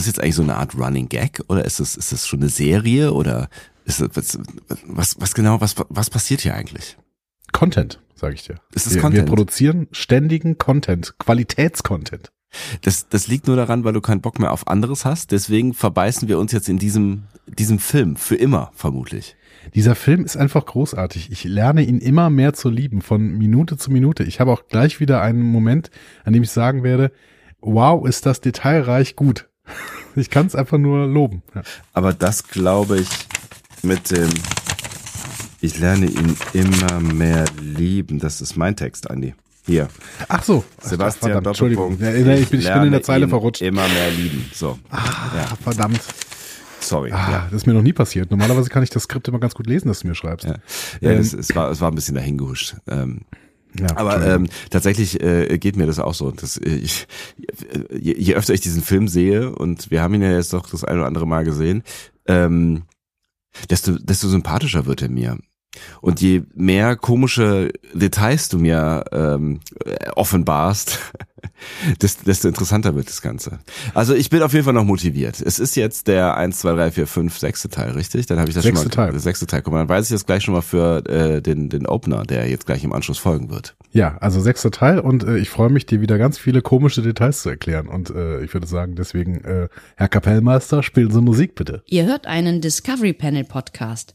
das jetzt eigentlich so eine Art Running Gag oder ist das, ist das schon eine Serie oder ist das, was, was, genau, was, was passiert hier eigentlich? Content, sage ich dir. Ist das wir, Content? wir produzieren ständigen Content, Qualitätscontent. Das, das liegt nur daran, weil du keinen Bock mehr auf anderes hast. Deswegen verbeißen wir uns jetzt in diesem, diesem Film. Für immer, vermutlich. Dieser Film ist einfach großartig. Ich lerne ihn immer mehr zu lieben, von Minute zu Minute. Ich habe auch gleich wieder einen Moment, an dem ich sagen werde, wow, ist das detailreich gut. Ich kann es einfach nur loben. Ja. Aber das glaube ich mit dem, ich lerne ihn immer mehr lieben. Das ist mein Text, Andi. Hier. Ach so. Sebastian Entschuldigung. Doppelpunkt. Ja, ich, bin, ich bin in der Zeile verrutscht. Immer mehr lieben. So. Ah, verdammt. Sorry. Ah, Ja. Das ist mir noch nie passiert. Normalerweise kann ich das Skript immer ganz gut lesen, das du mir schreibst. Ja, ja Ähm, das, es, war, es war ein bisschen dahingehuscht. Ähm, Ja, aber ähm, tatsächlich äh, geht mir das auch so. Dass, äh, ich, je, je öfter ich diesen Film sehe, und wir haben ihn ja jetzt doch das ein oder andere Mal gesehen, ähm, desto, desto sympathischer wird er mir. Und je mehr komische Details du mir ähm, äh, offenbarst, desto, desto interessanter wird das Ganze. Also ich bin auf jeden Fall noch motiviert. Es ist jetzt der 1, 2, 3, 4, 5, sechste Teil, richtig? Dann habe ich das Sechste schon mal. Teil. Der sechste Teil. Guck mal, dann weiß ich jetzt gleich schon mal für äh, den, den Opener, der jetzt gleich im Anschluss folgen wird. Ja, also sechster Teil und äh, ich freue mich, dir wieder ganz viele komische Details zu erklären. Und äh, ich würde sagen, deswegen, äh, Herr Kapellmeister, spielen Sie Musik bitte. Ihr hört einen Discovery Panel Podcast.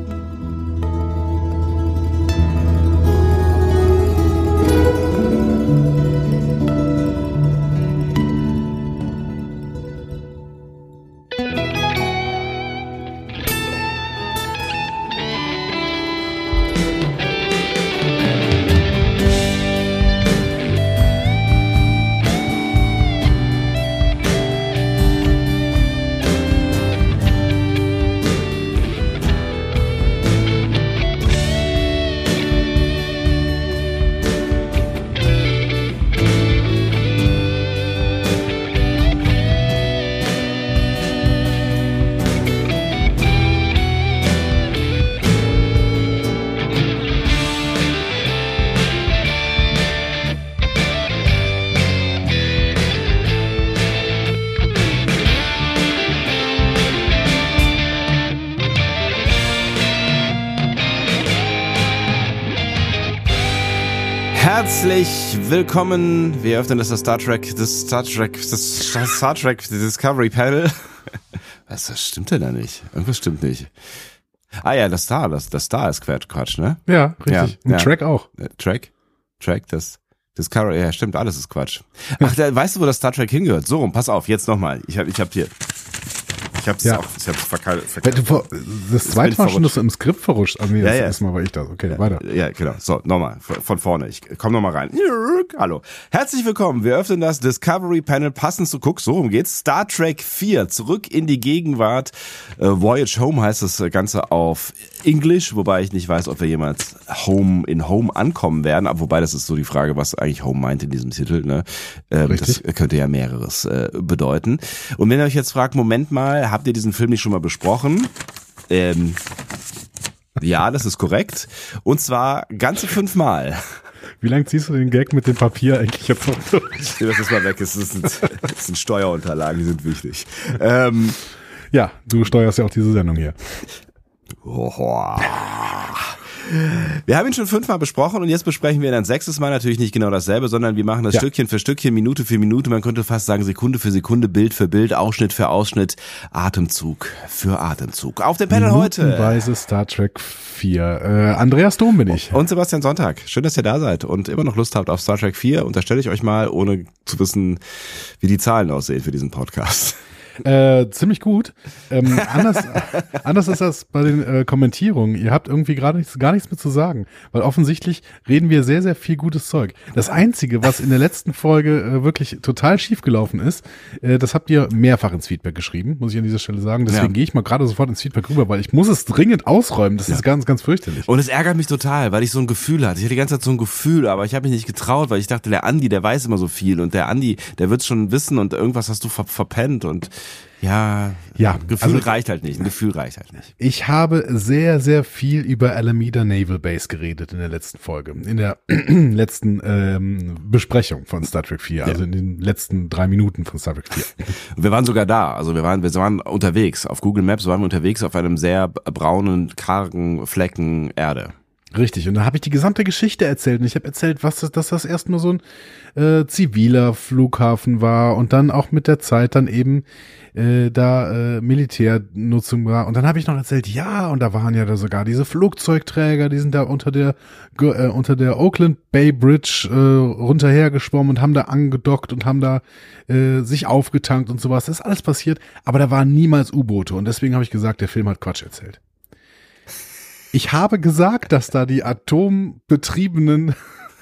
Herzlich willkommen. Wir öffnen das Star Trek, das Star Trek, das Star Trek Discovery Panel. Was, das stimmt denn da nicht? Irgendwas stimmt nicht. Ah ja, das Star, das, das Star ist Quatsch, Quatsch, ne? Ja, richtig. Ja, ja. Track auch. Äh, Track? Track, das Discovery, ja stimmt, alles ist Quatsch. Ach, da, weißt du, wo das Star Trek hingehört? So, rum, pass auf, jetzt nochmal. Ich hab, ich hab hier, ich hab's Ja. auch, ich hab's verkeilt. Vor- Das zweite Mal schon, dass du im Skript verrutscht. Also nee, Ja, das ja. erste Mal war ich das. Okay, weiter. Ja, genau. So, nochmal, von vorne. Ich komm nochmal rein. Hallo. Herzlich willkommen. Wir öffnen das Discovery Panel passend zu Guck. So, um geht's. Star Trek 4. Zurück in die Gegenwart. Äh, Voyage Home heißt das Ganze auf Englisch, wobei ich nicht weiß, ob wir jemals Home in Home ankommen werden. Aber wobei, das ist so die Frage, was eigentlich Home meint in diesem Titel. Ne? Ähm, Richtig. das könnte ja mehreres äh, bedeuten. Und wenn ihr euch jetzt fragt, Moment mal, habt ihr diesen Film nicht schon mal besprochen? Ähm, ja, das ist korrekt. Und zwar ganze fünfmal. Wie lange ziehst du den Gag mit dem Papier eigentlich jetzt noch durch? Ich nehme das jetzt mal weg. Es sind, es sind Steuerunterlagen, die sind wichtig. Ähm, Ja, du steuerst ja auch diese Sendung hier. Wir haben ihn schon fünfmal besprochen und jetzt besprechen wir ihn ein sechstes Mal natürlich nicht genau dasselbe, sondern wir machen das Ja. Stückchen für Stückchen, Minute für Minute. Man könnte fast sagen Sekunde für Sekunde, Bild für Bild, Ausschnitt für Ausschnitt, Atemzug für Atemzug. Auf dem Panel heute. Minutenweise Star Trek 4. Äh, Andreas Dom bin ich. Und Sebastian Sonntag. Schön, dass ihr da seid und immer noch Lust habt auf Star Trek 4. Unterstelle ich euch mal, ohne zu wissen, wie die Zahlen aussehen für diesen Podcast. Äh, ziemlich gut. Ähm, anders, anders ist das bei den äh, Kommentierungen. Ihr habt irgendwie gerade nichts, gar nichts mehr zu sagen, weil offensichtlich reden wir sehr, sehr viel gutes Zeug. Das Einzige, was in der letzten Folge äh, wirklich total schief gelaufen ist, äh, das habt ihr mehrfach ins Feedback geschrieben, muss ich an dieser Stelle sagen. Deswegen Ja. gehe ich mal gerade sofort ins Feedback rüber, weil ich muss es dringend ausräumen. Das ist ganz, ganz fürchterlich. Und es ärgert mich total, weil ich so ein Gefühl hatte. Ich hatte die ganze Zeit so ein Gefühl, aber ich habe mich nicht getraut, weil ich dachte, der Andi, der weiß immer so viel und der Andi, der wird schon wissen und irgendwas hast du ver verpennt und ja, Ja, Gefühl also- reicht halt nicht. Ein Gefühl reicht halt nicht. Ich habe sehr, sehr viel über Alameda Naval Base geredet in der letzten Folge, in der letzten ähm, Besprechung von Star Trek 4, also in den letzten drei Minuten von Star Trek 4. Und wir waren sogar da. Also wir waren, wir waren unterwegs. Auf Google Maps waren wir unterwegs auf einem sehr braunen, kargen Flecken Erde. Richtig, und da habe ich die gesamte Geschichte erzählt und ich habe erzählt, was das, dass das erstmal so ein äh, ziviler Flughafen war und dann auch mit der Zeit dann eben äh, da äh, Militärnutzung war. Und dann habe ich noch erzählt, ja, und da waren ja da sogar diese Flugzeugträger, die sind da unter der äh, unter der Oakland Bay Bridge äh, runterhergeschwommen und haben da angedockt und haben da äh, sich aufgetankt und sowas. Das ist alles passiert, aber da waren niemals U-Boote und deswegen habe ich gesagt, der Film hat Quatsch erzählt. Ich habe gesagt, dass da die atombetriebenen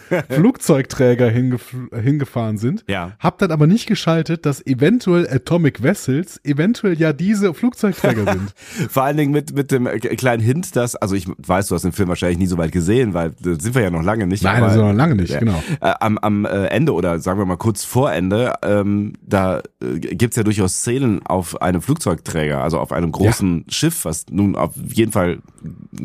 Flugzeugträger hingef hingefahren sind. Ja. Hab dann aber nicht geschaltet, dass eventuell Atomic Vessels eventuell ja diese Flugzeugträger sind. Vor allen Dingen mit, mit dem äh, kleinen Hint, dass, also ich weiß, du hast den Film wahrscheinlich nie so weit gesehen, weil da sind wir ja noch lange nicht. Nein, aber- das ist noch lange nicht, Ja. genau. Äh, am, am äh, Ende oder sagen wir mal kurz vor Ende, ähm, da äh, gibt's ja durchaus Szenen auf einem Flugzeugträger, also auf einem großen Schiff, was nun auf jeden Fall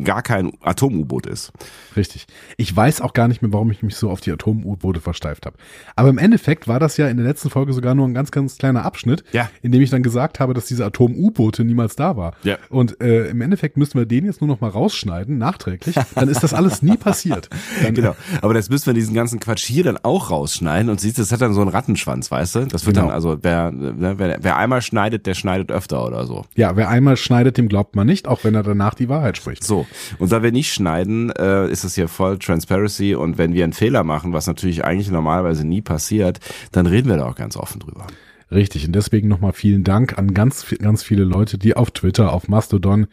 gar kein Atom-U-Boot ist. Richtig. Ich weiß auch gar nicht mehr, warum ich mich so auf die Atom-U-Boote versteift habe. Aber im Endeffekt war das ja in der letzten Folge sogar nur ein ganz, ganz kleiner Abschnitt, Ja. in dem ich dann gesagt habe, dass diese Atom-U-Boote niemals da war. Ja. Und äh, im Endeffekt müssen wir den jetzt nur noch mal rausschneiden, nachträglich. Dann ist das alles nie passiert. Dann, Genau. Aber das müssen wir diesen ganzen Quatsch hier dann auch rausschneiden und siehst, das hat dann so einen Rattenschwanz, weißt du? Das wird Genau. dann, also wer, ne, wer, wer einmal schneidet, der schneidet öfter oder so. Ja, wer einmal schneidet, dem glaubt man nicht, auch wenn er danach die Wahrheit spricht. So, und da wir nicht schneiden, äh, ist es hier voll Transparency und wenn wir einen Fehler machen, was natürlich eigentlich normalerweise nie passiert, dann reden wir da auch ganz offen drüber. Richtig, und deswegen nochmal vielen Dank an ganz, ganz viele Leute, die auf Twitter, auf Mastodon,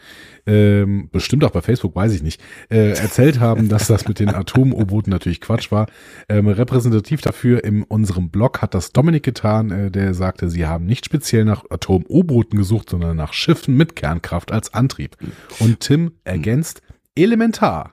ähm, bestimmt auch bei Facebook, weiß ich nicht, äh, erzählt haben, dass das mit den Atom-U-Booten natürlich Quatsch war. Ähm, repräsentativ dafür in unserem Blog hat das Dominik getan, äh, der sagte, sie haben nicht speziell nach Atom-U-Booten gesucht, sondern nach Schiffen mit Kernkraft als Antrieb. Und Tim ergänzt, elementar.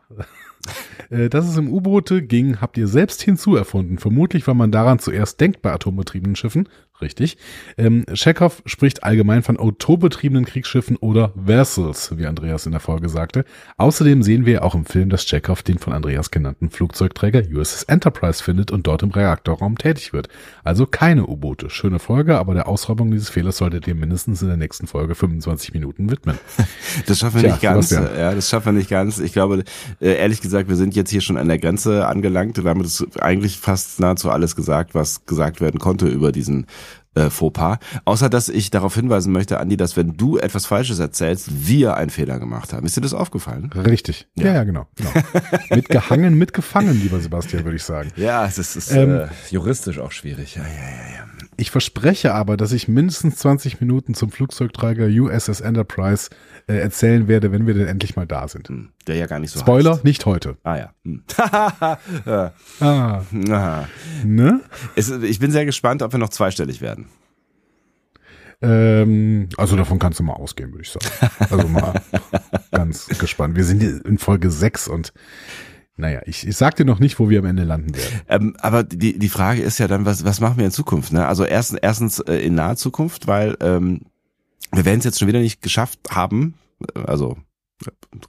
Äh, Dass es um U-Boote ging, habt ihr selbst hinzuerfunden. Vermutlich, weil man daran zuerst denkt bei atombetriebenen Schiffen. Richtig. Ähm, Chekhov spricht allgemein von atombetriebenen Kriegsschiffen oder Vessels, wie Andreas in der Folge sagte. Außerdem sehen wir auch im Film, dass Chekhov den von Andreas genannten Flugzeugträger USS Enterprise findet und dort im Reaktorraum tätig wird. Also keine U-Boote. Schöne Folge, aber der Ausräumung dieses Fehlers solltet ihr mindestens in der nächsten Folge 25 Minuten widmen. Das schaffen wir Tja, nicht ganz. Ja, das schaffen wir nicht ganz. Ich glaube, äh, ehrlich gesagt, wir sind jetzt hier schon an der Grenze angelangt. Damit ist eigentlich fast nahezu alles gesagt, was gesagt werden konnte über diesen äh, Fauxpas. Außer, dass ich darauf hinweisen möchte, Andi, dass wenn du etwas Falsches erzählst, wir einen Fehler gemacht haben. Ist dir das aufgefallen? Richtig. Ja, ja, genau. genau. mitgehangen, mitgefangen, lieber Sebastian, würde ich sagen. Ja, es ist, ist Ähm, äh, juristisch auch schwierig. Ja, ja, ja, ja. Ich verspreche aber, dass ich mindestens 20 Minuten zum Flugzeugträger USS Enterprise äh, erzählen werde, wenn wir denn endlich mal da sind. Hm, Der ja gar nicht so Spoiler, heißt. nicht heute. Ah ja. Hm. Ah, Aha. ne? Es, ich bin sehr gespannt, ob wir noch zweistellig werden. Ähm, also davon kannst du mal ausgehen, würde ich sagen. Also mal ganz gespannt. Wir sind in Folge 6 und naja, ich, ich sag dir noch nicht, wo wir am Ende landen werden. Ähm, aber die, die Frage ist ja dann, was, was machen wir in Zukunft? Ne? Also erstens, erstens äh, in naher Zukunft, weil ähm, wir werden es jetzt schon wieder nicht geschafft haben, äh, also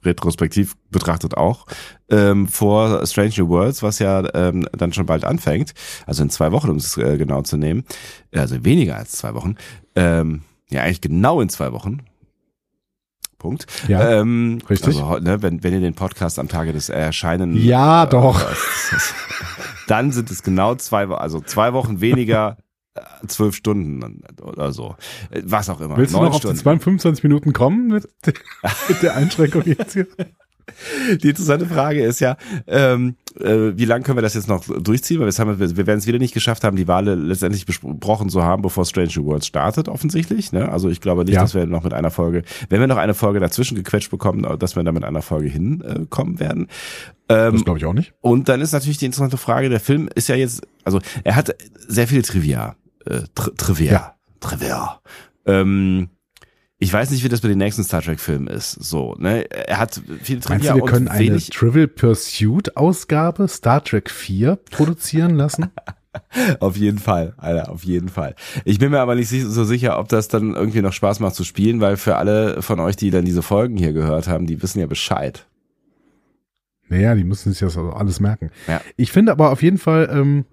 retrospektiv betrachtet auch, ähm, vor Strange New Worlds, was ja ähm, dann schon bald anfängt, also in zwei Wochen, um es äh, genau zu nehmen, also weniger als zwei Wochen, ähm, ja eigentlich genau in zwei Wochen, Punkt. Ja, ähm, richtig. Also, ne, wenn, wenn ihr den Podcast am Tage des Erscheinen Ja, doch. dann sind es genau zwei Wochen, also zwei Wochen weniger, äh, zwölf Stunden oder so. Äh, Was auch immer. Willst du noch auf die Stunden. 25 Minuten kommen mit, mit der Einschränkung jetzt hier? Die interessante Frage ist ja, ähm, äh, wie lange können wir das jetzt noch durchziehen? Weil wir, haben, wir wir werden es wieder nicht geschafft haben, die Wale letztendlich besprochen zu haben, bevor Strange New Worlds startet, offensichtlich. Ne? Also ich glaube nicht, Ja. dass wir noch mit einer Folge, wenn wir noch eine Folge dazwischen gequetscht bekommen, dass wir da mit einer Folge hinkommen werden. Ähm, Das glaube ich auch nicht. Und dann ist natürlich die interessante Frage, der Film ist ja jetzt, also er hat sehr viel Trivia. Äh, Tri Trivia. Ja. Trivia. Ähm, ich weiß nicht, wie das bei den nächsten Star Trek-Filmen ist. So, ne? Er hat viel Meinst du, wir können eine. Trivial Pursuit Ausgabe Star Trek 4 produzieren lassen? auf jeden Fall, Alter, auf jeden Fall. Ich bin mir aber nicht so sicher, ob das dann irgendwie noch Spaß macht zu spielen, weil für alle von euch, die dann diese Folgen hier gehört haben, die wissen ja Bescheid. Naja, die müssen sich das alles merken. Ja. Ich finde aber auf jeden Fall, ähm,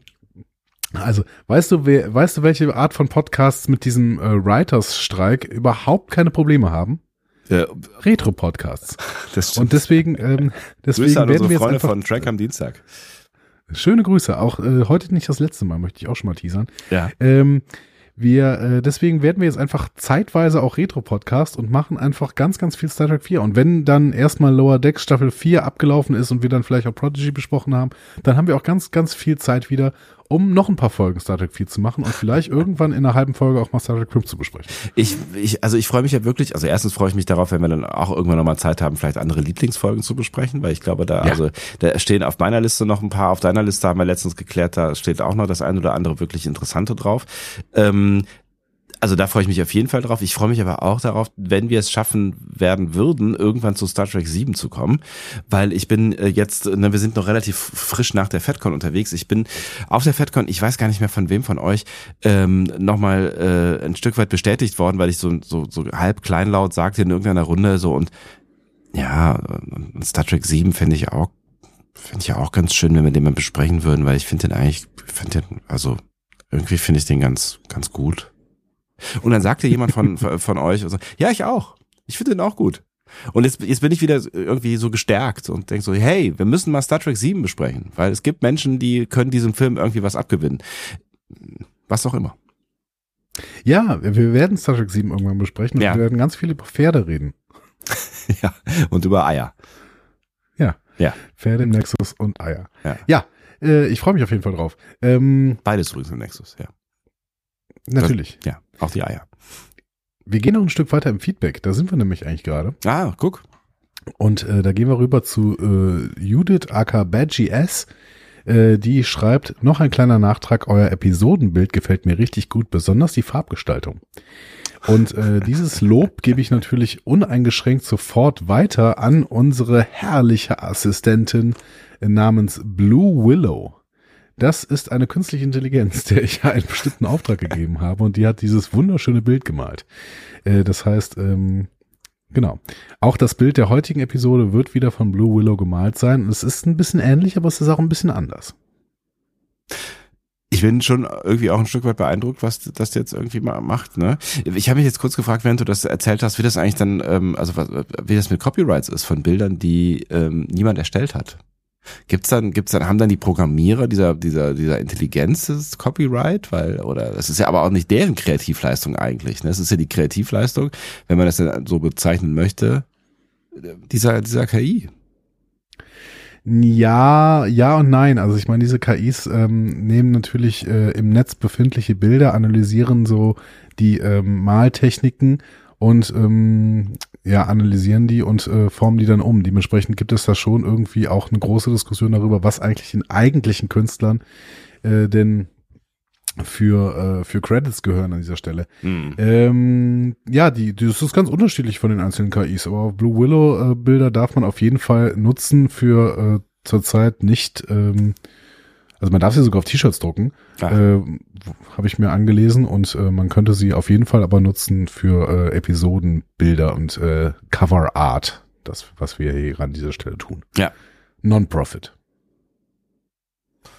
also, weißt du, wer, weißt du, welche Art von Podcasts mit diesem äh, Writers-Streik überhaupt keine Probleme haben? Ja, Retro-Podcasts. das stimmt. Und deswegen, ähm, deswegen Grüße an werden unsere wir jetzt Freunde von Track am Dienstag. schöne Grüße, auch äh, heute nicht das letzte Mal, möchte ich auch schon mal teasern. Ja. Ähm, wir, äh, deswegen werden wir jetzt einfach zeitweise auch Retro-Podcast und machen einfach ganz, ganz viel Star Trek 4. Und wenn dann erstmal Lower Decks Staffel 4 abgelaufen ist und wir dann vielleicht auch Prodigy besprochen haben, dann haben wir auch ganz, ganz viel Zeit wieder, um noch ein paar Folgen Star Trek 4 zu machen und vielleicht irgendwann in einer halben Folge auch mal Star Trek 5 zu besprechen. Ich, ich, also ich freue mich ja wirklich, also erstens freue ich mich darauf, wenn wir dann auch irgendwann nochmal Zeit haben, vielleicht andere Lieblingsfolgen zu besprechen, weil ich glaube, da, Ja. also, da stehen auf meiner Liste noch ein paar, auf deiner Liste haben wir letztens geklärt, da steht auch noch das ein oder andere wirklich Interessante drauf. Ähm, also da freue ich mich auf jeden Fall drauf. Ich freue mich aber auch darauf, wenn wir es schaffen werden würden, irgendwann zu Star Trek 7 zu kommen, weil ich bin äh, jetzt, ne, wir sind noch relativ frisch nach der FedCon unterwegs. Ich bin auf der FedCon, ich weiß gar nicht mehr von wem von euch, ähm, nochmal äh, ein Stück weit bestätigt worden, weil ich so, so, so halb kleinlaut sagte in irgendeiner Runde so und ja, Star Trek 7 finde ich auch, finde ich auch ganz schön, wenn wir den mal besprechen würden, weil ich finde den eigentlich, ich finde den, also irgendwie finde ich den ganz, ganz gut. Und dann sagte jemand von, von, euch, also, ja, ich auch. Ich finde den auch gut. Und jetzt, jetzt bin ich wieder irgendwie so gestärkt und denk so, hey, wir müssen mal Star Trek 7 besprechen, weil es gibt Menschen, die können diesem Film irgendwie was abgewinnen. Was auch immer. Ja, wir werden Star Trek 7 irgendwann besprechen und Ja. wir werden ganz viel über Pferde reden. ja. Und über Eier. Ja. Ja. Pferde im Nexus und Eier. Ja. Ja, äh, ich freue mich auf jeden Fall drauf. Ähm, Beides übrigens im Nexus, ja. natürlich. Ja, auch die Eier. Wir gehen noch ein Stück weiter im Feedback. Da sind wir nämlich eigentlich gerade. Ah, guck. Und äh, da gehen wir rüber zu äh, Judith aka Badgie S. Äh, die schreibt, noch ein kleiner Nachtrag, euer Episodenbild gefällt mir richtig gut, besonders die Farbgestaltung. Und äh, dieses Lob gebe ich natürlich uneingeschränkt sofort weiter an unsere herrliche Assistentin namens Blue Willow. Das ist eine künstliche Intelligenz, der ich einen bestimmten Auftrag gegeben habe und die hat dieses wunderschöne Bild gemalt. Äh, das heißt, ähm, genau. Auch das Bild der heutigen Episode wird wieder von Blue Willow gemalt sein. Es ist ein bisschen ähnlich, aber es ist auch ein bisschen anders. Ich bin schon irgendwie auch ein Stück weit beeindruckt, was das jetzt irgendwie mal macht. Ne? Ich habe mich jetzt kurz gefragt, während du das erzählt hast, wie das eigentlich dann, ähm, also was, wie das mit Copyrights ist von Bildern, die ähm, niemand erstellt hat. Gibt's dann, gibt's dann, haben dann die Programmierer dieser, dieser, dieser Intelligenz das Copyright? Weil, oder das ist ja aber auch nicht deren Kreativleistung eigentlich. Ne? Das ist ja die Kreativleistung, wenn man das denn so bezeichnen möchte, dieser, dieser KI. Ja, ja und nein. Also ich meine, diese KIs ähm, nehmen natürlich äh, im Netz befindliche Bilder, analysieren so die ähm, Maltechniken und ähm, ja, analysieren die und äh, formen die dann um. Dementsprechend gibt es da schon irgendwie auch eine große Diskussion darüber, was eigentlich den eigentlichen Künstlern äh, denn für, äh, für Credits gehören an dieser Stelle. Hm. Ähm, ja, die, die, das ist ganz unterschiedlich von den einzelnen KIs, aber Blue Willow äh, Bilder darf man auf jeden Fall nutzen für äh, zurzeit nicht, ähm, also man darf sie sogar auf T-Shirts drucken, Ah. äh, habe ich mir angelesen und äh, man könnte sie auf jeden Fall aber nutzen für äh, Episodenbilder und äh, Cover Art, das, was wir hier an dieser Stelle tun. Ja. Non-Profit.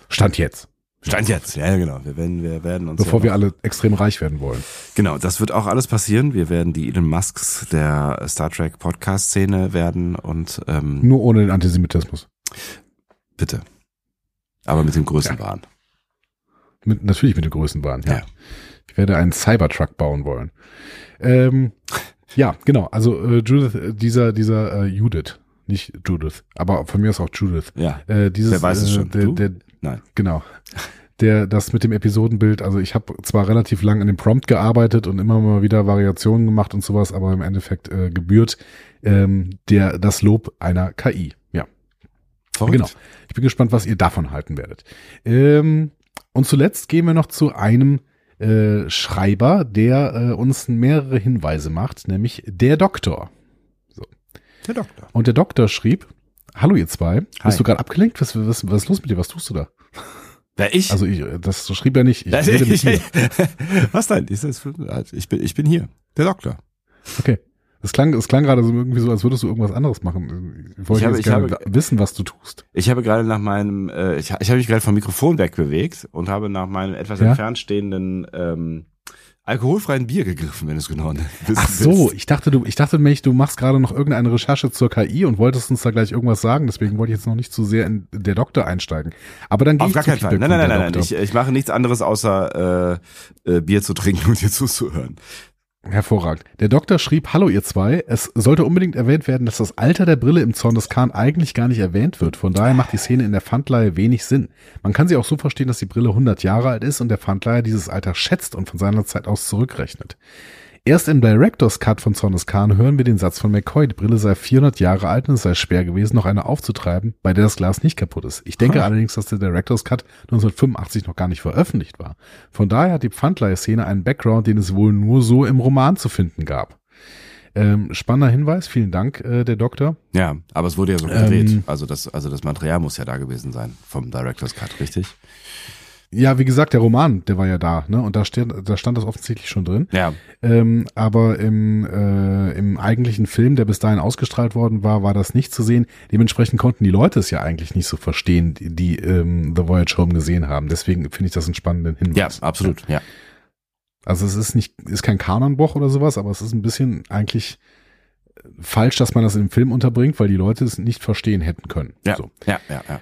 Stand jetzt, Stand jetzt, ja genau. Wir werden, wir werden uns. bevor ja wir alle extrem reich werden wollen. Genau, das wird auch alles passieren. Wir werden die Elon Musks der Star Trek Podcast-Szene werden und ähm, Nur ohne den Antisemitismus. bitte. Aber mit dem Größenwahn. Mit, natürlich mit der Größenbahn, ja. Ja. Ich werde einen Cybertruck bauen wollen. Ähm, ja, genau. Also äh, Judith, äh, dieser, dieser äh, Judith, nicht Judith, aber von mir ist auch Judith. Ja. Äh, dieses, Wer weiß es äh, schon? Der, der, Nein. genau. Der, das mit dem Episodenbild, also ich habe zwar relativ lang an dem Prompt gearbeitet und immer mal wieder Variationen gemacht und sowas, aber im Endeffekt äh, gebührt ähm, der das Lob einer KI. Verrückt. Genau. Ich bin gespannt, was ihr davon halten werdet. Ähm, und zuletzt gehen wir noch zu einem äh, Schreiber, der äh, uns mehrere Hinweise macht, nämlich der Doktor. Der Doktor. Und der Doktor schrieb, hallo ihr zwei, Hi. bist du gerade abgelenkt? Was, was, was ist los mit dir? Was tust du da? Wer ich? Also ich, das schrieb er nicht. Ich rede mit dir. Was denn? Ich, ich, bin, ich bin hier, der Doktor. Okay. Es klang, es klang gerade so irgendwie so, als würdest du irgendwas anderes machen. Ich wollte Ich habe- jetzt ich gerne habe- wissen, was du tust. Ich habe gerade nach meinem, äh, ich, ich habe mich gerade vom Mikrofon wegbewegt und habe nach meinem etwas Ja? entfernt stehenden ähm, alkoholfreien Bier gegriffen, wenn du es genau wissen Ach so, ich dachte, du, ich dachte nämlich, du machst gerade noch irgendeine Recherche zur KI und wolltest uns da gleich irgendwas sagen. Deswegen wollte ich jetzt noch nicht zu sehr in der Doktor einsteigen. Aber dann gehe Auf ich gar keinen Fall. Nein, nein, nein, nein. Ich, ich mache nichts anderes außer äh, äh, Bier zu trinken und dir zuzuhören. Hervorragend. Der Doktor schrieb, hallo ihr zwei, es sollte unbedingt erwähnt werden, dass das Alter der Brille im Zorn des Khan eigentlich gar nicht erwähnt wird. Von daher macht die Szene in der Pfandleihe wenig Sinn. Man kann sie auch so verstehen, dass die Brille 100 Jahre alt ist und der Pfandleiher dieses Alter schätzt und von seiner Zeit aus zurückrechnet. Erst im Director's Cut von Zorn des Khan hören wir den Satz von McCoy, die Brille sei 400 Jahre alt und es sei schwer gewesen, noch eine aufzutreiben, bei der das Glas nicht kaputt ist. Ich denke Huh. allerdings, dass der Director's Cut 1985 noch gar nicht veröffentlicht war. Von daher hat die Pfandleihe-Szene einen Background, den es wohl nur so im Roman zu finden gab. Ähm, spannender Hinweis, vielen Dank, äh, der Doktor. Ja, aber es wurde ja so gedreht. Ähm, also das, also das Material muss ja da gewesen sein vom Director's Cut, richtig? Ja, wie gesagt, der Roman, der war ja da, ne? Und da stand, da stand das offensichtlich schon drin. Ja, Ähm, aber im, äh, im eigentlichen Film, der bis dahin ausgestrahlt worden war, war das nicht zu sehen. Dementsprechend konnten die Leute es ja eigentlich nicht so verstehen, die, die ähm, The Voyage Home gesehen haben. Deswegen finde ich das einen spannenden Hinweis. ja, absolut, ja. Also es ist nicht, ist kein Kanonbruch oder sowas, aber es ist ein bisschen eigentlich falsch, dass man das im Film unterbringt, weil die Leute es nicht verstehen hätten können. Ja, So. ja, ja, ja.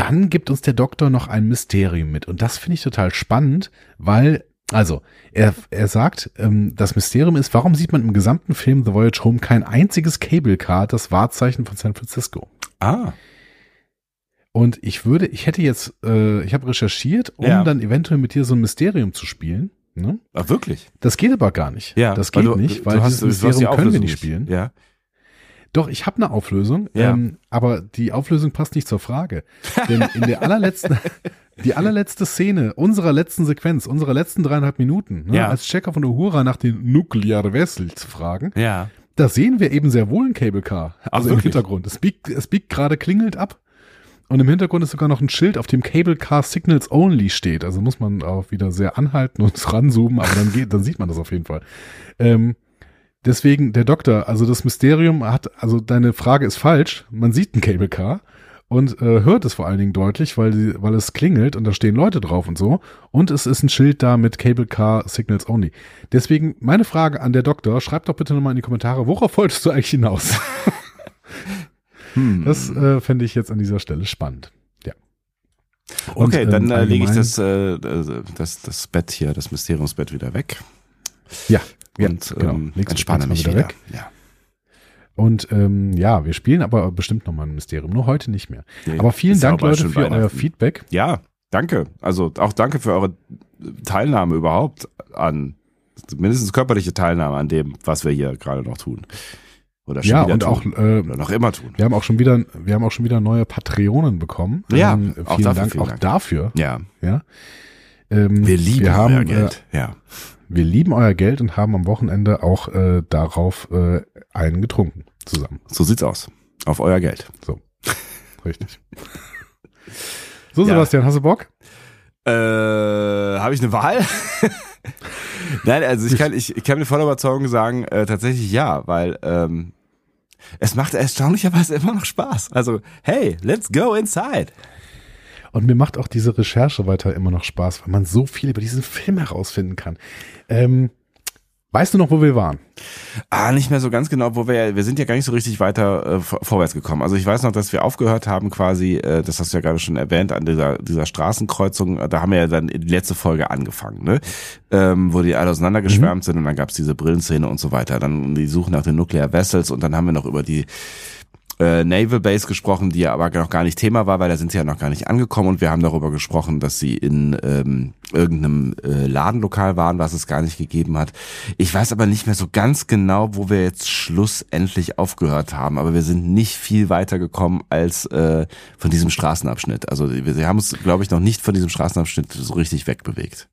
Dann gibt uns der Doktor noch ein Mysterium mit. Und das finde ich total spannend, weil, also, er, er sagt, ähm, das Mysterium ist, warum sieht man im gesamten Film The Voyage Home kein einziges Cable Car, das Wahrzeichen von San Francisco? Ah, Und ich würde, ich hätte jetzt, äh, ich habe recherchiert, um Ja. dann eventuell mit dir so ein Mysterium zu spielen. Ne? ah wirklich? Das geht aber gar nicht. Ja, das weil geht du- nicht, weil dieses du hast die Mysterium können wir nicht spielen. Ja. Doch, ich habe eine Auflösung, Ja. ähm, aber die Auflösung passt nicht zur Frage. Denn in der allerletzten, die allerletzte Szene unserer letzten Sequenz, unserer letzten dreieinhalb Minuten, ne, Ja. als Checker von Uhura nach den Nuclear Vessels fragen, Ja. da sehen wir eben sehr wohl ein Cable Car. Also im wirklich? Hintergrund. Es biegt, es biegt gerade klingelt ab. Und im Hintergrund ist sogar noch ein Schild, auf dem Cable Car Signals Only steht. Also muss man auch wieder sehr anhalten und ranzoomen, aber dann geht, dann sieht man das auf jeden Fall. Ähm, deswegen, der Doktor, also das Mysterium hat, also deine Frage ist falsch. Man sieht ein Cable Car und äh, hört es vor allen Dingen deutlich, weil, weil es klingelt und da stehen Leute drauf und so. Und es ist ein Schild da mit Cable Car Signals Only. Deswegen meine Frage an der Doktor, schreib doch bitte nochmal in die Kommentare, worauf wolltest du eigentlich hinaus? Hm. Das äh, fände ich jetzt an dieser Stelle spannend. Ja. Und, okay, ähm, dann äh, lege ich das, äh, das, das Bett hier, das Mysteriumsbett wieder weg. Ja, ja und genau. ähm, du entspanne mich wieder wieder. weg. Ja. Und ähm, ja, wir spielen aber bestimmt nochmal ein Mysterium, nur heute nicht mehr. Nee, Aber vielen Dank, auch Leute, für euer. Feedback. Ja, danke. Also auch danke für eure Teilnahme überhaupt an, mindestens körperliche Teilnahme an dem, was wir hier gerade noch tun. Oder schon Ja, wieder und tun. auch äh, Oder noch immer tun. wir haben auch schon wieder, wir haben auch schon wieder neue Patreonen bekommen. Ja, ähm, auch vielen dafür Dank vielen auch Dank. dafür. Ja, Ja. Ähm, wir lieben wir haben, euer Äh, Geld. ja. Wir lieben euer Geld und haben am Wochenende auch äh, darauf äh, einen getrunken zusammen. So sieht's aus. Auf euer Geld. Richtig. So, Ja. Sebastian, hast du Bock? Äh, habe ich eine Wahl? Nein, also ich kann, ich, ich kann mit voller Überzeugung sagen, äh, tatsächlich ja, weil ähm, es macht erstaunlicherweise immer noch Spaß. Also, hey, let's go inside. Und mir macht auch diese Recherche weiter immer noch Spaß, weil man so viel über diesen Film herausfinden kann. Ähm, weißt du noch, wo wir waren? Ah, nicht mehr so ganz genau, wo wir, wir sind ja gar nicht so richtig weiter äh, vor- vorwärts gekommen. Also ich weiß noch, dass wir aufgehört haben quasi, äh, das hast du ja gerade schon erwähnt, an dieser, dieser Straßenkreuzung, da haben wir ja dann die letzte Folge angefangen, ne? Ähm, wo die alle auseinandergeschwärmt sind und dann gab's diese Brillenszene und so weiter. Dann die Suche nach den Nuclear Vessels und dann haben wir noch über die äh, Naval Base gesprochen, die ja aber noch gar nicht Thema war, weil da sind sie ja noch gar nicht angekommen und wir haben darüber gesprochen, dass sie in ähm, irgendeinem äh, Ladenlokal waren, was es gar nicht gegeben hat. Ich weiß aber nicht mehr so ganz genau, wo wir jetzt schlussendlich aufgehört haben, aber wir sind nicht viel weiter gekommen als äh, von diesem Straßenabschnitt. Also wir, wir haben uns, glaube ich, noch nicht von diesem Straßenabschnitt so richtig wegbewegt.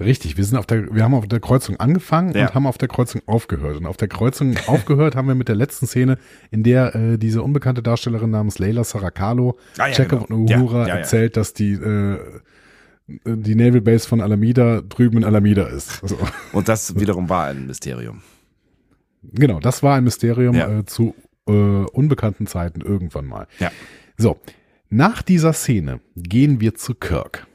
Richtig, wir sind auf der, wir haben auf der Kreuzung angefangen Ja. und haben auf der Kreuzung aufgehört. Und auf der Kreuzung aufgehört haben wir mit der letzten Szene, in der äh, diese unbekannte Darstellerin namens Leila Saracalo Ah, ja, Chekhov genau. und Uhura Ja, erzählt, dass die äh, die Naval Base von Alameda drüben in Alameda ist. Also, Und das wiederum war ein Mysterium. genau, das war ein Mysterium äh, zu äh, unbekannten Zeiten irgendwann mal. Ja. So, nach dieser Szene gehen wir zu Kirk.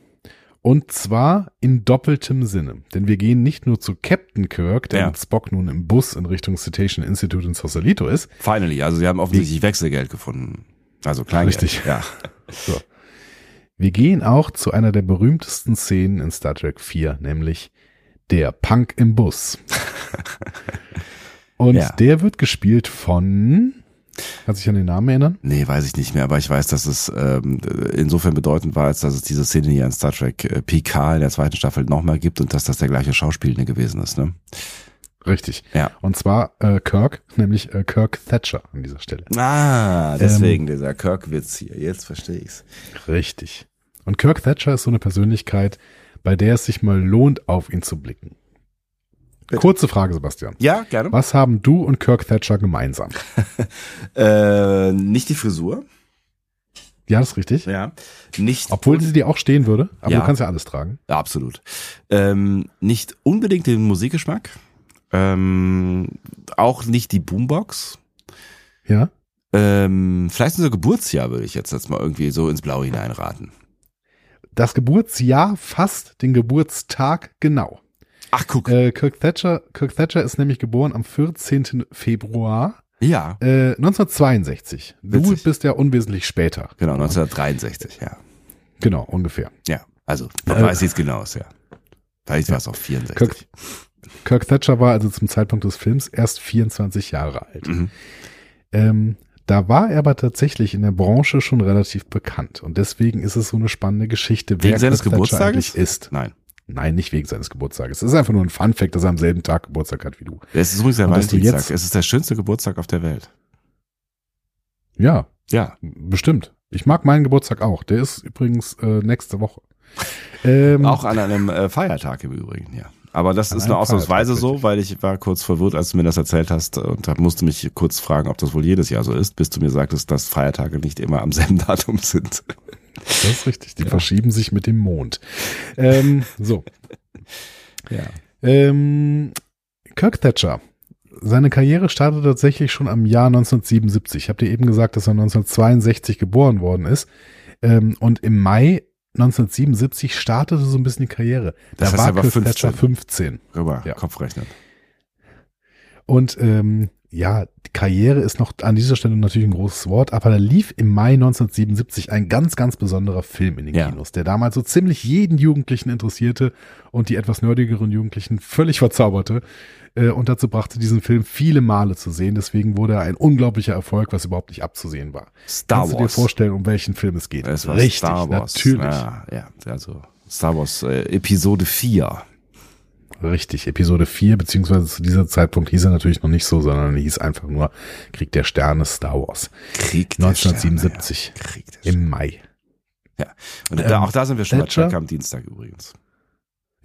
Und zwar in doppeltem Sinne. Denn wir gehen nicht nur zu Captain Kirk, der Ja. mit Spock nun im Bus in Richtung Citation Institute in Sausalito ist. Finally, also sie haben offensichtlich Wechselgeld gefunden. Also Kleingeld. Richtig. Ja. So. Wir gehen auch zu einer der berühmtesten Szenen in Star Trek 4, nämlich der Punk im Bus. Und Ja. der wird gespielt von, kannst du dich an den Namen erinnern? Nee, weiß ich nicht mehr, aber ich weiß, dass es ähm, insofern bedeutend war, als dass es diese Szene hier in Star Trek äh, PK in der zweiten Staffel nochmal gibt und dass das der gleiche Schauspielende gewesen ist, ne? Richtig. Ja. Und zwar äh, Kirk, nämlich äh, Kirk Thatcher an dieser Stelle. Ah, deswegen dieser Kirk-Witz hier. Jetzt verstehe ich's. Richtig. Und Kirk Thatcher ist so eine Persönlichkeit, bei der es sich mal lohnt, auf ihn zu blicken. Bitte. Kurze Frage, Sebastian. Ja, gerne. Was haben du und Kirk Thatcher gemeinsam? Äh, nicht die Frisur. Ja, das ist richtig. Ja. Nicht. Obwohl sie dir auch stehen würde, aber Ja. du kannst ja alles tragen. Ja, absolut. Ähm, nicht unbedingt den Musikgeschmack. Ähm, auch nicht die Boombox. Ja. Ähm, vielleicht unser Geburtsjahr würde ich jetzt, jetzt mal irgendwie so ins Blaue hineinraten. Das Geburtsjahr fasst den Geburtstag genau. Ach, guck. Äh, Kirk, Thatcher, Kirk Thatcher ist nämlich geboren am 14. Februar ja, äh, 1962. Du Witzig. bist ja unwesentlich später. genau, 1963, ja. Genau, ungefähr. Ja, also, man weiß jetzt genau, ja. Vielleicht war es auch 64. Kirk, Kirk Thatcher war also zum Zeitpunkt des Films erst 24 Jahre alt. Mhm. Ähm, da war er aber tatsächlich in der Branche schon relativ bekannt. Und deswegen ist es so eine spannende Geschichte, Wegen seines Kirk Thatcher eigentlich ist. Nein. Nein, nicht wegen seines Geburtstages. Es ist einfach nur ein Fun-Fact, dass er am selben Tag Geburtstag hat wie du. Es ist übrigens der Valentinstag. jetzt- Es ist der schönste Geburtstag auf der Welt. Ja, Ja. bestimmt. Ich mag meinen Geburtstag auch. Der ist übrigens äh, nächste Woche. Ähm, Auch an einem äh, Feiertag im Übrigen, ja. Aber das ist nur ausnahmsweise so, weil ich war kurz verwirrt, als du mir das erzählt hast und hab, musste mich kurz fragen, ob das wohl jedes Jahr so ist, bis du mir sagtest, dass Feiertage nicht immer am selben Datum sind. Das ist richtig. Die verschieben sich mit dem Mond. Ähm, so. Ja. Ähm, Kirk Thatcher. Seine Karriere startete tatsächlich schon am Jahr 1977. Ich habe dir eben gesagt, dass er 1962 geboren worden ist. Ähm, und im Mai 1977 startete so ein bisschen die Karriere. Da Das heißt, war er war Kirk 15. Thatcher 15. Rüber, Ja. Kopf rechnen. Und ähm, ja, die Karriere ist noch an dieser Stelle natürlich ein großes Wort, aber da lief im Mai 1977 ein ganz, ganz besonderer Film in den Ja. Kinos, der damals so ziemlich jeden Jugendlichen interessierte und die etwas nerdigeren Jugendlichen völlig verzauberte äh, und dazu brachte, diesen Film viele Male zu sehen. Deswegen wurde er ein unglaublicher Erfolg, was überhaupt nicht abzusehen war. Star Kannst du dir Wars. vorstellen, um welchen Film es geht? Es war Richtig, Star Wars. natürlich. Ja, ja, also Star Wars äh, Episode 4. Richtig, Episode 4, beziehungsweise zu dieser Zeitpunkt hieß er natürlich noch nicht so, sondern hieß einfach nur Krieg der Sterne Star Wars. Krieg der 1977. Sterne, ja. Krieg der Sterne. Im Mai. Und da, Ähm, auch da sind wir schon bei Thatcher- Track am Dienstag übrigens.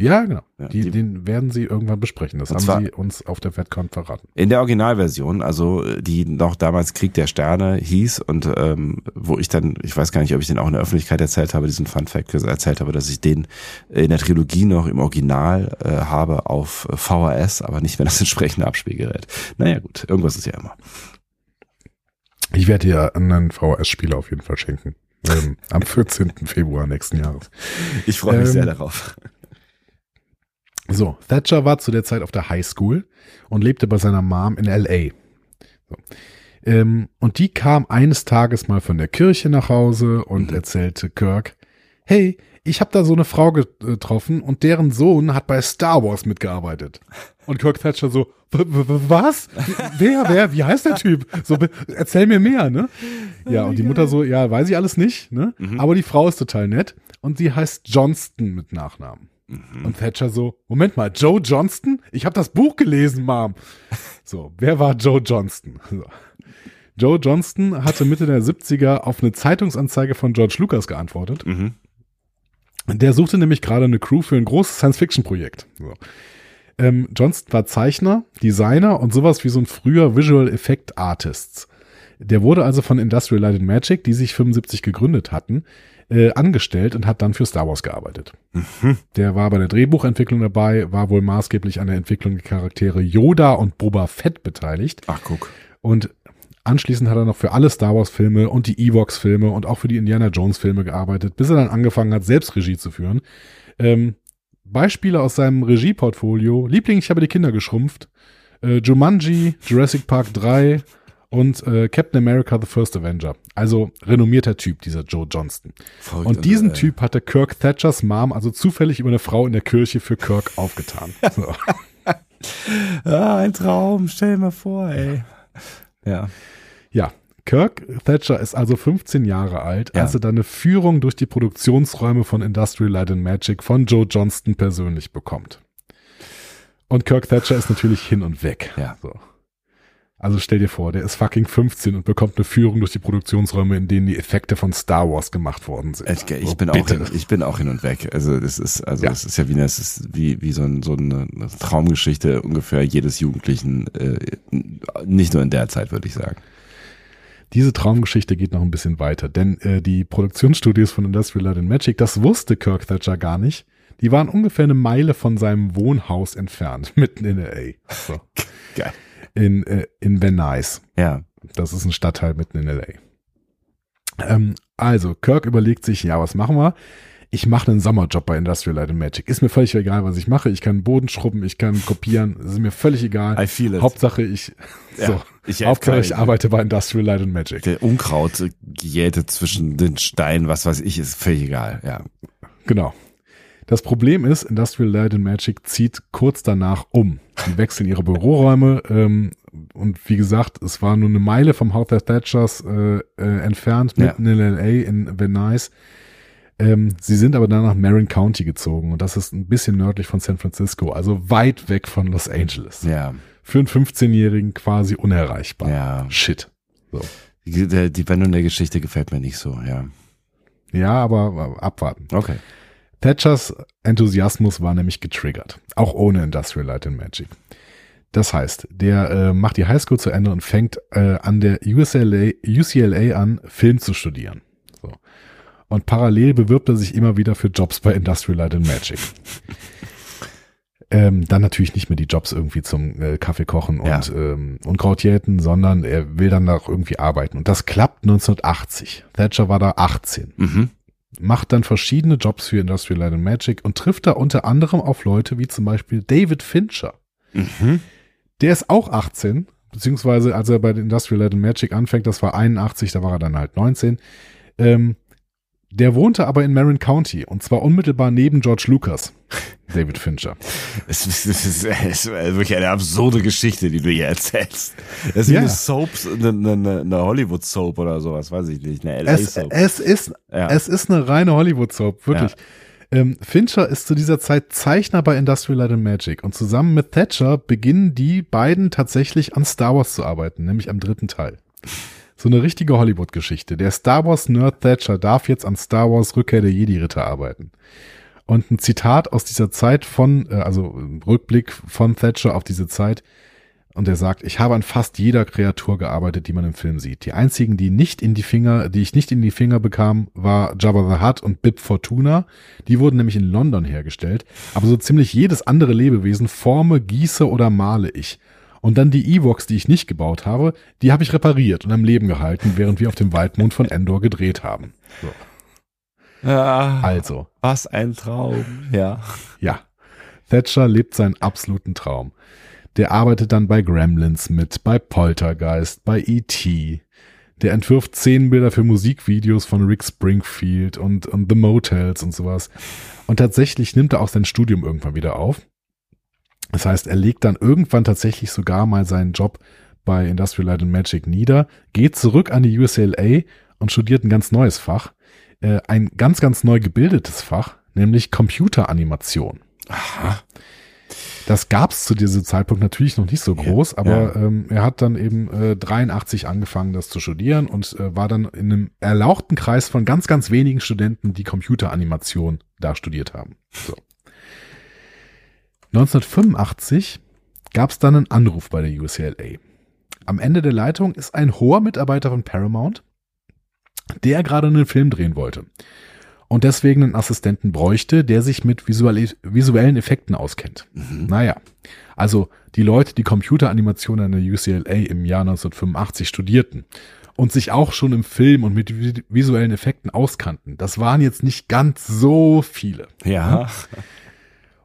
Ja, genau. Ja, die, die- den werden sie irgendwann besprechen. Das haben sie uns auf der FedCon verraten. In der Originalversion, also äh, die noch damals Krieg der Sterne hieß und ähm, wo ich dann, ich weiß gar nicht, ob ich den auch in der Öffentlichkeit erzählt habe, diesen Fun Fact erzählt habe, dass ich den in der Trilogie noch im Original äh, habe auf VHS, aber nicht mehr das entsprechende Abspielgerät. Naja gut, irgendwas ist ja immer. Ich werde dir einen VHS-Spieler auf jeden Fall schenken. Ähm, am 14. Februar nächsten Jahres. Ich freue mich Ähm, sehr darauf. So, Thatcher war zu der Zeit auf der High School und lebte bei seiner Mom in L.A. So. Ähm, und die kam eines Tages mal von der Kirche nach Hause und Mhm. erzählte Kirk, hey, ich habe da so eine Frau getroffen und deren Sohn hat bei Star Wars mitgearbeitet. Und Kirk Thatcher so, "W- w- was? Wer, wer, wie heißt der Typ? So, erzähl mir mehr, ne? Ja, und die Mutter so, ja, weiß ich alles nicht, ne? Mhm. Aber die Frau ist total nett und sie heißt Johnston mit Nachnamen. Mhm. Und Thatcher so, Moment mal, Joe Johnston? Ich habe das Buch gelesen, Mom. So, wer war Joe Johnston? So. Joe Johnston hatte Mitte der 70er auf eine Zeitungsanzeige von George Lucas geantwortet Mhm. Der suchte nämlich gerade eine Crew für ein großes Science-Fiction-Projekt. So. Ähm, Johnston war Zeichner, Designer und sowas wie so ein früher Visual Effect Artists. Der wurde also von Industrial Light and Magic, die sich 75 gegründet hatten, äh, angestellt und hat dann für Star Wars gearbeitet. Der war bei der Drehbuchentwicklung dabei, war wohl maßgeblich an der Entwicklung der Charaktere Yoda und Boba Fett beteiligt. Ach, guck. Und anschließend hat er noch für alle Star Wars Filme und die Evox Filme und auch für die Indiana Jones Filme gearbeitet, bis er dann angefangen hat, selbst Regie zu führen. Ähm, Beispiele aus seinem Regieportfolio. Liebling, ich habe die Kinder geschrumpft. Äh, Jumanji, Jurassic Park 3 und äh, Captain America The First Avenger. Also renommierter Typ, dieser Joe Johnston. Verrückt, Und diesen äh, Typ hatte Kirk Thatchers Mom also zufällig über eine Frau in der Kirche für Kirk aufgetan. So. Ah, ein Traum, stell dir mal vor, ey. Ja. Ja, Kirk Thatcher ist also 15 Jahre alt, Ja. als er dann eine Führung durch die Produktionsräume von Industrial Light and Magic von Joe Johnston persönlich bekommt. Und Kirk Thatcher ist natürlich hin und weg. Ja. So. Also stell dir vor, der ist fucking 15 und bekommt eine Führung durch die Produktionsräume, in denen die Effekte von Star Wars gemacht worden sind. Ich, ich So, bin auch hin, ich bin auch hin und weg. Also das ist also Ja. das ist ja wie es ist wie wie so, ein, so eine Traumgeschichte ungefähr jedes Jugendlichen äh, nicht nur in der Zeit würde ich sagen. Diese Traumgeschichte geht noch ein bisschen weiter, denn äh, die Produktionsstudios von Industrial Light and Magic, das wusste Kirk Thatcher gar nicht. Die waren ungefähr eine Meile von seinem Wohnhaus entfernt, mitten in LA. So. Geil. In, äh, in Van Nuys. Ja. Das ist ein Stadtteil mitten in LA. Ähm, also, Kirk überlegt sich, ja, was machen wir? Ich mache einen Sommerjob bei Industrial Light and Magic. Ist mir völlig egal, was ich mache. Ich kann Boden schrubben, ich kann kopieren. Es ist mir völlig egal. I feel it. Hauptsache ich, Ja, so, ich- Hauptsache ich arbeite bei Industrial Light and Magic. Der Unkraut äh, jäte zwischen den Steinen, was weiß ich, ist völlig egal. Ja. Genau. Das Problem ist, Industrial Light and Magic zieht kurz danach um. Die wechseln ihre Büroräume ähm, und wie gesagt, es war nur eine Meile vom Haus der Thatchers äh, äh, entfernt, Ja. mitten in LA, in Nuys. Ähm, sie sind aber dann nach Marin County gezogen und das ist ein bisschen nördlich von San Francisco, also weit weg von Los Angeles. Ja. Für einen 15-Jährigen quasi unerreichbar. Ja. Shit. So. Die, die Wendung der Geschichte gefällt mir nicht so, ja. Ja, aber abwarten. Okay. Thatchers Enthusiasmus war nämlich getriggert, auch ohne Industrial Light and Magic. Das heißt, der äh, macht die Highschool zu Ende und fängt äh, an der UCLA, UCLA an, Film zu studieren. So. Und parallel bewirbt er sich immer wieder für Jobs bei Industrial Light and Magic. ähm, dann natürlich nicht mehr die Jobs irgendwie zum äh, Kaffee kochen und, Ja. ähm, und Krautjäten, sondern er will dann auch irgendwie arbeiten. Und das klappt 1980. Thatcher war da 18 Mhm. Macht dann verschiedene Jobs für Industrial Light and Magic und trifft da unter anderem auf Leute wie zum Beispiel David Fincher. Mhm. Der ist auch 18, beziehungsweise als er bei Industrial Light and Magic anfängt, das war 81, da war er dann halt 19. Ähm, der wohnte aber in Marin County und zwar unmittelbar neben George Lucas, David Fincher. Es ist, es, ist, es ist wirklich eine absurde Geschichte, die du hier erzählst. Das ist wie Ja. eine Soaps, eine, eine, eine Hollywood-Soap oder sowas, weiß ich nicht, eine Es, LA-Soap. es, ist, Ja. es ist eine reine Hollywood-Soap, wirklich. Ähm, Fincher ist zu dieser Zeit Zeichner bei Industrial Light and Magic und zusammen mit Thatcher beginnen die beiden tatsächlich an Star Wars zu arbeiten, nämlich am dritten Teil. So eine richtige Hollywood-Geschichte. Der Star Wars-Nerd Thatcher darf jetzt an Star Wars Rückkehr der Jedi-Ritter arbeiten. Und ein Zitat aus dieser Zeit von, äh, also Rückblick von Thatcher auf diese Zeit. Und er sagt, ich habe an fast jeder Kreatur gearbeitet, die man im Film sieht. Die einzigen, die nicht in die Finger, die ich nicht in die Finger bekam, war Jabba the Hutt und Bib Fortuna. Die wurden nämlich in London hergestellt. Aber so ziemlich jedes andere Lebewesen forme, gieße oder male ich. Und dann die Evox, die ich nicht gebaut habe, die habe ich repariert und am Leben gehalten, während wir auf dem Waldmond von Endor gedreht haben. So. ja, Also, was ein Traum, ja. Ja, Thatcher lebt seinen absoluten Traum. Der arbeitet dann bei Gremlins mit, bei Poltergeist, bei E.T. Der entwirft Szenenbilder für Musikvideos von Rick Springfield und, und The Motels und sowas. Und tatsächlich nimmt er auch sein Studium irgendwann wieder auf. Das heißt, er legt dann irgendwann tatsächlich sogar mal seinen Job bei Industrial Light and Magic nieder, geht zurück an die UCLA und studiert ein ganz neues Fach. Äh, ein ganz, ganz neu gebildetes Fach, nämlich Computeranimation. Aha. Das gab's zu diesem Zeitpunkt natürlich noch nicht so groß, aber Ja. hat dann eben 83 noch nicht so groß, aber eben ähm, er hat dann eben äh, 83 angefangen, das zu studieren und äh, war dann in einem erlauchten Kreis von ganz, ganz wenigen Studenten, die Computeranimation da studiert haben. So. 1985 gab's dann einen Anruf bei der UCLA. Am Ende der Leitung ist ein hoher Mitarbeiter von Paramount, der gerade einen Film drehen wollte und deswegen einen Assistenten bräuchte, der sich mit visuelle, visuellen Effekten auskennt. Mhm. Naja, also die Leute, die Computeranimation an der UCLA im Jahr 1985 studierten und sich auch schon im Film und mit vi- visuellen Effekten auskannten, das waren jetzt nicht ganz so viele. Ja.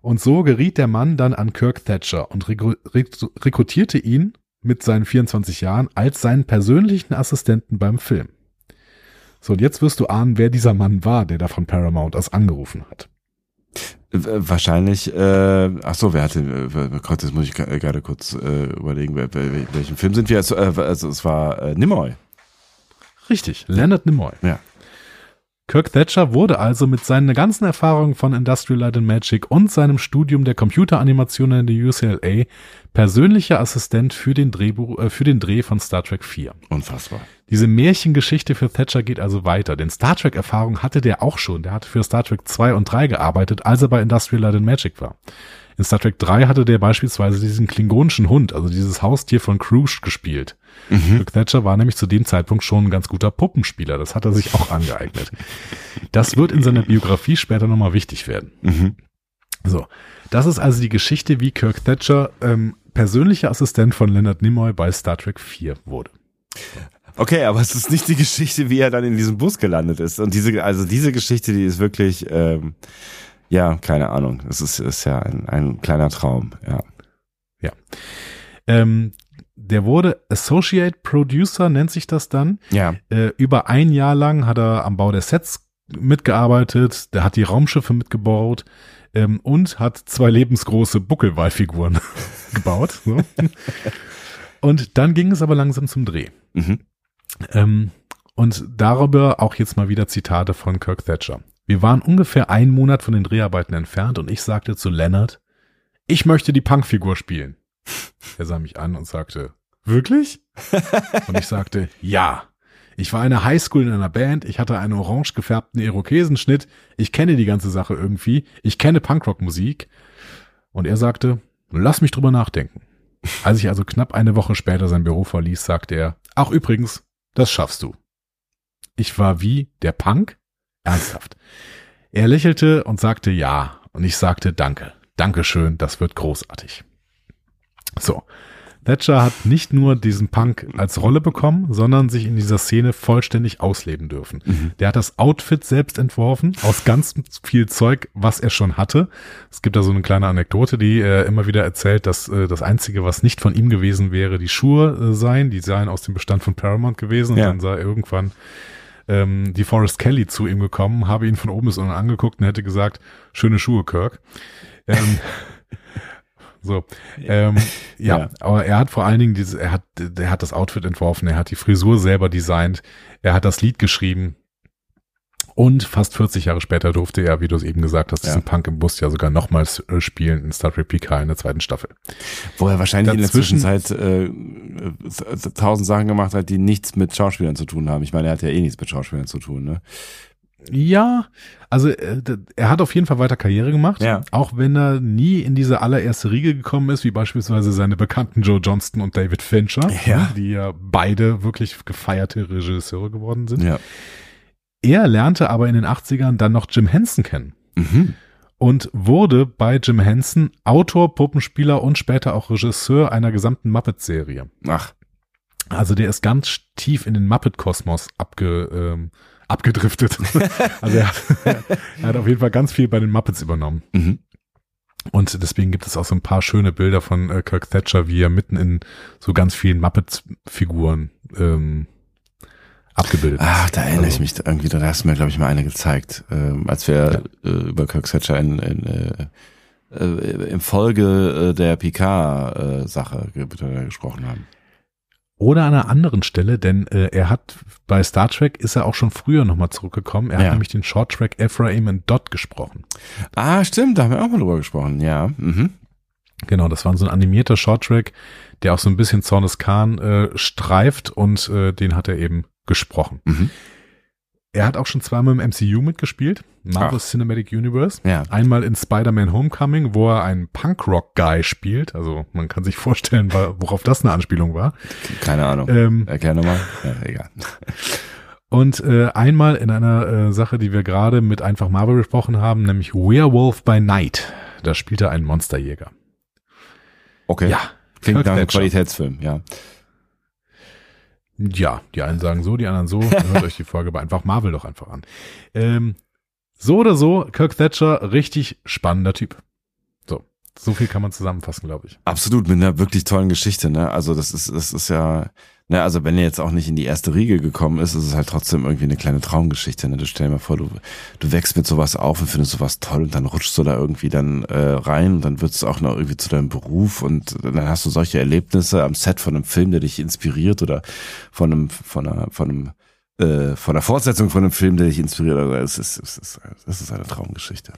Und so geriet der Mann dann an Kirk Thatcher und rekru- rek- rekrutierte ihn mit seinen 24 Jahren als seinen persönlichen Assistenten beim Film. So, und jetzt wirst du ahnen, wer dieser Mann war, der da von Paramount aus angerufen hat. Wahrscheinlich, äh, ach so, wer hatte, äh, Gott, jetzt muss ich gerade kurz äh, überlegen, wer, welchen Film sind wir jetzt? Äh, also es war äh, Nimoy. Richtig, Leonard Nimoy. Ja. Kirk Thatcher wurde also mit seinen ganzen Erfahrungen von Industrial Light and Magic und seinem Studium der Computeranimation in der UCLA persönlicher Assistent für den, Drehbuch, äh, für den Dreh von Star Trek 4. Unfassbar. Diese Märchengeschichte für Thatcher geht also weiter, denn Star Trek-Erfahrung hatte der auch schon. Der hatte für Star Trek 2 und 3 gearbeitet, als er bei Industrial Light and Magic war. In Star Trek 3 hatte der beispielsweise diesen klingonischen Hund, also dieses Haustier von Krush, gespielt. Kirk Thatcher war nämlich zu dem Zeitpunkt schon ein ganz guter Puppenspieler. Das hat er sich auch angeeignet. Das wird in seiner Biografie später nochmal wichtig werden. Mhm. So, das ist also die Geschichte, wie Kirk Thatcher ähm, persönlicher Assistent von Leonard Nimoy bei Star Trek 4 wurde. Okay, aber es ist nicht die Geschichte, wie er dann in diesem Bus gelandet ist. Und diese, also diese Geschichte, die ist wirklich, ähm, ja, keine Ahnung. Es ist, ist ja ein, ein kleiner Traum, ja. Ähm, der wurde Associate Producer, nennt sich das dann. Ja. Äh, über ein Jahr lang hat er am Bau der Sets mitgearbeitet, der hat die Raumschiffe mitgebaut ähm, und hat zwei lebensgroße Buckelwalfiguren gebaut. So. Und dann ging es aber langsam zum Dreh. Mhm. Ähm, und darüber auch jetzt mal wieder Zitate von Kirk Thatcher. Wir waren ungefähr einen Monat von den Dreharbeiten entfernt und ich sagte zu Leonard, ich möchte die Punkfigur spielen. Er sah mich an und sagte, wirklich? Und ich sagte, ja. Ich war in einer Highschool in einer Band, ich hatte einen orange gefärbten Irokesenschnitt, ich kenne die ganze Sache irgendwie, ich kenne Punkrock-Musik. Und er sagte, lass mich drüber nachdenken. Als ich also knapp eine Woche später sein Büro verließ, sagte er, ach übrigens, das schaffst du. Ich war wie der Punk? Ernsthaft. Er lächelte und sagte ja, und ich sagte danke. Dankeschön, das wird großartig. So. Thatcher hat nicht nur diesen Punk als Rolle bekommen, sondern sich in dieser Szene vollständig ausleben dürfen. Der hat das Outfit selbst entworfen, aus ganz viel Zeug, was er schon hatte. Es gibt da so eine kleine Anekdote, die er immer wieder erzählt, dass äh, das Einzige, was nicht von ihm gewesen wäre, die Schuhe äh, seien. Die seien aus dem Bestand von Paramount gewesen. Und Ja. dann sei irgendwann ähm, die Forrest Kelly zu ihm gekommen, habe ihn von oben bis unten angeguckt und hätte gesagt, schöne Schuhe, Kirk. Ähm, so, ähm, ja, Ja. aber er hat vor allen Dingen dieses, er hat, der hat das Outfit entworfen, er hat die Frisur selber designt, er hat das Lied geschrieben und fast 40 Jahre später durfte er, wie du es eben gesagt hast, Ja. diesen Punk im Bus ja sogar nochmals äh, spielen in Star Trek PK in der zweiten Staffel. Wo er wahrscheinlich Dazwischen- in der Zwischenzeit äh, äh, tausend Sachen gemacht hat, die nichts mit Schauspielern zu tun haben. Ich meine, er hat ja eh nichts mit Schauspielern zu tun, ne? Ja, also äh, er hat auf jeden Fall weiter Karriere gemacht, Ja. auch wenn er nie in diese allererste Riege gekommen ist, wie beispielsweise seine bekannten Joe Johnston und David Fincher, Ja. die ja beide wirklich gefeierte Regisseure geworden sind. Ja. Er lernte aber in den 80ern dann noch Jim Henson kennen Mhm. und wurde bei Jim Henson Autor, Puppenspieler und später auch Regisseur einer gesamten Muppet-Serie. Ach, Also der ist ganz tief in den Muppet-Kosmos abge, ähm, abgedriftet. also er hat, er hat auf jeden Fall ganz viel bei den Muppets übernommen. mhm. Und deswegen gibt es auch so ein paar schöne Bilder von äh, Kirk Thatcher, wie er mitten in so ganz vielen Muppet-Figuren ähm, abgebildet. Ach, da erinnere Also- ich mich irgendwie, da hast du mir, glaube ich, mal eine gezeigt, ähm, als wir äh, über Kirk Thatcher in, in, äh, äh, im Folge äh, der PK-Sache gesprochen haben. Oder an einer anderen Stelle, denn äh, er hat bei Star Trek ist er auch schon früher nochmal zurückgekommen. Er Ja. hat nämlich den Short Track Ephraim and Dot gesprochen. Ah, stimmt, da haben wir auch mal drüber gesprochen, ja. Mhm. Genau, das war so ein animierter Shorttrack, der auch so ein bisschen Zornes Khan äh, streift und äh, den hat er eben gesprochen. Mhm. Er hat auch schon zweimal im MCU mitgespielt, Marvel Cinematic Universe. Ja. Einmal in Spider-Man Homecoming, wo er einen Punk-Rock-Guy spielt. Also man kann sich vorstellen, worauf das eine Anspielung war. Keine Ahnung. Ähm, Erklär nochmal. Ja, egal. Und äh, einmal in einer äh, Sache, die wir gerade mit einfach Marvel besprochen haben, nämlich Werewolf by Night. Da spielt er einen Monsterjäger. Okay. Ja, Klingt Kirk nach einem. Qualitätsfilm, ja. Ja, die einen sagen so, die anderen so. Hört euch die Folge bei einfach Marvel doch einfach an. Ähm, so oder so, Kirk Thatcher, richtig spannender Typ. So, so viel kann man zusammenfassen, glaube ich. Absolut, mit einer wirklich tollen Geschichte, ne? Also das ist, das ist ja, ne, also wenn er jetzt auch nicht in die erste Riege gekommen ist, ist es halt trotzdem irgendwie eine kleine Traumgeschichte, ne? Du stell dir mal vor, du, du wächst mit sowas auf und findest sowas toll und dann rutschst du da irgendwie dann äh, rein und dann wird es auch noch irgendwie zu deinem Beruf und dann hast du solche Erlebnisse am Set von einem Film, der dich inspiriert oder von einem, von einer, von einem äh, von der Fortsetzung von einem Film, der dich inspiriert. Also es ist, es ist, es ist eine Traumgeschichte.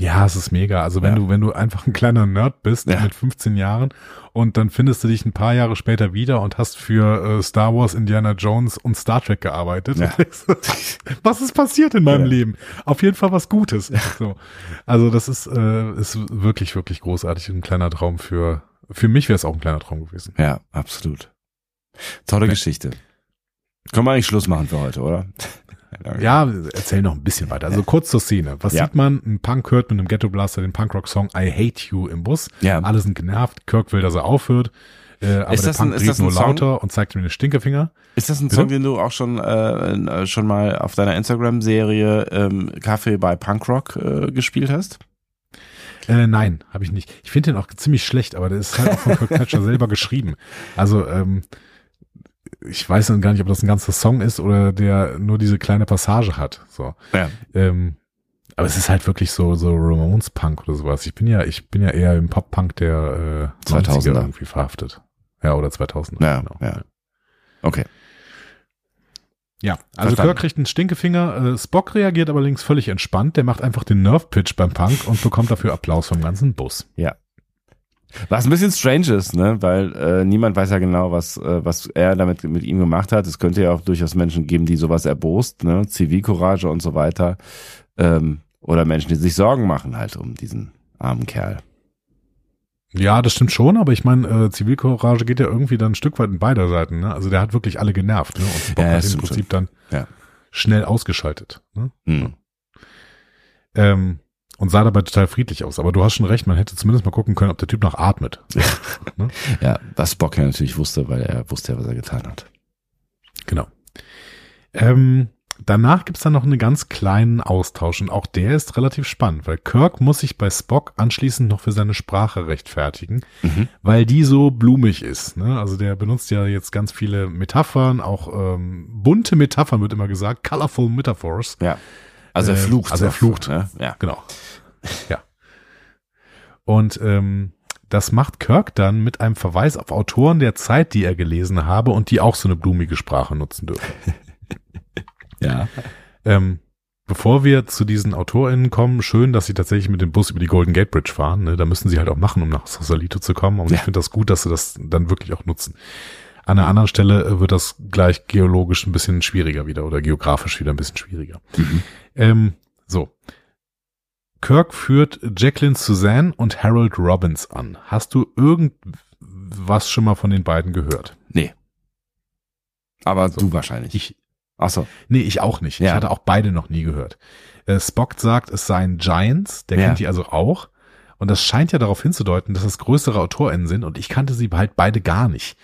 Ja, es ist mega. Also wenn Ja. du, wenn du einfach ein kleiner Nerd bist Ja. mit 15 Jahren und dann findest du dich ein paar Jahre später wieder und hast für äh, Star Wars, Indiana Jones und Star Trek gearbeitet. Ja. Was ist passiert in meinem. Leben? Auf jeden Fall was Gutes. So. Also das ist, äh, ist wirklich, wirklich großartig. Ein kleiner Traum für, für mich wäre es auch ein kleiner Traum gewesen. Ja, absolut. Tolle. Geschichte. Können wir eigentlich Schluss machen für heute, oder? Ja, erzähl noch ein bisschen weiter. Also kurz zur Szene. Was Ja. sieht man? Ein Punk hört mit einem Ghetto Blaster den Punkrock-Song I Hate You im Bus. Ja. Alle sind genervt. Kirk will, dass er aufhört. Äh, aber Ist der ein- Punk ist dreht ein nur Song? lauter und zeigt ihm den Stinkefinger. Ist das ein Bitte? Song, den du auch schon äh, schon mal auf deiner Instagram-Serie ähm, Kaffee bei Punkrock äh, gespielt hast? Äh, nein, habe ich nicht. Ich finde den auch ziemlich schlecht, aber der ist halt auch von Kirk Thatcher selber geschrieben. Also ähm, ich weiß dann gar nicht, ob das ein ganzer Song ist oder der nur diese kleine Passage hat. So. Ja. Ähm, aber es ist halt wirklich so so Ramones Punk oder sowas. Ich bin ja ich bin ja eher im Pop Punk der äh, 90er 2000er. irgendwie verhaftet. Ja, oder 2000. Ja, genau. ja. Okay. Ja, also Verstanden. Kirk kriegt einen Stinkefinger. Äh, Spock reagiert aber links völlig entspannt. Der macht einfach den Nerve Pitch beim Punk und bekommt dafür Applaus vom ganzen Bus. Was ein bisschen strange ist, ne, weil äh, niemand weiß ja genau, was äh, was er damit mit ihm gemacht hat. Es könnte ja auch durchaus Menschen geben, die sowas erbost, ne, Zivilcourage und so weiter, ähm, oder Menschen, die sich Sorgen machen halt um diesen armen Kerl. Ja, das stimmt schon, aber ich meine, äh, Zivilcourage geht ja irgendwie dann ein Stück weit in beider Seiten. Ne? Also der hat wirklich alle genervt. Ne? Und Spock Ja, hat im Prinzip dann Ja. schnell ausgeschaltet. Ne? Hm. Ähm, und sah dabei total friedlich aus. Aber du hast schon recht, man hätte zumindest mal gucken können, ob der Typ noch atmet. Ja, was Spock ja natürlich wusste, weil er wusste ja, was er getan hat. Genau. Ähm, danach gibt's dann noch einen ganz kleinen Austausch und auch der ist relativ spannend, weil Kirk muss sich bei Spock anschließend noch für seine Sprache rechtfertigen, Mhm. weil die so blumig ist. Ne? Also der benutzt ja jetzt ganz viele Metaphern, auch ähm, bunte Metaphern wird immer gesagt, colorful metaphors. Ja. Also er Äh, flucht. also er flucht. Ne? Ja. Genau. Ja. Und ähm, das macht Kirk dann mit einem Verweis auf Autoren der Zeit, die er gelesen habe und die auch so eine blumige Sprache nutzen dürfen. Ja. Ähm, bevor wir zu diesen AutorInnen kommen, schön, dass sie tatsächlich mit dem Bus über die Golden Gate Bridge fahren. Ne? Da müssen sie halt auch machen, um nach Sausalito zu kommen. Und Ja. ich finde das gut, dass sie das dann wirklich auch nutzen. An einer anderen Stelle äh, wird das gleich geologisch ein bisschen schwieriger wieder oder geografisch wieder ein bisschen schwieriger. Mhm. Ähm, so. Kirk führt Jacqueline Suzanne und Harold Robbins an. Hast du irgendwas schon mal von den beiden gehört? Nee. Aber So. du wahrscheinlich. Ich, Ach so. Nee, ich auch nicht. Ich Ja. hatte auch beide noch nie gehört. Äh, Spock sagt, es seien Giants, der Ja. kennt die also auch. Und das scheint ja darauf hinzudeuten, dass es größere AutorInnen sind und ich kannte sie halt beide gar nicht.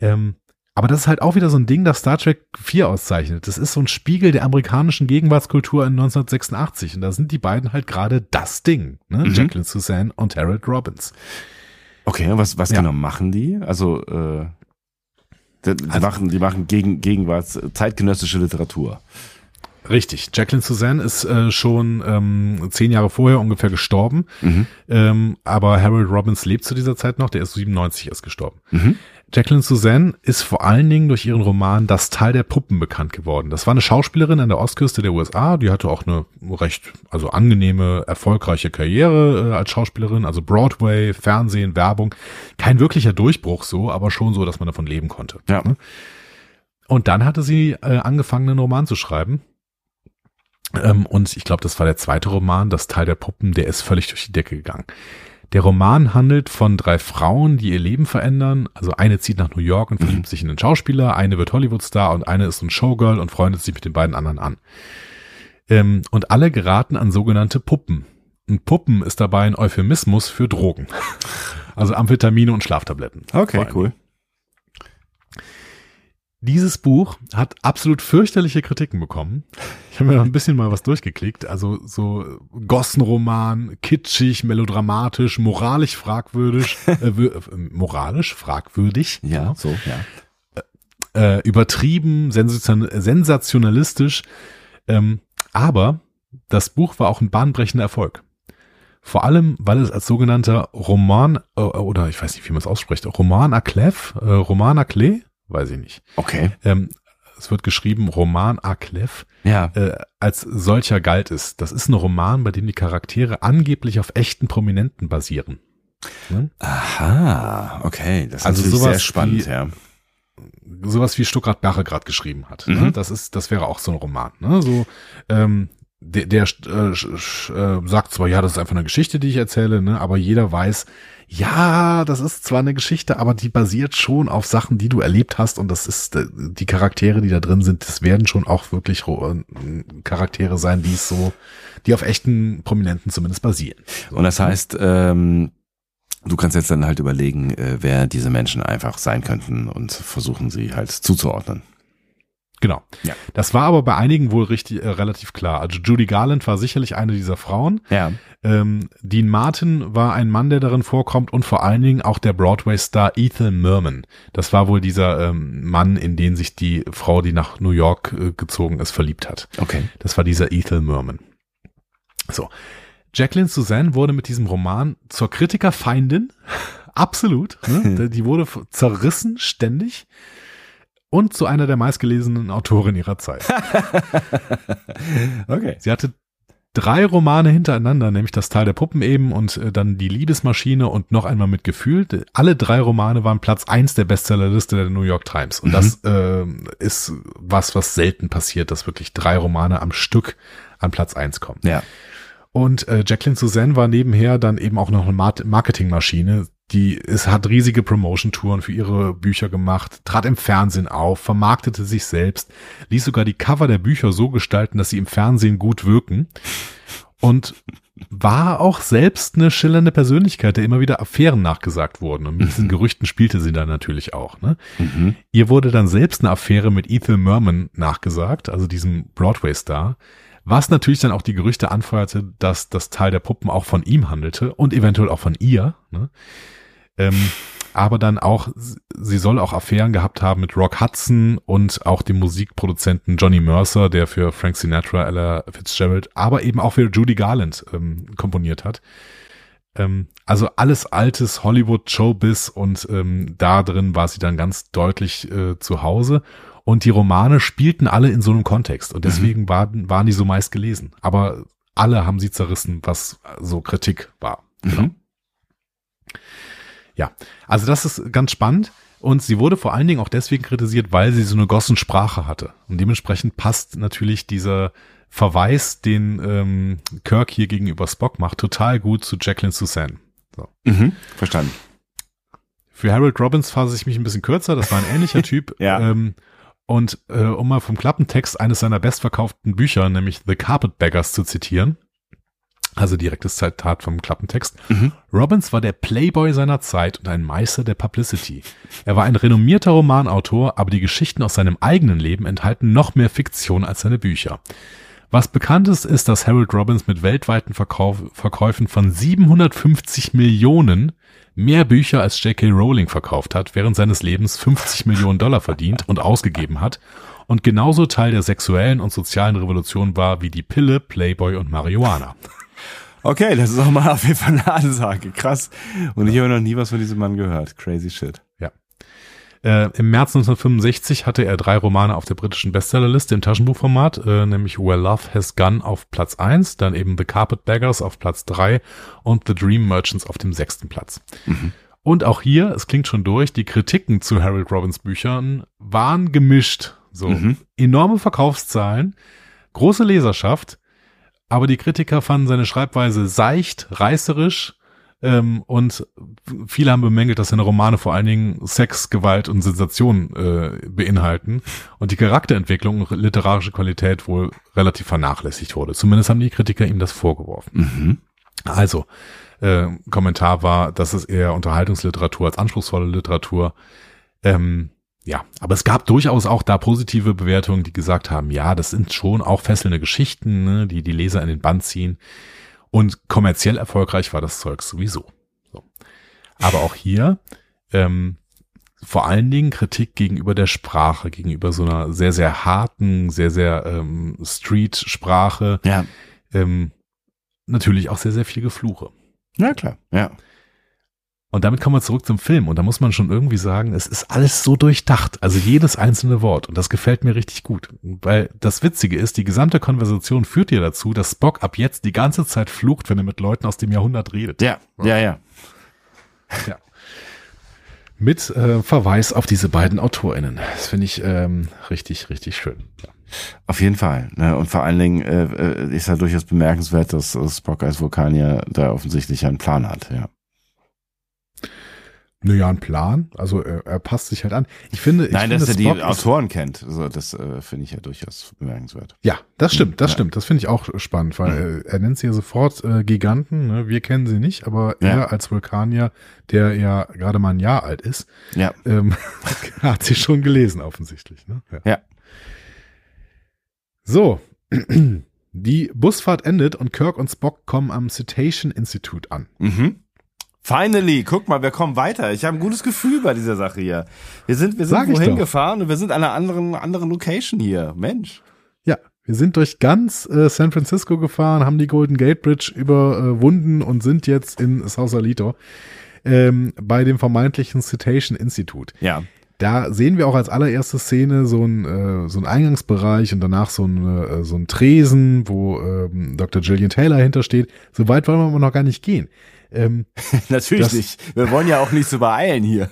Ähm, aber das ist halt auch wieder so ein Ding, das Star Trek 4 auszeichnet. Das ist so ein Spiegel der amerikanischen Gegenwartskultur in 1986 und da sind die beiden halt gerade das Ding. Ne? Mhm. Jacqueline Suzanne und Harold Robbins. Okay, was, was Ja. genau machen die? Also, äh, die, die Also- machen, die machen gegen, Gegenwarts, zeitgenössische Literatur. Richtig. Jacqueline Suzanne ist äh, schon ähm, zehn Jahre vorher ungefähr gestorben. Mhm. Ähm, aber Harold Robbins lebt zu dieser Zeit noch. Der ist 97 erst gestorben. Mhm. Jacqueline Suzanne ist vor allen Dingen durch ihren Roman Das Tal der Puppen bekannt geworden. Das war eine Schauspielerin an der Ostküste der USA. Die hatte auch eine recht, also angenehme, erfolgreiche Karriere äh, als Schauspielerin. Also Broadway, Fernsehen, Werbung. Kein wirklicher Durchbruch so, aber schon so, dass man davon leben konnte. Ja. Ne? Und dann hatte sie äh, angefangen, einen Roman zu schreiben. Ähm, und ich glaube, das war der zweite Roman, Das Teil der Puppen, der ist völlig durch die Decke gegangen. Der Roman handelt von drei Frauen, die ihr Leben verändern. Also eine zieht nach New York und verliebt sich in einen Schauspieler, eine wird Hollywood-Star und eine ist ein Showgirl und freundet sich mit den beiden anderen an. Ähm, und alle geraten an sogenannte Puppen. Und Puppen ist dabei ein Euphemismus für Drogen. Also Amphetamine und Schlaftabletten. Okay, cool. Dieses Buch hat absolut fürchterliche Kritiken bekommen. Ich habe mir noch ein bisschen mal was durchgeklickt. Also so Gossenroman, kitschig, melodramatisch, moralisch fragwürdig, äh, äh, moralisch fragwürdig, Ja, so, ja. äh, übertrieben, sensation sensationalistisch. Ähm, aber das Buch war auch ein bahnbrechender Erfolg. Vor allem, weil es als sogenannter Roman, äh, oder ich weiß nicht, wie man es ausspricht, Roman à clef, äh, Roman à clé, weiß ich nicht. Okay. Ähm, es wird geschrieben Roman clef, Ja. äh, als solcher galt es. Das ist ein Roman, bei dem die Charaktere angeblich auf echten Prominenten basieren. Ne? Aha, okay. Das ist Also sowas sehr spannend, wie- ja. Sowas wie Stuttgart Barre gerade geschrieben hat. Ne? Mhm. Das ist, das wäre auch so ein Roman. Ne? So, ähm, der, der äh, äh, sagt zwar, ja, das ist einfach eine Geschichte, die ich erzähle, ne? aber jeder weiß, ja, das ist zwar eine Geschichte, aber die basiert schon auf Sachen, die du erlebt hast und das ist äh, die Charaktere, die da drin sind, das werden schon auch wirklich äh, Charaktere sein, die es so, die auf echten Prominenten zumindest basieren. Und das heißt, ähm, du kannst jetzt dann halt überlegen, äh, wer diese Menschen einfach sein könnten und versuchen sie halt zuzuordnen. Genau. Ja. Das war aber bei einigen wohl richtig äh, relativ klar. Also Judy Garland war sicherlich eine dieser Frauen. Ja. Ähm, Dean Martin war ein Mann, der darin vorkommt und vor allen Dingen auch der Broadway-Star Ethan Merman. Das war wohl dieser ähm, Mann, in den sich die Frau, die nach New York äh, gezogen ist, verliebt hat. Okay. Das war dieser Ethel Merman. So. Jacqueline Suzanne wurde mit diesem Roman zur Kritikerfeindin. Absolut. Ne? Die wurde zerrissen ständig. Und zu einer der meistgelesenen Autoren ihrer Zeit. Okay. Sie hatte drei Romane hintereinander, nämlich das Tal der Puppen eben und äh, dann die Liebesmaschine und noch einmal mit Gefühl. Alle drei Romane waren Platz eins der Bestsellerliste der New York Times. Und das äh, ist was, was selten passiert, dass wirklich drei Romane am Stück an Platz eins kommen. Ja. Und äh, Jacqueline Suzanne war nebenher dann eben auch noch eine Mar Marketingmaschine. Die ist, hat riesige Promotion-Touren für ihre Bücher gemacht, trat im Fernsehen auf, vermarktete sich selbst, ließ sogar die Cover der Bücher so gestalten, dass sie im Fernsehen gut wirken und war auch selbst eine schillernde Persönlichkeit, der immer wieder Affären nachgesagt wurden. Und mit diesen Gerüchten spielte sie dann natürlich auch. Ne? Mhm. Ihr wurde dann selbst eine Affäre mit Ethel Merman nachgesagt, also diesem Broadway-Star, was natürlich dann auch die Gerüchte anfeuerte, dass das Teil der Puppen auch von ihm handelte und eventuell auch von ihr. Ne? Ähm, aber dann auch, sie soll auch Affären gehabt haben mit Rock Hudson und auch dem Musikproduzenten Johnny Mercer, der für Frank Sinatra, Ella Fitzgerald, aber eben auch für Judy Garland ähm, komponiert hat. Ähm, also alles altes Hollywood Showbiz und ähm, da drin war sie dann ganz deutlich äh, zu Hause. Und die Romane spielten alle in so einem Kontext und deswegen waren, waren die so meist gelesen. Aber alle haben sie zerrissen, was so Kritik war. Mhm. Ja, also das ist ganz spannend. Und sie wurde vor allen Dingen auch deswegen kritisiert, weil sie so eine Gossensprache hatte. Und dementsprechend passt natürlich dieser Verweis, den ähm, Kirk hier gegenüber Spock macht, total gut zu Jacqueline Suzanne. So. Mhm. Verstanden. Für Harold Robbins fasse ich mich ein bisschen kürzer. Das war ein ähnlicher Typ. Ja. Ähm, und äh, um mal vom Klappentext eines seiner bestverkauften Bücher, nämlich The Carpetbaggers, zu zitieren, also direktes Zitat vom Klappentext. Mhm. Robbins war der Playboy seiner Zeit und ein Meister der Publicity. Er war ein renommierter Romanautor, aber die Geschichten aus seinem eigenen Leben enthalten noch mehr Fiktion als seine Bücher. Was bekannt ist, ist, dass Harold Robbins mit weltweiten Verkauf, Verkäufen von 750 Millionen mehr Bücher als J.K. Rowling verkauft hat, während seines Lebens 50 Millionen Dollar verdient und ausgegeben hat und genauso Teil der sexuellen und sozialen Revolution war wie die Pille, Playboy und Marihuana. Okay, das ist auch mal auf jeden Fall eine Ansage. Krass. Und ich habe noch nie was von diesem Mann gehört. Crazy shit. Ja. Äh, Im März 1965 hatte er drei Romane auf der britischen Bestsellerliste im Taschenbuchformat, äh, nämlich Where Love Has Gone auf Platz eins, dann eben The Carpetbaggers auf Platz drei und The Dream Merchants auf dem sechsten Platz. Mhm. Und auch hier, es klingt schon durch, die Kritiken zu Harold Robbins Büchern waren gemischt. So Mhm. enorme Verkaufszahlen, große Leserschaft, aber die Kritiker fanden seine Schreibweise seicht, reißerisch ähm, und viele haben bemängelt, dass seine Romane vor allen Dingen Sex, Gewalt und Sensation äh, beinhalten und die Charakterentwicklung und literarische Qualität wohl relativ vernachlässigt wurde. Zumindest haben die Kritiker ihm das vorgeworfen. Mhm. Also, äh, Kommentar war, das ist eher Unterhaltungsliteratur als anspruchsvolle Literatur. Ähm, ja, aber es gab durchaus auch da positive Bewertungen, die gesagt haben, ja, das sind schon auch fesselnde Geschichten, ne, die die Leser in den Band ziehen. Und kommerziell erfolgreich war das Zeug sowieso. So. Aber auch hier ähm, vor allen Dingen Kritik gegenüber der Sprache, gegenüber so einer sehr, sehr harten, sehr, sehr ähm, Street-Sprache. Ja. Ähm, natürlich auch sehr, sehr viel Gefluche. Ja, klar. Ja. Und damit kommen wir zurück zum Film. Und da muss man schon irgendwie sagen, es ist alles so durchdacht. Also jedes einzelne Wort. Und das gefällt mir richtig gut. Weil das Witzige ist, die gesamte Konversation führt dir dazu, dass Spock ab jetzt die ganze Zeit flucht, wenn er mit Leuten aus dem Jahrhundert redet. Ja, ja, ja. Ja. Mit äh, Verweis auf diese beiden AutorInnen. Das finde ich ähm, richtig, richtig schön. Ja. Auf jeden Fall. Ne? Und vor allen Dingen äh, äh, ist ja durchaus bemerkenswert, dass Spock als Vulkanier da offensichtlich einen Plan hat. Ja. Naja, ein Plan. Also er, er passt sich halt an. Ich finde, ich Nein, finde, dass er die Spock Autoren kennt. Also das äh, finde ich ja durchaus bemerkenswert. Ja, das stimmt, das Ja. stimmt. Das finde ich auch spannend, weil äh, er nennt sie ja sofort äh, Giganten. Ne? Wir kennen sie nicht, aber Ja. er als Vulkanier, der ja gerade mal ein Jahr alt ist, Ja. ähm, hat sie schon gelesen offensichtlich. Ne? Ja. So, die Busfahrt endet und Kirk und Spock kommen am Cetacean Institute an. Mhm. Finally, guck mal, wir kommen weiter. Ich habe ein gutes Gefühl bei dieser Sache hier. Wir sind, wir sind wohin gefahren und wir sind an einer anderen, anderen Location hier. Mensch. Ja, wir sind durch ganz äh, San Francisco gefahren, haben die Golden Gate Bridge überwunden und sind jetzt in Sausalito ähm, bei dem vermeintlichen Cetacean Institute. Ja. Da sehen wir auch als allererste Szene so ein äh, so ein Eingangsbereich und danach so ein äh, so ein Tresen, wo ähm, Dr. Gillian Taylor hintersteht. So weit wollen wir aber noch gar nicht gehen. Ähm, Natürlich Das- nicht. Wir wollen ja auch nicht so beeilen hier.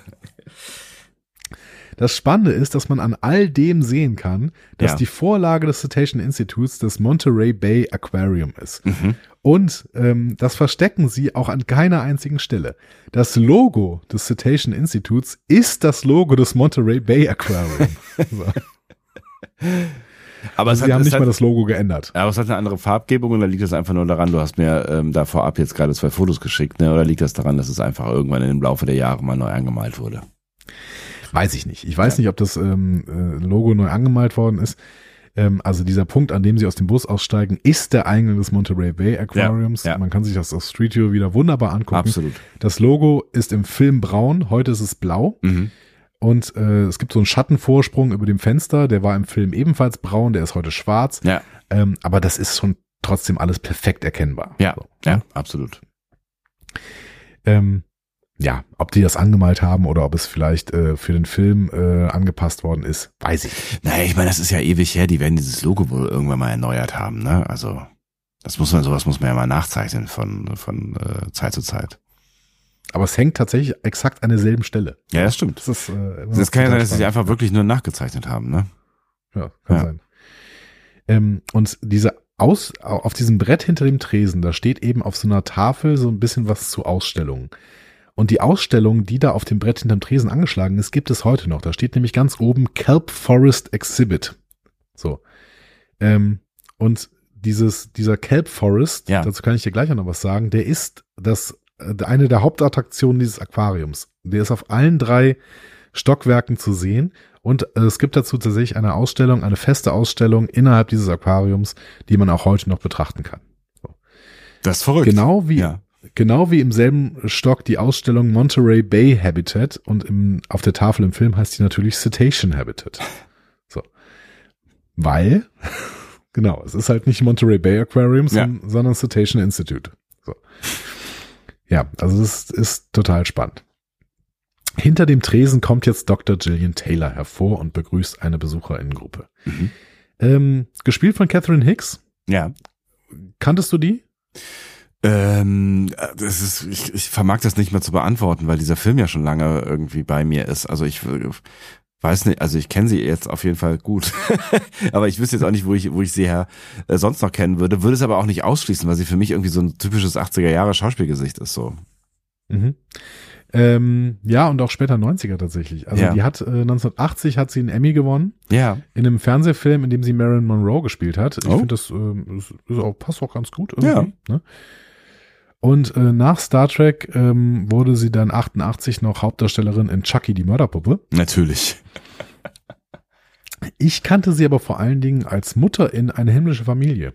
Das Spannende ist, dass man an all dem sehen kann, dass Ja. die Vorlage des Cetacean Institutes das Monterey Bay Aquarium ist. Mhm. Und ähm, das verstecken sie auch an keiner einzigen Stelle. Das Logo des Cetacean Institutes ist das Logo des Monterey Bay Aquarium. so. Aber es Sie hat, haben nicht hat, mal das Logo geändert. aber es hat eine andere Farbgebung und da liegt es einfach nur daran, du hast mir ähm, da vorab jetzt gerade zwei Fotos geschickt, ne? Oder liegt das daran, dass es einfach irgendwann im Laufe der Jahre mal neu angemalt wurde? Weiß ich nicht. Ich weiß nicht, ob das ähm, äh, Logo neu angemalt worden ist. Ähm, also dieser Punkt, an dem sie aus dem Bus aussteigen, ist der Eingang des Monterey Bay Aquariums. Ja, ja. Man kann sich das auf Street View wieder wunderbar angucken. Absolut. Das Logo ist im Film braun, heute ist es blau. Mhm. Und äh, es gibt so einen Schattenvorsprung über dem Fenster, der war im Film ebenfalls braun, der ist heute schwarz. Ja, Ähm, aber das ist schon trotzdem alles perfekt erkennbar. ja, So. ja, absolut. Ähm, ja, ob die das angemalt haben oder ob es vielleicht äh, für den Film äh, angepasst worden ist, weiß ich. Naja, ich meine, das ist ja ewig her, die werden dieses Logo wohl irgendwann mal erneuert haben, ne? Also, das muss man, sowas muss man ja mal nachzeichnen von, von äh, Zeit zu Zeit. Aber es hängt tatsächlich exakt an derselben Stelle. Ja, das stimmt. Das, ist, äh, Das kann ja sein, dass sie einfach wirklich nur nachgezeichnet haben, ne? Ja, kann Ja. sein. Ähm, und diese Aus, auf diesem Brett hinter dem Tresen, da steht eben auf so einer Tafel so ein bisschen was zu Ausstellungen. Und die Ausstellung, die da auf dem Brett hinterm Tresen angeschlagen ist, gibt es heute noch. Da steht nämlich ganz oben Kelp Forest Exhibit. So. Ähm, und dieses, dieser Kelp Forest, Ja. dazu kann ich dir gleich auch noch was sagen, der ist das, eine der Hauptattraktionen dieses Aquariums. Der ist auf allen drei Stockwerken zu sehen. Und äh, es gibt dazu tatsächlich eine Ausstellung, eine feste Ausstellung innerhalb dieses Aquariums, die man auch heute noch betrachten kann. Das ist verrückt. Genau wie, Ja. genau wie im selben Stock die Ausstellung Monterey Bay Habitat und im, auf der Tafel im Film heißt die natürlich Cetacean Habitat. So. Weil, genau, es ist halt nicht Monterey Bay Aquarium, Ja. sondern, sondern Cetacean Institute. So. Ja, also das ist total spannend. Hinter dem Tresen kommt jetzt Dr. Gillian Taylor hervor und begrüßt eine Besucherinnengruppe. Mhm. Ähm, gespielt von Catherine Hicks. Ja. Kanntest du die? Ähm, das ist, ich, ich vermag das nicht mehr zu beantworten, weil dieser Film ja schon lange irgendwie bei mir ist. Also ich weiß nicht, also ich kenne sie jetzt auf jeden Fall gut. aber ich wüsste jetzt auch nicht, wo ich, wo ich sie her äh, sonst noch kennen würde. Würde es aber auch nicht ausschließen, weil sie für mich irgendwie so ein typisches 80er Jahre Schauspielgesicht ist, so. Mhm. Ähm, ja, und auch später 90er tatsächlich. Also Ja. die hat äh, 1980 hat sie einen Emmy gewonnen Ja. in einem Fernsehfilm, in dem sie Marilyn Monroe gespielt hat. Ich Oh. finde, das ähm, ist, ist auch, passt auch ganz gut irgendwie. Ne? Und äh, nach Star Trek ähm, wurde sie dann 88 noch Hauptdarstellerin in Chucky, die Mörderpuppe. Natürlich. Ich kannte sie aber vor allen Dingen als Mutter in Eine himmlische Familie.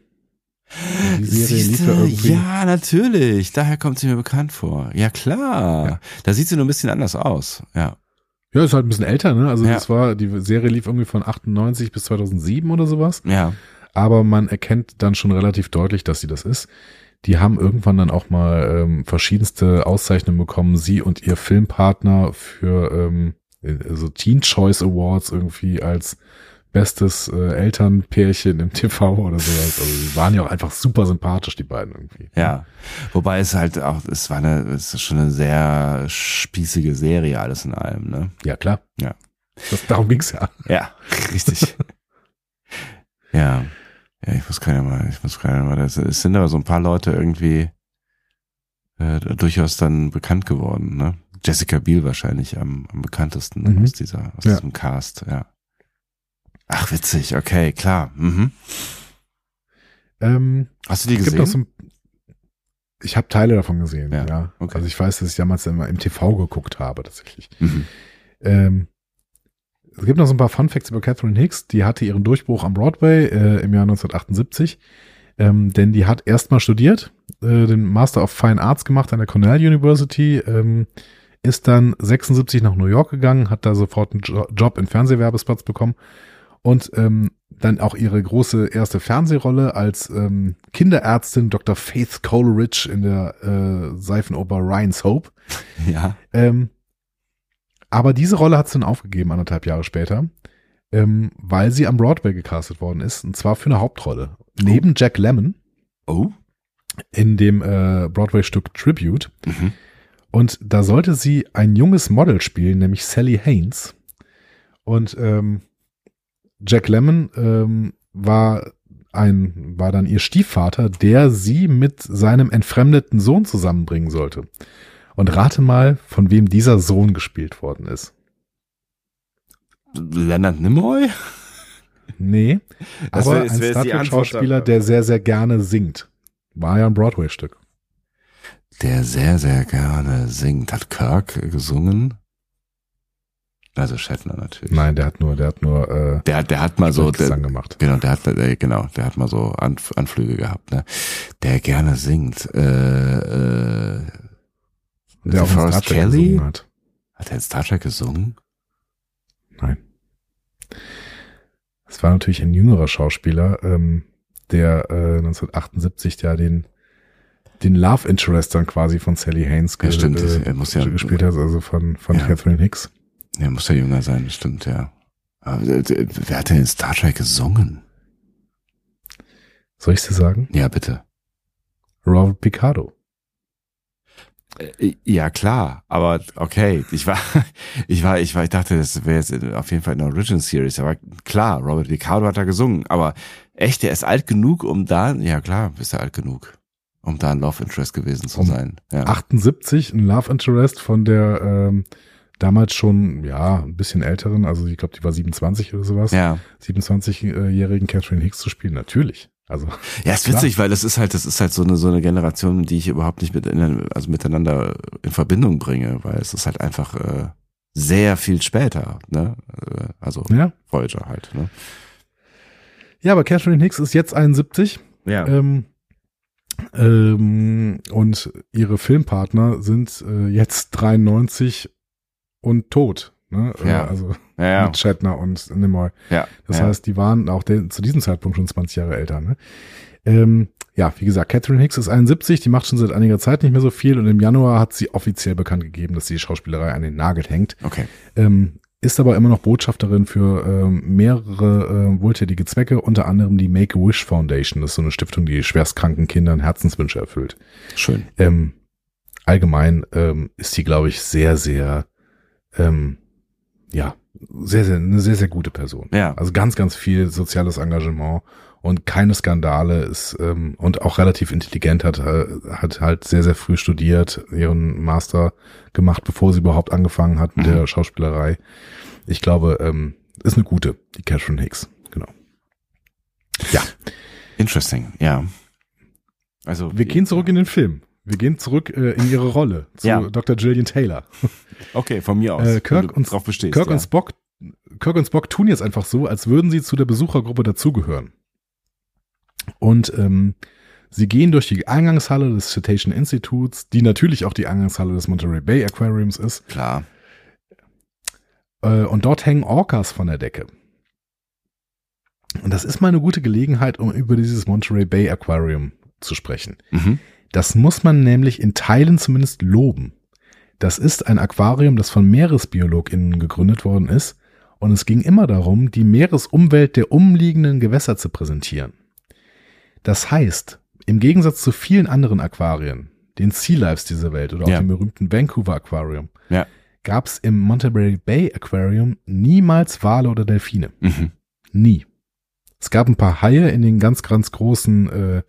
Die Serie lief ja irgendwie. ja, natürlich. Daher kommt sie mir bekannt vor. Ja, klar. Ja. Da sieht sie nur ein bisschen anders aus. Ja. Ja, ist halt ein bisschen älter, ne? Also Ja. das war, die Serie lief irgendwie von 98 bis 2007 oder sowas. Ja. aber man erkennt dann schon relativ deutlich, dass sie das ist. Die haben irgendwann dann auch mal ähm, verschiedenste Auszeichnungen bekommen. Sie und ihr Filmpartner für ähm, so Teen Choice Awards irgendwie als bestes äh, Elternpärchen im TV oder sowas. Also die waren ja auch einfach super sympathisch, die beiden irgendwie. Ja. Wobei es halt auch, es war eine, es ist schon eine sehr spießige Serie, alles in allem, ne? Ja, klar. Ja. Das, darum ging's ja. Ja, richtig. ja. Ja, ich muss keine mal, ich muss keine mal, das- es sind aber so ein paar Leute irgendwie äh, durchaus dann bekannt geworden, ne? Jessica Biel wahrscheinlich am, am bekanntesten Mhm. aus dieser, aus Ja. diesem Cast, ja. Ach, witzig, okay, klar. Mhm. Ähm, Hast du die gesehen? so ein, ich habe Teile davon gesehen, Ja, ja. okay. Also ich weiß, dass ich damals immer im TV geguckt habe, tatsächlich. mhm. Ähm, es gibt noch so ein paar Fun Facts über Catherine Hicks. Die hatte ihren Durchbruch am Broadway äh, im Jahr 1978. Ähm, denn die hat erstmal studiert, äh, den Master of Fine Arts gemacht an der Cornell University, ähm, ist dann 76 nach New York gegangen, hat da sofort einen jo Job im Fernsehwerbesplatz bekommen und ähm, dann auch ihre große erste Fernsehrolle als ähm, Kinderärztin Dr. Faith Coleridge in der äh, Seifenoper Ryan's Hope. Ja. Ähm, aber diese Rolle hat sie dann aufgegeben, anderthalb Jahre später, ähm, weil sie am Broadway gecastet worden ist, und zwar für eine Hauptrolle. Neben Jack Lemmon Oh. in dem äh, Broadway-Stück Tribute. Mhm. Und da sollte sie ein junges Model spielen, nämlich Sally Haynes. Und ähm, Jack Lemmon ähm, war ein, war dann ihr Stiefvater, der sie mit seinem entfremdeten Sohn zusammenbringen sollte. Und rate mal, von wem dieser Sohn gespielt worden ist. Leonard Nimoy? Nee, Das aber wär- ein Star die Trek Antwort Schauspieler, darauf. der sehr, sehr gerne singt. War ja ein Broadway-Stück. Der sehr, sehr gerne singt. Hat Kirk gesungen? Also Shatner natürlich. Nein, der hat nur, der hat nur äh, Der, der hat mal so, der, gemacht. genau, der hat, der, genau, der hat mal so Anf Anflüge gehabt, ne? Der gerne singt. Äh, äh, Der auch Forrest Star Trek Kelly? gesungen hat. Hat er in Star Trek gesungen? Nein. Es war natürlich ein jüngerer Schauspieler, ähm, der äh, 1978 ja den den Love Interest dann quasi von Sally Haynes Ja, stimmt. äh, Er muss ja- gespielt hat, also von von Ja. Catherine Hicks. Der muss ja jünger sein, stimmt, ja. Aber der- wer hat denn in Star Trek gesungen? Soll ich dir sagen? Ja, bitte. Robert Picardo. Äh, Ja, klar, aber okay, ich war, ich war, ich war, ich dachte, das wäre jetzt auf jeden Fall eine Original Series, aber klar, Robert Ricardo hat da gesungen, aber echt, der ist alt genug, um da, ja klar, ist er alt genug, um da ein Love Interest gewesen zu Um sein. Ja. 78 ein Love Interest von der ähm, damals schon ja ein bisschen älteren, also ich glaube, die war 27 oder sowas. ja, 27-jährigen Catherine Hicks zu spielen, natürlich. Also ja, ist Klar. witzig, weil das ist halt, das ist halt so eine so eine Generation, die ich überhaupt nicht mit, in, also miteinander in Verbindung bringe, weil es ist halt einfach, äh, sehr viel später, ne? Äh, Also Ja. Voyager halt, ne? Ja, aber Catherine Hicks ist jetzt 71. Ja. Ähm, ähm, und ihre Filmpartner sind äh, jetzt 93 und tot. Ne? Äh, Ja. Also ja, ja. mit Shatner und Nimoy. ja. Das heißt, die waren auch zu diesem Zeitpunkt schon 20 Jahre älter. Ne? Ähm, ja, wie gesagt, Catherine Hicks ist 71, die macht schon seit einiger Zeit nicht mehr so viel und im Januar hat sie offiziell bekannt gegeben, dass sie die Schauspielerei an den Nagel hängt. Okay. Ähm, ist aber immer noch Botschafterin für ähm, mehrere äh, wohltätige Zwecke, unter anderem die Make-A-Wish Foundation. Das ist so eine Stiftung, die schwerstkranken Kindern Herzenswünsche erfüllt. Schön. Ähm, allgemein ähm, ist die, glaube ich, sehr, sehr, ähm, ja, sehr, sehr, eine sehr, sehr gute Person. Ja. Also ganz, ganz viel soziales Engagement und keine Skandale ist ähm, und auch relativ intelligent hat, äh, hat halt sehr, sehr früh studiert, ihren Master gemacht, bevor sie überhaupt angefangen hat mit Mhm. der Schauspielerei. Ich glaube, ähm, ist eine gute, die Catherine Hicks. Genau. Ja, Interesting, ja. Also wir gehen zurück in den Film. Wir gehen zurück äh, in ihre Rolle zu Ja. Dr. Gillian Taylor. Okay, von mir aus. Äh, Kirk und, drauf bestehst. Kirk ja. und Spock, Kirk und Spock tun jetzt einfach so, als würden sie zu der Besuchergruppe dazugehören. Und ähm, sie gehen durch die Eingangshalle des Cetacean Instituts, die natürlich auch die Eingangshalle des Monterey Bay Aquariums ist. Klar. Äh, und dort hängen Orcas von der Decke. Und das ist mal eine gute Gelegenheit, um über dieses Monterey Bay Aquarium zu sprechen. Mhm. Das muss man nämlich in Teilen zumindest loben. Das ist ein Aquarium, das von MeeresbiologInnen gegründet worden ist. Und es ging immer darum, die Meeresumwelt der umliegenden Gewässer zu präsentieren. Das heißt, im Gegensatz zu vielen anderen Aquarien, den Sea Lives dieser Welt oder auch Ja. dem berühmten Vancouver Aquarium, Ja. gab es im Monterey Bay Aquarium niemals Wale oder Delfine. Mhm. Nie. Es gab ein paar Haie in den ganz, ganz großen äh,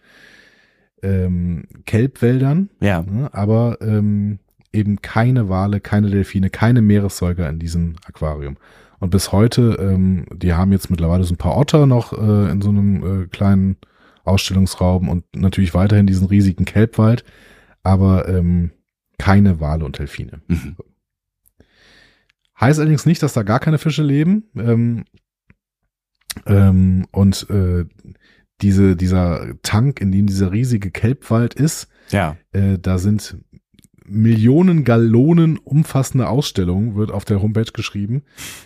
ähm, Kelbwäldern, Ja. ne, aber ähm, eben keine Wale, keine Delfine, keine Meeressäuger in diesem Aquarium. Und bis heute, ähm, die haben jetzt mittlerweile so ein paar Otter noch äh, in so einem äh, kleinen Ausstellungsraum und natürlich weiterhin diesen riesigen Kelbwald, aber ähm, keine Wale und Delfine. Mhm. Heißt allerdings nicht, dass da gar keine Fische leben. Ähm, ähm, und äh, diese, dieser Tank, in dem dieser riesige Kelbwald ist, Ja. äh, da sind Millionen Gallonen umfassende Ausstellungen, wird auf der Homepage geschrieben.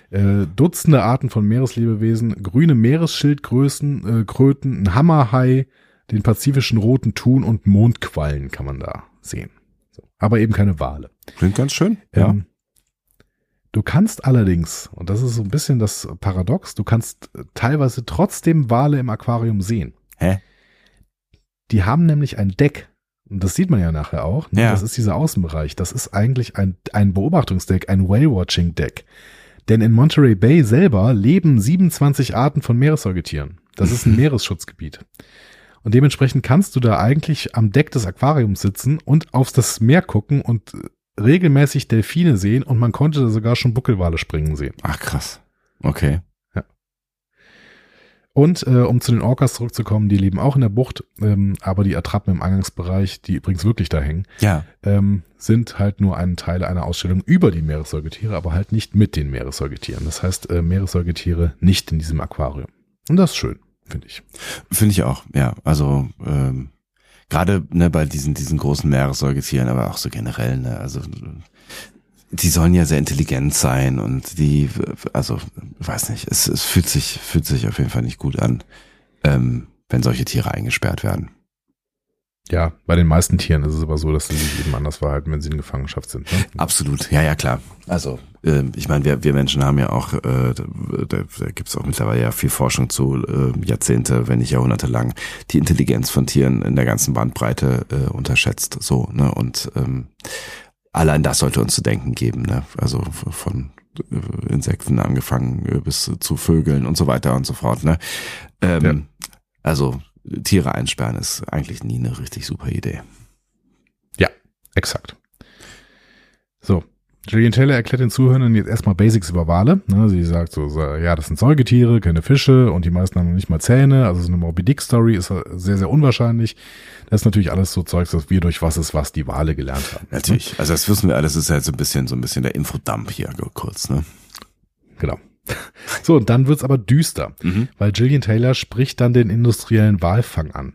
Äh, Dutzende Arten von Meereslebewesen, grüne Meeresschildgrößen, äh, Kröten, ein Hammerhai, den pazifischen roten Thun und Mondquallen kann man da sehen. Aber eben keine Wale. Klingt ganz schön. Ja. Du kannst allerdings, und das ist so ein bisschen das Paradox, du kannst teilweise trotzdem Wale im Aquarium sehen. Hä? Die haben nämlich ein Deck. Und das sieht man ja nachher auch. ne? Ja. Das ist dieser Außenbereich. Das ist eigentlich ein, ein Beobachtungsdeck, ein Whale-Watching-Deck. Denn in Monterey Bay selber leben 27 Arten von Meeressäugetieren. Das ist ein Meeresschutzgebiet. Und dementsprechend kannst du da eigentlich am Deck des Aquariums sitzen und auf das Meer gucken und äh, regelmäßig Delfine sehen und man konnte da sogar schon Buckelwale springen sehen. Ach krass. Okay. Und äh, um zu den Orcas zurückzukommen, die leben auch in der Bucht, ähm, aber die Attrappen im Eingangsbereich, die übrigens wirklich da hängen, Ja. ähm, sind halt nur ein Teil einer Ausstellung über die Meeressäugetiere, aber halt nicht mit den Meeressäugetieren. Das heißt, äh, Meeressäugetiere nicht in diesem Aquarium. Und das ist schön, finde ich. Finde ich auch, ja. Also ähm, gerade ne, bei diesen, diesen großen Meeressäugetieren, aber auch so generell, ne, also die sollen ja sehr intelligent sein und die, also weiß nicht, es, es fühlt sich, fühlt sich auf jeden Fall nicht gut an, ähm, wenn solche Tiere eingesperrt werden. Ja, bei den meisten Tieren ist es aber so, dass sie sich eben anders verhalten, wenn sie in Gefangenschaft sind. Ne? Absolut, ja, ja, klar. Also, ähm, ich meine, wir, wir Menschen haben ja auch, äh, da, da, da gibt es auch mittlerweile ja viel Forschung zu, äh, Jahrzehnte, wenn nicht Jahrhunderte lang, die Intelligenz von Tieren in der ganzen Bandbreite äh, unterschätzt. So, ne? Und ähm, allein das sollte uns zu denken geben, ne? Also von äh, Insekten angefangen äh, bis zu Vögeln und so weiter und so fort, ne? Ähm, Ja. Also Tiere einsperren ist eigentlich nie eine richtig super Idee. Exakt. So, Julian Taylor erklärt den Zuhörern jetzt erstmal Basics über Wale. Ne, sie sagt so, so, ja, das sind Säugetiere, keine Fische und die meisten haben noch nicht mal Zähne. Also so eine Moby Dick Story ist sehr, sehr unwahrscheinlich. Das ist natürlich alles so Zeugs, dass wir durch was ist was die Wale gelernt haben. Natürlich. Also das wissen wir alles. Das ist halt so ein bisschen, so ein bisschen der Infodump hier kurz, ne? Genau. So, und dann wird's aber düster, Mhm. weil Gillian Taylor spricht dann den industriellen Walfang an,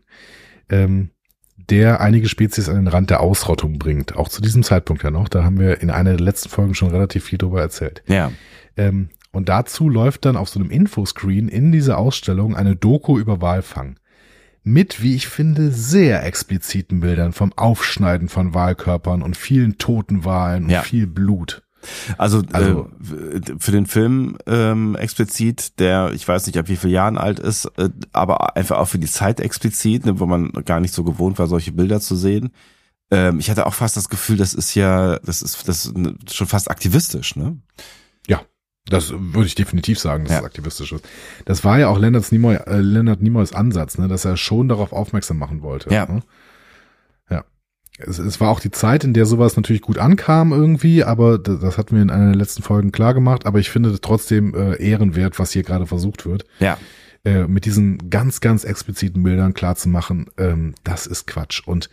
ähm, der einige Spezies an den Rand der Ausrottung bringt. Auch zu diesem Zeitpunkt ja noch. Da haben wir in einer der letzten Folgen schon relativ viel drüber erzählt. Ja. Ähm, und dazu läuft dann auf so einem Infoscreen in dieser Ausstellung eine Doku über Walfang. Mit, wie ich finde, sehr expliziten Bildern vom Aufschneiden von Walkörpern und vielen toten Walen und Ja. viel Blut. Also, Also- äh, für den Film ähm, explizit, der ich weiß nicht, ab wie vielen Jahren alt ist, äh, aber einfach auch für die Zeit explizit, ne, wo man gar nicht so gewohnt war, solche Bilder zu sehen. Ähm, ich hatte auch fast das Gefühl, das ist ja, das ist das ist schon fast aktivistisch, ne? Das würde ich definitiv sagen, dass Ja. es aktivistisch ist. Das war ja auch Leonard Nimoy, äh, Leonard Nimoys Ansatz, ne, dass er schon darauf aufmerksam machen wollte. Ja. Ne? Es, es war auch die Zeit, in der sowas natürlich gut ankam irgendwie, aber das, das hatten wir in einer der letzten Folgen klar gemacht. Aber ich finde trotzdem äh, ehrenwert, was hier gerade versucht wird, Ja. äh, mit diesen ganz, ganz expliziten Bildern klar zu machen, ähm, das ist Quatsch. Und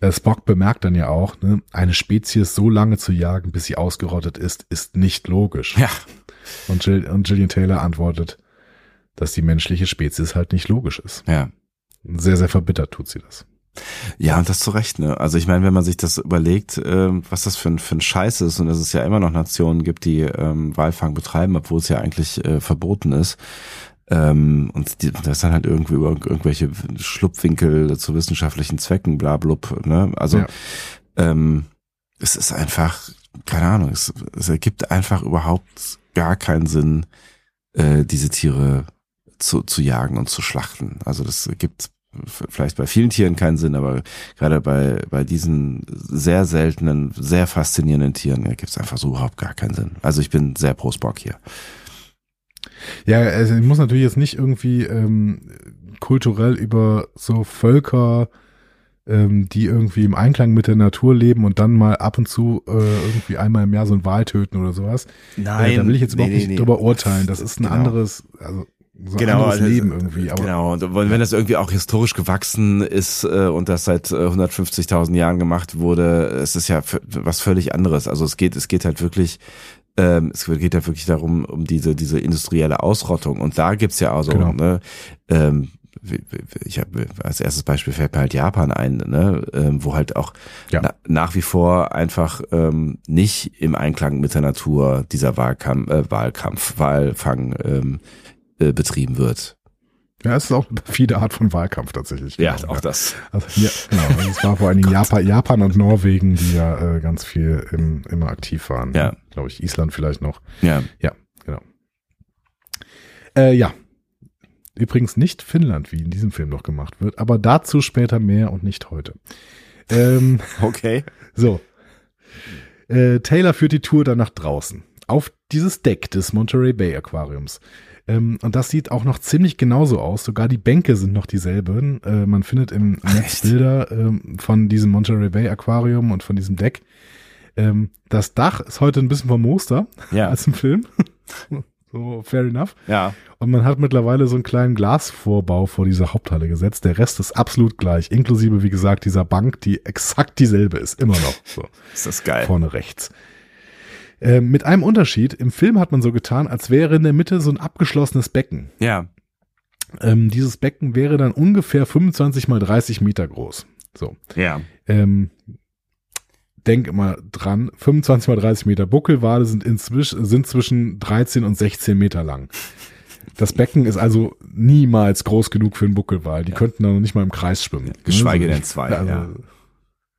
äh, Spock bemerkt dann ja auch, ne, eine Spezies so lange zu jagen, bis sie ausgerottet ist, ist nicht logisch. Ja. Und, Jill, und Gillian Taylor antwortet, dass die menschliche Spezies halt nicht logisch ist. Ja. Sehr, sehr verbittert tut sie das. Ja, und das zu Recht, ne? Also ich meine, wenn man sich das überlegt, ähm, was das für ein, für ein Scheiß ist und dass es ja immer noch Nationen gibt, die ähm, Walfang betreiben, obwohl es ja eigentlich äh, verboten ist. Ähm, und die, das dann halt irgendwie über irgendwelche Schlupfwinkel zu wissenschaftlichen Zwecken, bla blub, ne? Also Ja. ähm, es ist einfach, keine Ahnung, es, es ergibt einfach überhaupt gar keinen Sinn, äh, diese Tiere zu, zu jagen und zu schlachten. Also das gibt vielleicht bei vielen Tieren keinen Sinn, aber gerade bei, bei diesen sehr seltenen, sehr faszinierenden Tieren ja, gibt es einfach so überhaupt gar keinen Sinn. Also ich bin sehr pro Spock hier. Ja, also ich muss natürlich jetzt nicht irgendwie ähm, kulturell über so Völker, ähm, die irgendwie im Einklang mit der Natur leben und dann mal ab und zu äh, irgendwie einmal im Jahr so einen Wal töten oder sowas. äh, da will ich jetzt überhaupt nicht drüber urteilen. Das ist ein Genau. anderes, also so Genau, anderes also, Leben irgendwie. Aber genau, und wenn das irgendwie auch historisch gewachsen ist äh, und das seit äh, 150.000 Jahren gemacht wurde, es ist ja was völlig anderes. Also es geht, es geht halt wirklich, ähm, es geht ja wirklich darum, um diese, diese industrielle Ausrottung. Und da gibt's ja auch so, Genau. ne, ähm, ich habe als erstes Beispiel fällt mir halt Japan ein, ne, ähm, wo halt auch Ja. na, nach wie vor einfach ähm, nicht im Einklang mit der Natur dieser Wahlkampf, äh, Wahlkampf, Wahlfang ähm, äh, betrieben wird. ja, es ist auch eine perfide Art von Wahlkampf tatsächlich. Genau, das. Also, ja, genau. Also es war vor allen Dingen Japan, Japan und Norwegen, die ja äh, ganz viel im, immer aktiv waren. Ja. Glaube ich, Island vielleicht noch. Ja. Ja, genau. Äh, ja. Übrigens nicht Finnland, wie in diesem Film noch gemacht wird, aber dazu später mehr und nicht heute. Ähm, Okay. so. Äh, Taylor führt die Tour dann nach draußen. Auf dieses Deck des Monterey Bay Aquariums. Ähm, und das sieht auch noch ziemlich genauso aus. Sogar die Bänke sind noch dieselben. Äh, man findet im Netz? Bilder ähm, von diesem Monterey Bay Aquarium und von diesem Deck. Ähm, das Dach ist heute ein bisschen vermooster Ja. als im Film. so, fair enough. Ja. Und man hat mittlerweile so einen kleinen Glasvorbau vor dieser Haupthalle gesetzt. Der Rest ist absolut gleich, inklusive, wie gesagt, dieser Bank, die exakt dieselbe ist, immer noch. So, Ist das geil. vorne rechts. Ähm, mit einem Unterschied, im Film hat man so getan, als wäre in der Mitte so ein abgeschlossenes Becken. Ja. Ähm, dieses Becken wäre dann ungefähr 25 mal 30 Meter groß. So. Ja. Ähm, denk immer dran, 25 mal 30 Meter Buckelwale sind inzwischen, sind zwischen 13 und 16 Meter lang. Das Becken ist also niemals groß genug für einen Buckelwal. Die könnten da noch nicht mal im Kreis schwimmen. Geschweige Ne? denn zwei, Also, ja.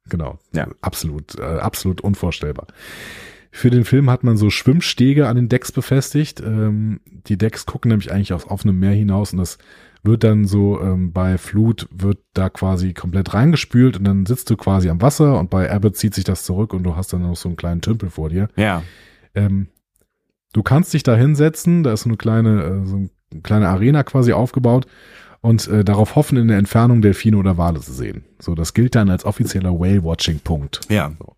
Genau. Ja. Absolut, äh, absolut unvorstellbar. Für den Film hat man so Schwimmstege an den Decks befestigt. Ähm, die Decks gucken nämlich eigentlich aufs offene Meer hinaus und das wird dann so ähm, bei Flut wird da quasi komplett reingespült und dann sitzt du quasi am Wasser und bei Abbott zieht sich das zurück und du hast dann noch so einen kleinen Tümpel vor dir. Ja. Ähm, du kannst dich da hinsetzen, da ist so eine kleine, äh, so eine kleine Arena quasi aufgebaut und äh, darauf hoffen, in der Entfernung Delfine oder Wale zu sehen. So, das gilt dann als offizieller Whale-Watching-Punkt. Ja. So.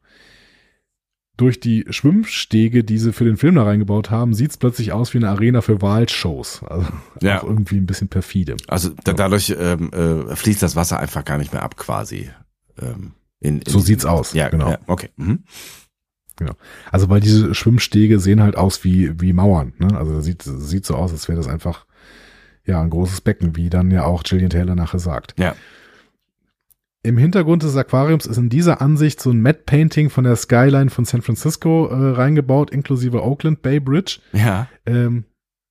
Durch die Schwimmstege, die sie für den Film da reingebaut haben, sieht's plötzlich aus wie eine Arena für Waldshows. Also Ja. auch irgendwie ein bisschen perfide. Also da, dadurch ähm, äh, fließt das Wasser einfach gar nicht mehr ab quasi. Ähm, in, in So sieht's aus, Ja, genau. Ja, okay. Mhm. Genau. Also weil diese Schwimmstege sehen halt aus wie, wie Mauern. Ne? Also das sieht, sieht so aus, als wäre das einfach ja ein großes Becken, wie dann ja auch Gillian Taylor nachher sagt. Ja. Im Hintergrund des Aquariums ist in dieser Ansicht so ein Matte Painting von der Skyline von San Francisco äh, reingebaut, inklusive Oakland Bay Bridge. Ja. Ähm,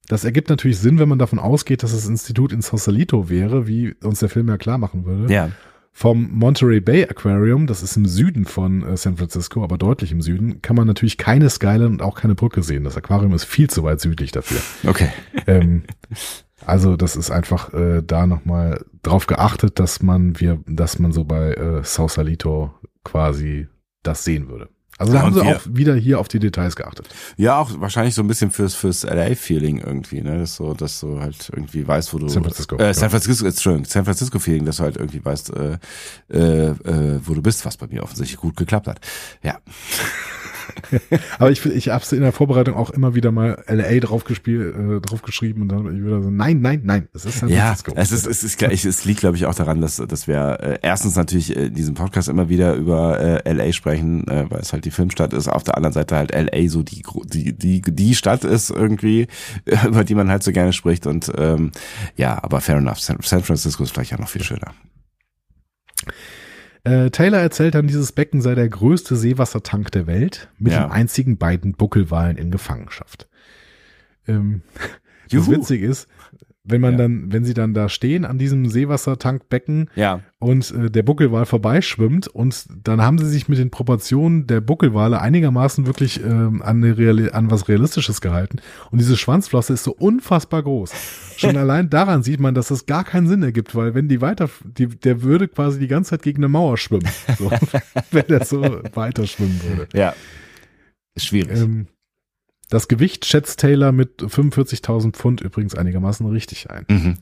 das ergibt natürlich Sinn, wenn man davon ausgeht, dass das Institut in Sausalito wäre, wie uns der Film ja klar machen würde. Ja. Vom Monterey Bay Aquarium, das ist im Süden von äh, San Francisco, aber deutlich im Süden, kann man natürlich keine Skyline und auch keine Brücke sehen. Das Aquarium ist viel zu weit südlich dafür. Okay. ähm, also das ist einfach äh, da nochmal drauf geachtet, dass man wir, dass man so bei äh, Sausalito quasi das sehen würde. Also da Ja, haben sie wir- auch wieder hier auf die Details geachtet. Ja, auch wahrscheinlich so ein bisschen fürs fürs LA-Feeling irgendwie, ne? Das so, dass du halt irgendwie weißt, wo du San Francisco, äh. San Francisco, Entschuldigung, San Francisco-Feeling, dass du halt irgendwie weißt, äh, äh, äh, wo du bist, was bei mir offensichtlich gut geklappt hat. Ja. Aber ich, ich habe in der Vorbereitung auch immer wieder mal LA draufgespielt, äh, draufgeschrieben und dann ich wieder so, nein, nein, nein, es ist San Ja, es ist, es ist, gleich- es liegt, glaube ich, auch daran, dass, dass wir äh, erstens natürlich äh, in diesem Podcast immer wieder über äh, LA sprechen, äh, weil es halt die Filmstadt ist. Auf der anderen Seite halt LA so die die die die Stadt ist irgendwie, äh, über die man halt so gerne spricht. Und ähm, ja, aber fair enough. San, San Francisco ist vielleicht auch noch viel schöner. Äh, Taylor erzählt dann, dieses Becken sei der größte Seewassertank der Welt mit Ja. den einzigen beiden Buckelwalen in Gefangenschaft. Ähm, das Juhu. witzig ist, wenn man Ja. dann, wenn sie dann da stehen an diesem Seewassertankbecken Ja, und äh, der Buckelwal vorbeischwimmt und dann haben sie sich mit den Proportionen der Buckelwale einigermaßen wirklich ähm, an, eine Reali an was Realistisches gehalten und diese Schwanzflosse ist so unfassbar groß. Schon allein daran sieht man, dass das gar keinen Sinn ergibt, weil wenn die weiter, die, der würde quasi die ganze Zeit gegen eine Mauer schwimmen, so, wenn er so weiter schwimmen würde. ja. Ist schwierig. Ähm, das Gewicht schätzt Taylor mit 45.000 Pfund übrigens einigermaßen richtig ein. mhm.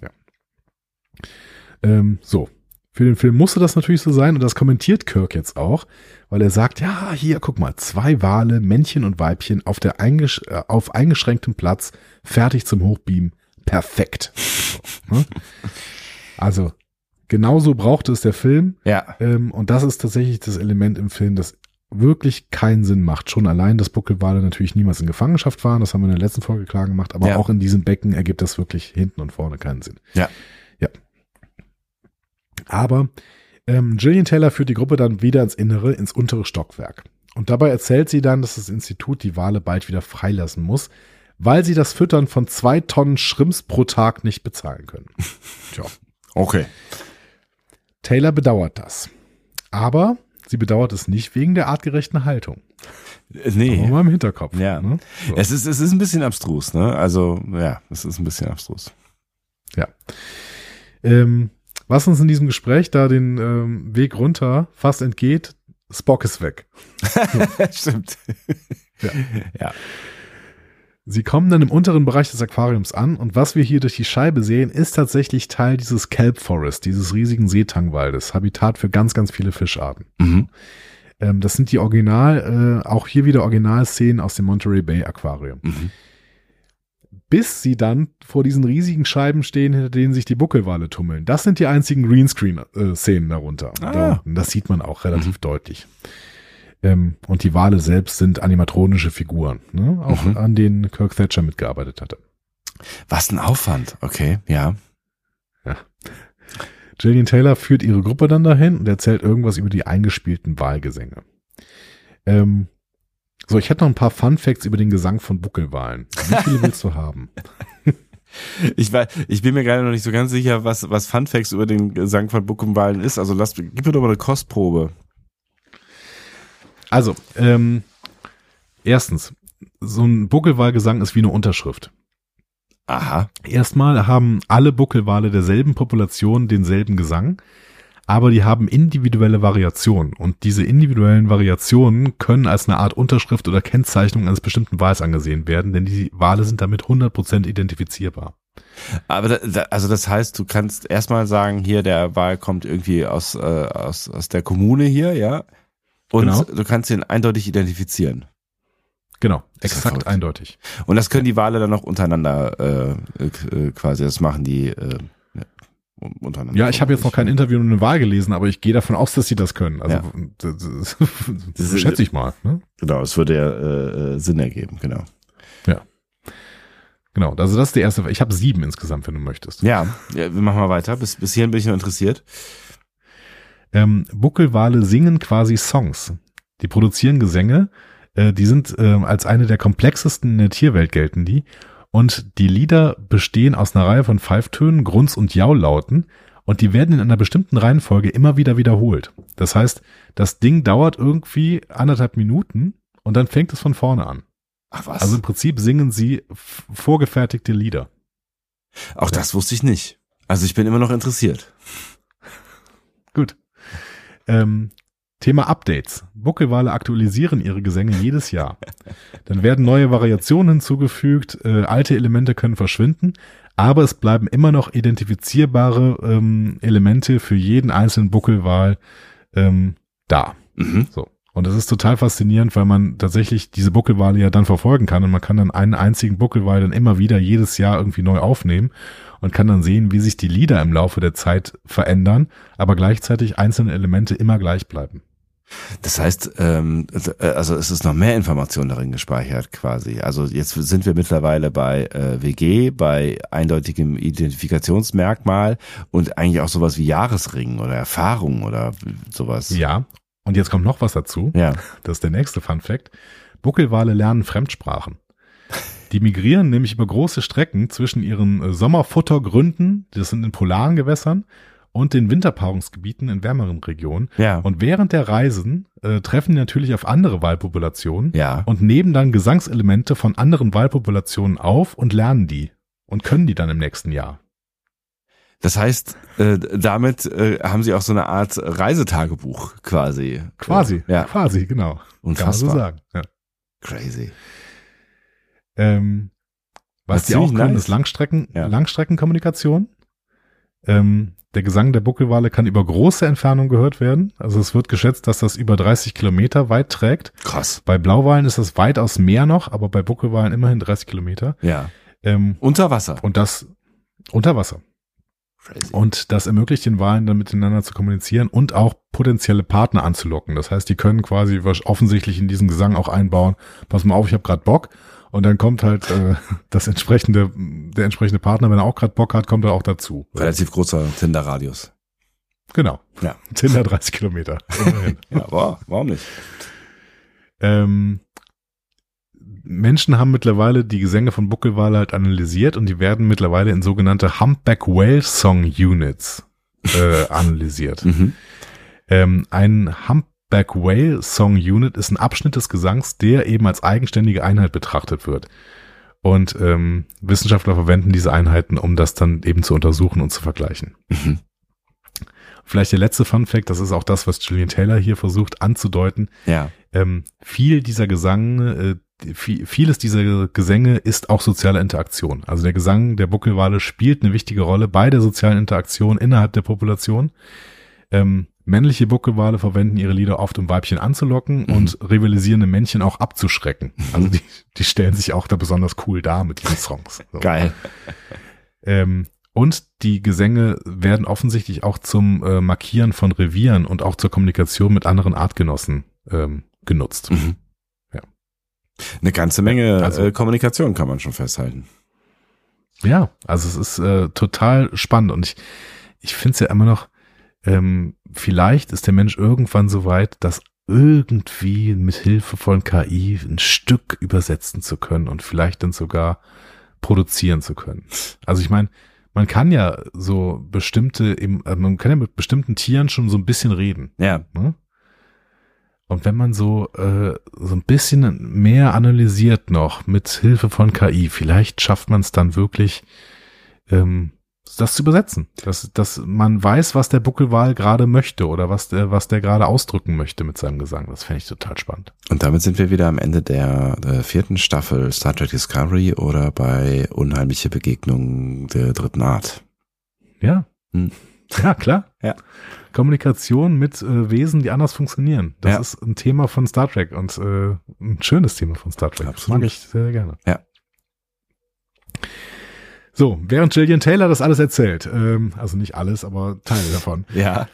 Ähm, so. Für den Film musste das natürlich so sein und das kommentiert Kirk jetzt auch, weil er sagt, ja, hier, guck mal, zwei Wale, Männchen und Weibchen auf der eingesch äh, auf eingeschränktem Platz, fertig zum Hochbeamen, perfekt. Ne? Also, genauso brauchte es der Film Ja. ähm, und das ist tatsächlich das Element im Film, das wirklich keinen Sinn macht. Schon allein, dass Buckelwale natürlich niemals in Gefangenschaft waren, das haben wir in der letzten Folge klar gemacht, aber Ja. auch in diesem Becken ergibt das wirklich hinten und vorne keinen Sinn. Ja. Ja. Aber ähm, Gillian Taylor führt die Gruppe dann wieder ins Innere, ins untere Stockwerk. Und dabei erzählt sie dann, dass das Institut die Wale bald wieder freilassen muss, weil sie das Füttern von zwei Tonnen Schrimps pro Tag nicht bezahlen können. Tja. Okay. Taylor bedauert das. Aber sie bedauert es nicht wegen der artgerechten Haltung. Äh, Nee. Aber mal im Hinterkopf. Ja. Ne? So. Es ist, es ist ein bisschen abstrus, ne? Also, ja, es ist ein bisschen abstrus. Ja. Ähm, was uns in diesem Gespräch da den ähm, Weg runter fast entgeht, Spock ist weg. Stimmt. Ja. ja. Sie kommen dann im unteren Bereich des Aquariums an und was wir hier durch die Scheibe sehen, ist tatsächlich Teil dieses Kelp Forest, dieses riesigen Seetangwaldes, Habitat für ganz, ganz viele Fischarten. Mhm. Ähm, das sind die Original, äh, auch hier wieder Originalszenen aus dem Monterey Bay Aquarium. Mhm. bis sie dann vor diesen riesigen Scheiben stehen, hinter denen sich die Buckelwale tummeln. Das sind die einzigen Greenscreen-Szenen darunter. Ah. Da. Das sieht man auch relativ deutlich. Ähm, und die Wale selbst sind animatronische Figuren, ne? auch Mhm. an denen Kirk Thatcher mitgearbeitet hatte. Was ein Aufwand. Okay, ja. Gillian Taylor führt ihre Gruppe dann dahin und erzählt irgendwas über die eingespielten Wahlgesänge. Ähm, so, ich hätte noch ein paar Fun Facts über den Gesang von Buckelwalen. Wie viele willst du haben? Ich, war, ich bin mir gerade noch nicht so ganz sicher, was, was Funfacts über den Gesang von Buckenwalen ist. Also lass, gib mir doch mal eine Kostprobe. Also, ähm, erstens, so ein Buckelwalgesang ist wie eine Unterschrift. Aha. Erstmal haben alle Buckelwale derselben Population denselben Gesang, aber die haben individuelle Variationen und diese individuellen Variationen können als eine Art Unterschrift oder Kennzeichnung eines bestimmten Wals angesehen werden, denn die Wale sind damit 100% identifizierbar. Aber da, also das heißt, du kannst erstmal sagen, hier der Wal kommt irgendwie aus, äh, aus, aus der Kommune hier, ja. Und Genau. du kannst ihn eindeutig identifizieren. Genau, Das exakt eindeutig. Und das können die Wale dann auch untereinander äh, äh, quasi, das machen die äh, ja, untereinander. Ja, ich habe jetzt noch kein Interview mit einer Wahl gelesen, aber ich gehe davon aus, dass sie das können. Also Ja. das, das, Das ist- schätze ich mal. Ne? Genau, es würde ja äh, äh, Sinn ergeben, genau. Genau, also das ist die erste. Ich habe sieben insgesamt, wenn du möchtest. Ja, ja wir machen mal weiter. Bis, bis hierhin bin ich noch interessiert. Ähm, Buckelwale singen quasi Songs. Die produzieren Gesänge. Äh, die sind ähm, als eine der komplexesten in der Tierwelt gelten die. Und die Lieder bestehen aus einer Reihe von Pfeiftönen, Grunz- und Jaullauten. Und die werden in einer bestimmten Reihenfolge immer wieder wiederholt. Das heißt, das Ding dauert irgendwie anderthalb Minuten und dann fängt es von vorne an. Ach was? Also im Prinzip singen sie vorgefertigte Lieder. auch das wusste ich nicht. Also ich bin immer noch interessiert. Gut. Ähm, Thema Updates. Buckelwale aktualisieren ihre Gesänge jedes Jahr. Dann werden neue Variationen hinzugefügt, äh, alte Elemente können verschwinden, aber es bleiben immer noch identifizierbare ähm, Elemente für jeden einzelnen Buckelwal ähm, da. Mhm. So. Und das ist total faszinierend, weil man tatsächlich diese Buckelwale ja dann verfolgen kann und man kann dann einen einzigen Buckelwal dann immer wieder jedes Jahr irgendwie neu aufnehmen und kann dann sehen, wie sich die Lieder im Laufe der Zeit verändern, aber gleichzeitig einzelne Elemente immer gleich bleiben. Das heißt, ähm, also es ist noch mehr Information darin gespeichert quasi. Also jetzt sind wir mittlerweile bei äh, WG, bei eindeutigem Identifikationsmerkmal und eigentlich auch sowas wie Jahresringen oder Erfahrung oder sowas. Ja. Und jetzt kommt noch was dazu. Ja. Das ist der nächste Fun Fact. Buckelwale lernen Fremdsprachen. Die migrieren nämlich über große Strecken zwischen ihren äh, Sommerfuttergründen, das sind in polaren Gewässern, und den Winterpaarungsgebieten in wärmeren Regionen. Ja. Und während der Reisen äh, treffen die natürlich auf andere Walpopulationen ja. und nehmen dann Gesangselemente von anderen Walpopulationen auf und lernen die und können die dann im nächsten Jahr. Das heißt, äh, damit äh, haben sie auch so eine Art Reisetagebuch quasi. Quasi, Ja. quasi, genau. Kann man so sagen. Ja. Crazy. Ähm, was Das die auch können, nice. ist Langstrecken, Ja. Langstreckenkommunikation. Ähm, der Gesang der Buckelwale kann über große Entfernung gehört werden. Also es wird geschätzt, dass das über 30 Kilometer weit trägt. Krass. Bei Blauwalen ist das weitaus mehr noch, aber bei Buckelwalen immerhin 30 Kilometer. Ja. Ähm, Unter Wasser. und das unter Wasser. Crazy. Und das ermöglicht den Walen dann miteinander zu kommunizieren und auch potenzielle Partner anzulocken. Das heißt, die können quasi offensichtlich in diesen Gesang auch einbauen, pass mal auf, ich habe gerade Bock. Und dann kommt halt äh, das entsprechende, der entsprechende Partner, wenn er auch gerade Bock hat, kommt er auch dazu. Relativ großer Tinder-Radius. Genau. Ja. Tinder 30 Kilometer. Ja, warum nicht? ähm, Menschen haben mittlerweile die Gesänge von Buckelwale halt analysiert und die werden mittlerweile in sogenannte Humpback Whale Song Units äh, analysiert. Mhm. Ähm, ein Humpback Whale Song Unit ist ein Abschnitt des Gesangs, der eben als eigenständige Einheit betrachtet wird. Und ähm, Wissenschaftler verwenden diese Einheiten, um das dann eben zu untersuchen und zu vergleichen. Mhm. Vielleicht der letzte Fun Fact, das ist auch das, was Gillian Taylor hier versucht anzudeuten. Ja. Ähm, viel dieser Gesang, äh, vieles dieser Gesänge ist auch soziale Interaktion. Also der Gesang der Buckelwale spielt eine wichtige Rolle bei der sozialen Interaktion innerhalb der Population. Ähm, männliche Buckelwale verwenden ihre Lieder oft, um Weibchen anzulocken Mhm. und rivalisierende Männchen auch abzuschrecken. Also die, die stellen sich auch da besonders cool dar mit diesen Songs. So. Geil. Ähm, und die Gesänge werden offensichtlich auch zum äh, Markieren von Revieren und auch zur Kommunikation mit anderen Artgenossen ähm, genutzt. Mhm. Eine ganze Menge Also- äh, Kommunikation kann man schon festhalten. Ja, also es ist äh, total spannend und ich, ich finde es ja immer noch, ähm, vielleicht ist der Mensch irgendwann so weit, das irgendwie mit Hilfe von KI ein Stück übersetzen zu können und vielleicht dann sogar produzieren zu können. Also ich meine, man kann ja so bestimmte, äh, man kann ja mit bestimmten Tieren schon so ein bisschen reden. Ja. Ne? Und wenn man so äh, so ein bisschen mehr analysiert noch mit Hilfe von KI, vielleicht schafft man es dann wirklich, ähm, das zu übersetzen, dass dass man weiß, was der Buckelwal gerade möchte oder was der was der gerade ausdrücken möchte mit seinem Gesang. Das fände ich total spannend. Und damit sind wir wieder am Ende der, der vierten Staffel Star Trek Discovery oder bei Unheimliche Begegnungen der dritten Art. Ja, Hm. Ja, klar. Ja. Kommunikation mit äh, Wesen, die anders funktionieren. Das Ja. ist ein Thema von Star Trek und äh, ein schönes Thema von Star Trek. Das Absolut. mag ich sehr, sehr gerne. Ja. So, während Gillian Taylor das alles erzählt, ähm, also nicht alles, aber Teile davon, Ja.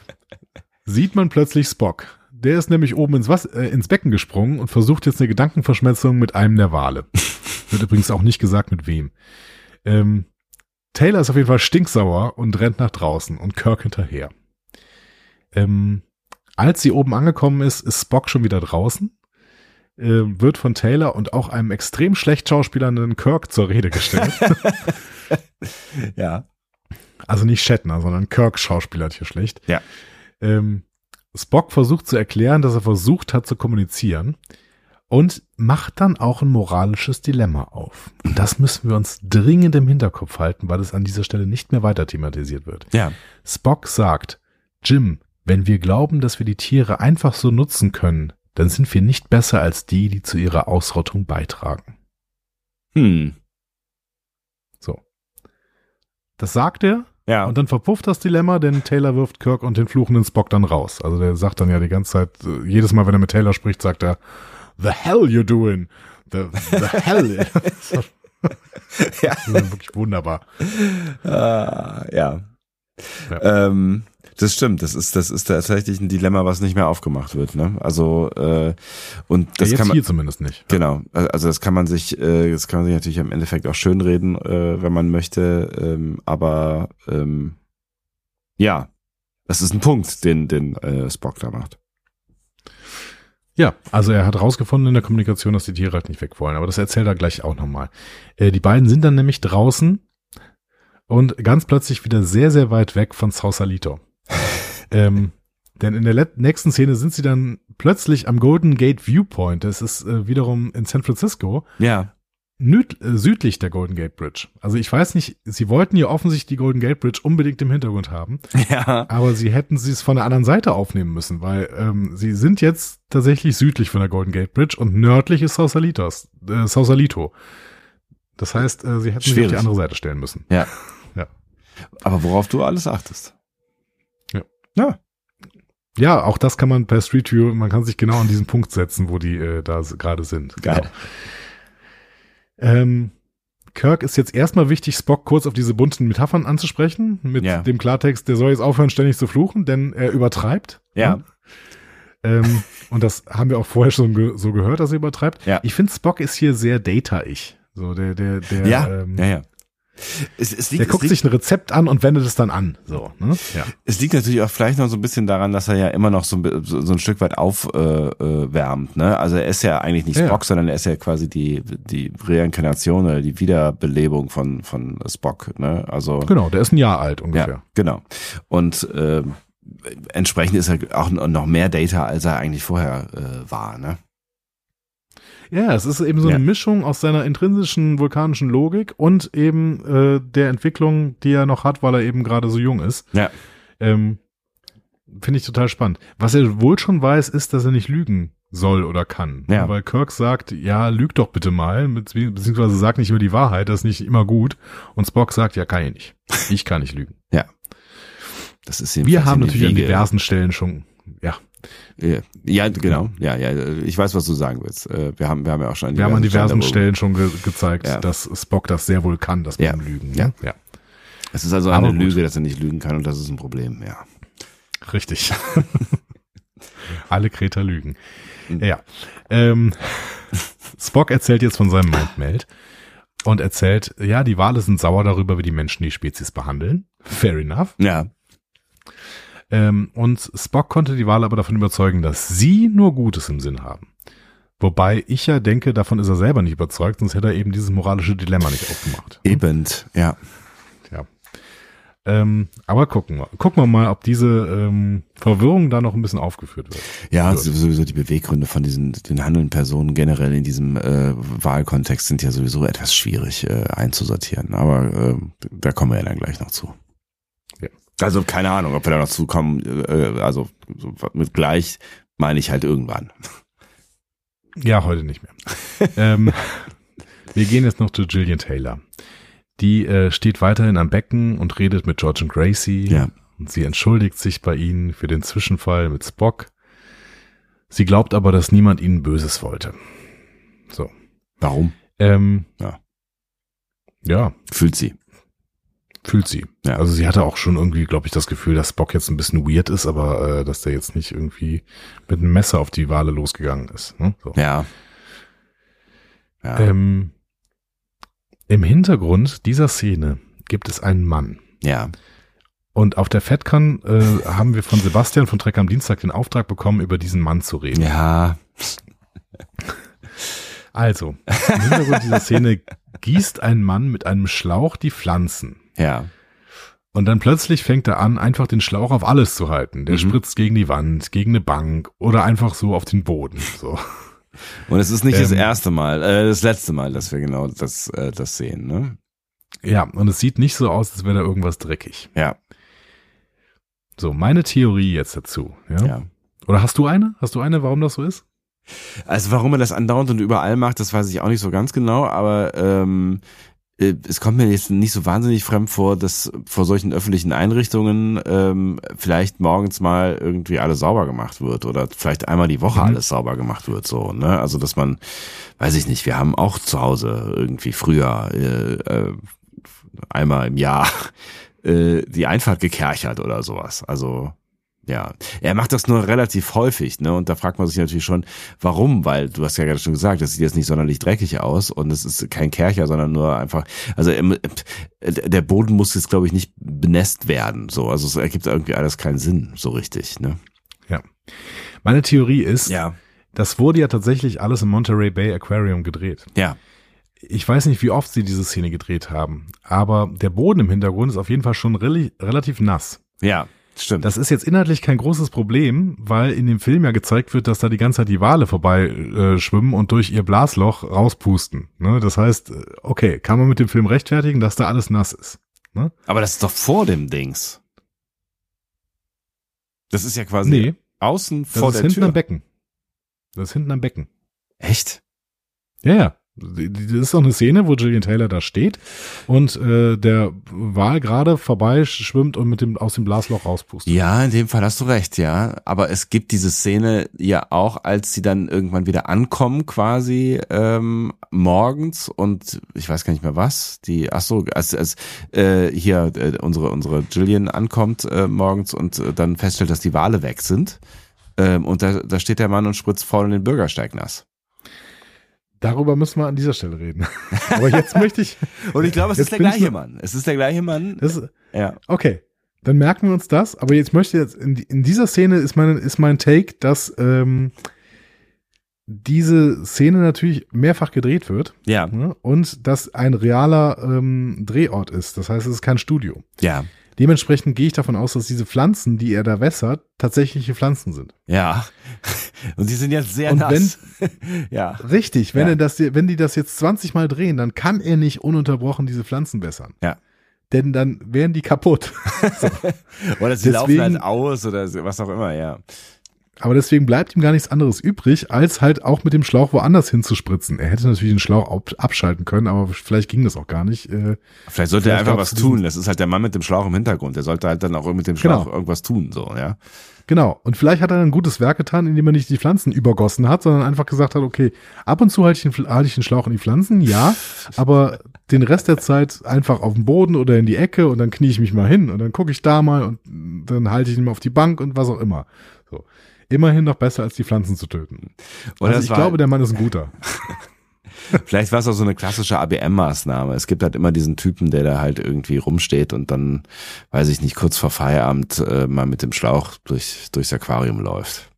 sieht man plötzlich Spock. Der ist nämlich oben ins, Was äh, ins Becken gesprungen und versucht jetzt eine Gedankenverschmelzung mit einem der Wale. Wird übrigens auch nicht gesagt, mit wem. Ähm, Taylor ist auf jeden Fall stinksauer und rennt nach draußen und Kirk hinterher. Ähm, als sie oben angekommen ist, ist Spock schon wieder draußen, äh, wird von Taylor und auch einem extrem schlecht schauspielernden Kirk zur Rede gestellt. Ja. Also nicht Shatner, sondern Kirk schauspielert hier schlecht. Ja. Ähm, Spock versucht zu erklären, dass er versucht hat zu kommunizieren und macht dann auch ein moralisches Dilemma auf. Und das müssen wir uns dringend im Hinterkopf halten, weil es an dieser Stelle nicht mehr weiter thematisiert wird. Ja. Spock sagt, Jim, wenn wir glauben, dass wir die Tiere einfach so nutzen können, dann sind wir nicht besser als die, die zu ihrer Ausrottung beitragen. Hm. Das sagt er Ja. Und dann verpufft das Dilemma, denn Taylor wirft Kirk und den fluchenden Spock dann raus. Also der sagt dann ja die ganze Zeit, äh, jedes Mal, wenn er mit Taylor spricht, sagt er, The hell you doing? The, the hell. Ja. Wirklich wunderbar. Ah, ja. Ja. Ähm, das stimmt. Das ist, das ist tatsächlich ein Dilemma, was nicht mehr aufgemacht wird. Ne? Also äh, und das Jetzt kann man hier zumindest nicht. genau. Also das kann man sich, äh, das kann man sich natürlich im Endeffekt auch schönreden, äh, wenn man möchte. Ähm, aber ähm, ja, das ist ein Punkt, den den äh, Spock da macht. Ja, also er hat rausgefunden in der Kommunikation, dass die Tiere halt nicht weg wollen, aber das erzählt er gleich auch nochmal. Äh, die beiden sind dann nämlich draußen und ganz plötzlich wieder sehr, sehr weit weg von Sausalito. ähm, denn in der nächsten Szene sind sie dann plötzlich am Golden Gate Viewpoint. Das ist äh, wiederum in San Francisco, Ja. Äh, südlich der Golden Gate Bridge. Also ich weiß nicht, sie wollten ja offensichtlich die Golden Gate Bridge unbedingt im Hintergrund haben. Ja. Aber sie hätten sie es von der anderen Seite aufnehmen müssen, weil ähm, sie sind jetzt tatsächlich südlich von der Golden Gate Bridge und nördlich ist Sausalitos, äh, Sausalito. Das heißt, äh, sie hätten sich auf die andere Seite stellen müssen. Aber worauf du alles achtest. Ja, auch das kann man per Street View, man kann sich genau an diesen Punkt setzen, wo die äh, da gerade sind. Geil. Genau. Ähm, Kirk ist jetzt erstmal wichtig, Spock kurz auf diese bunten Metaphern anzusprechen, mit Ja. dem Klartext, der soll jetzt aufhören, ständig zu fluchen, denn er übertreibt. Ja. Ähm, und das haben wir auch vorher schon ge so gehört, dass er übertreibt. Ja. Ich finde, Spock ist hier sehr data-ich. So, der, der, der, Ja. ähm, Ja, ja. Es, es liegt, der guckt liegt, sich ein Rezept an und wendet es dann an. So, ne? Ja. Es liegt natürlich auch vielleicht noch so ein bisschen daran, dass er ja immer noch so, ein so, ein Stück weit aufwärmt. Äh, wärmt, ne? Also er ist ja eigentlich nicht Ja. Spock, sondern er ist ja quasi die, die Reinkarnation oder die Wiederbelebung von, von Spock. Ne? Also Genau, der ist ein Jahr alt ungefähr. ja, genau. Und äh, entsprechend ist er auch noch mehr Data, als er eigentlich vorher äh, war. Ne? Ja, es ist eben so eine Ja. Mischung aus seiner intrinsischen vulkanischen Logik und eben äh, der Entwicklung, die er noch hat, weil er eben gerade so jung ist. Ja. Ähm, Finde ich total spannend. Was er wohl schon weiß, ist, dass er nicht lügen soll oder kann. Ja. Weil Kirk sagt, ja, lüg doch bitte mal, beziehungsweise sag nicht über die Wahrheit, das ist nicht immer gut. Und Spock sagt, ja, kann ich nicht. Ich kann nicht lügen. Das ist Wir haben natürlich an Wiege- diversen Stellen schon, ja, Ja, genau. Ja, ja. Ich weiß, was du sagen willst. Äh, Wir haben, wir haben ja auch schon wir haben an diversen Stellen schon ge gezeigt, Ja. dass Spock das sehr wohl kann, das mit Ja. dem Lügen. Ja. Ne? ja. Es ist also eine. Lüge, dass er nicht lügen kann und das ist ein Problem, ja. Richtig. Alle Kreter lügen. Mhm. Ja. Ähm, Spock erzählt jetzt von seinem Mindmeld und erzählt, ja, die Wale sind sauer darüber, wie die Menschen die Spezies behandeln. Fair enough. Ja, Ähm, und Spock konnte die Wale aber davon überzeugen, dass sie nur Gutes im Sinn haben. Wobei ich ja denke, davon ist er selber nicht überzeugt, sonst hätte er eben dieses moralische Dilemma nicht aufgemacht. eben, ja. Ja. Ähm, aber gucken wir, gucken wir mal, ob diese ähm, Verwirrung da noch ein bisschen aufgeführt wird. Ja, Gut. sowieso die Beweggründe von diesen den handelnden Personen generell in diesem äh, Wahlkontext sind ja sowieso etwas schwierig äh, einzusortieren. Aber äh, da kommen wir ja dann gleich noch zu. Also keine Ahnung, ob wir da noch zukommen. Äh, also so mit gleich meine ich halt irgendwann. Ja, heute nicht mehr. ähm, wir gehen jetzt noch zu Gillian Taylor. Die äh, steht weiterhin am Becken und redet mit George und Gracie. Ja. und sie entschuldigt sich bei ihnen für den Zwischenfall mit Spock. Sie glaubt aber, dass niemand ihnen Böses wollte. So. Warum? Ähm, Ja. Ja, Fühlt sie. Fühlt sie. Ja. Also sie hatte auch schon irgendwie, glaube ich, das Gefühl, dass Spock jetzt ein bisschen weird ist, aber äh, dass der jetzt nicht irgendwie mit einem Messer auf die Wale losgegangen ist. Ne? So. Ja. Ja. Ähm, Im Hintergrund dieser Szene gibt es einen Mann. ja. Und auf der FedCon äh, haben wir von Sebastian von Trek am Dienstag den Auftrag bekommen, über diesen Mann zu reden. Ja. Also, im Hintergrund dieser Szene gießt ein Mann mit einem Schlauch die Pflanzen. Ja. Und dann plötzlich fängt er an, einfach den Schlauch auf alles zu halten. Der Mhm. spritzt gegen die Wand, gegen eine Bank oder einfach so auf den Boden. So. Und es ist nicht das Ähm, erste Mal, äh, das letzte Mal, dass wir genau das, äh, das sehen, ne? Ja, und es sieht nicht so aus, als wäre da irgendwas dreckig. Ja. So, meine Theorie jetzt dazu. Ja? Ja. Oder hast du eine? Hast du eine, warum das so ist? Also warum er das andauernd und überall macht, das weiß ich auch nicht so ganz genau, aber ähm, äh, es kommt mir jetzt nicht so wahnsinnig fremd vor, dass vor solchen öffentlichen Einrichtungen ähm, vielleicht morgens mal irgendwie alles sauber gemacht wird oder vielleicht einmal die Woche Mhm. alles sauber gemacht wird, so, ne? Also dass man, weiß ich nicht, wir haben auch zu Hause irgendwie früher äh, äh, einmal im Jahr äh, die Einfahrt gekerchert oder sowas. Also ja, er macht das nur relativ häufig, ne? Und da fragt man sich natürlich schon, warum? Weil du hast ja gerade schon gesagt, das sieht jetzt nicht sonderlich dreckig aus und es ist kein Kercher, sondern nur einfach, also ähm, äh, der Boden muss jetzt, glaube ich, nicht benässt werden. So, also es ergibt irgendwie alles keinen Sinn, so richtig, ne? Ja. Meine Theorie ist, Ja. das wurde ja tatsächlich alles im Monterey Bay Aquarium gedreht. Ja. Ich weiß nicht, wie oft sie diese Szene gedreht haben, aber der Boden im Hintergrund ist auf jeden Fall schon rel relativ nass. Ja, stimmt. Das ist jetzt inhaltlich kein großes Problem, weil in dem Film ja gezeigt wird, dass da die ganze Zeit die Wale vorbei äh, schwimmen und durch ihr Blasloch rauspusten. Ne? Das heißt, äh, okay, kann man mit dem Film rechtfertigen, dass da alles nass ist. Ne? Aber das ist doch vor dem Dings. Das ist ja quasi Nee, außen das vor ist der hinten Tür. am Becken. Das ist hinten am Becken. Echt? Ja, ja. Das ist auch eine Szene, wo Gillian Taylor da steht und äh, der Wal gerade vorbei schwimmt und mit dem aus dem Blasloch rauspustet. Ja, in dem Fall hast du recht, ja. Aber es gibt diese Szene ja auch, als sie dann irgendwann wieder ankommen, quasi ähm, morgens und ich weiß gar nicht mehr was. Die, ach so, als, als äh, hier äh, unsere unsere Jillian ankommt äh, morgens und äh, dann feststellt, dass die Wale weg sind. Ähm, und da, da steht der Mann und spritzt vorne den Bürgersteig nass. Darüber müssen wir an dieser Stelle reden. Aber jetzt möchte ich. Und ich glaube, es ist der gleiche Mann. Es ist der gleiche Mann. Das, Ja. okay, dann merken wir uns das. Aber jetzt möchte ich jetzt in, in dieser Szene ist mein ist mein Take, dass ähm, diese Szene natürlich mehrfach gedreht wird Ja. ne? und dass ein realer ähm, Drehort ist. Das heißt, es ist kein Studio. Ja. Dementsprechend gehe ich davon aus, dass diese Pflanzen, die er da wässert, tatsächliche Pflanzen sind. Ja. Und die sind jetzt sehr Und nass. ja. Richtig, wenn Ja. er das, wenn die das jetzt 20 Mal drehen, dann kann er nicht ununterbrochen diese Pflanzen wässern. Ja. Denn dann wären die kaputt. Oder sie laufen Deswegen- halt aus oder was auch immer, ja. Aber deswegen bleibt ihm gar nichts anderes übrig, als halt auch mit dem Schlauch woanders hinzuspritzen. Er hätte natürlich den Schlauch ab abschalten können, aber vielleicht ging das auch gar nicht. Äh, Vielleicht sollte er Vielleicht einfach auch was tun. Das ist halt der Mann mit dem Schlauch im Hintergrund. Der sollte halt dann auch mit dem Schlauch Genau. irgendwas tun, so, ja. Genau. Und vielleicht hat er ein gutes Werk getan, indem er nicht die Pflanzen übergossen hat, sondern einfach gesagt hat, okay, ab und zu halte ich den, halte ich den Schlauch in die Pflanzen, ja, aber den Rest der Zeit einfach auf dem Boden oder in die Ecke und dann knie ich mich mal hin und dann gucke ich da mal und dann halte ich ihn mal auf die Bank und was auch immer. Immerhin noch besser, als die Pflanzen zu töten. Oder also ich war, glaube, der Mann ist ein guter. vielleicht war es auch so eine klassische ABM-Maßnahme. Es gibt halt immer diesen Typen, der da halt irgendwie rumsteht und dann, weiß ich nicht, kurz vor Feierabend äh, mal mit dem Schlauch durch, durchs Aquarium läuft.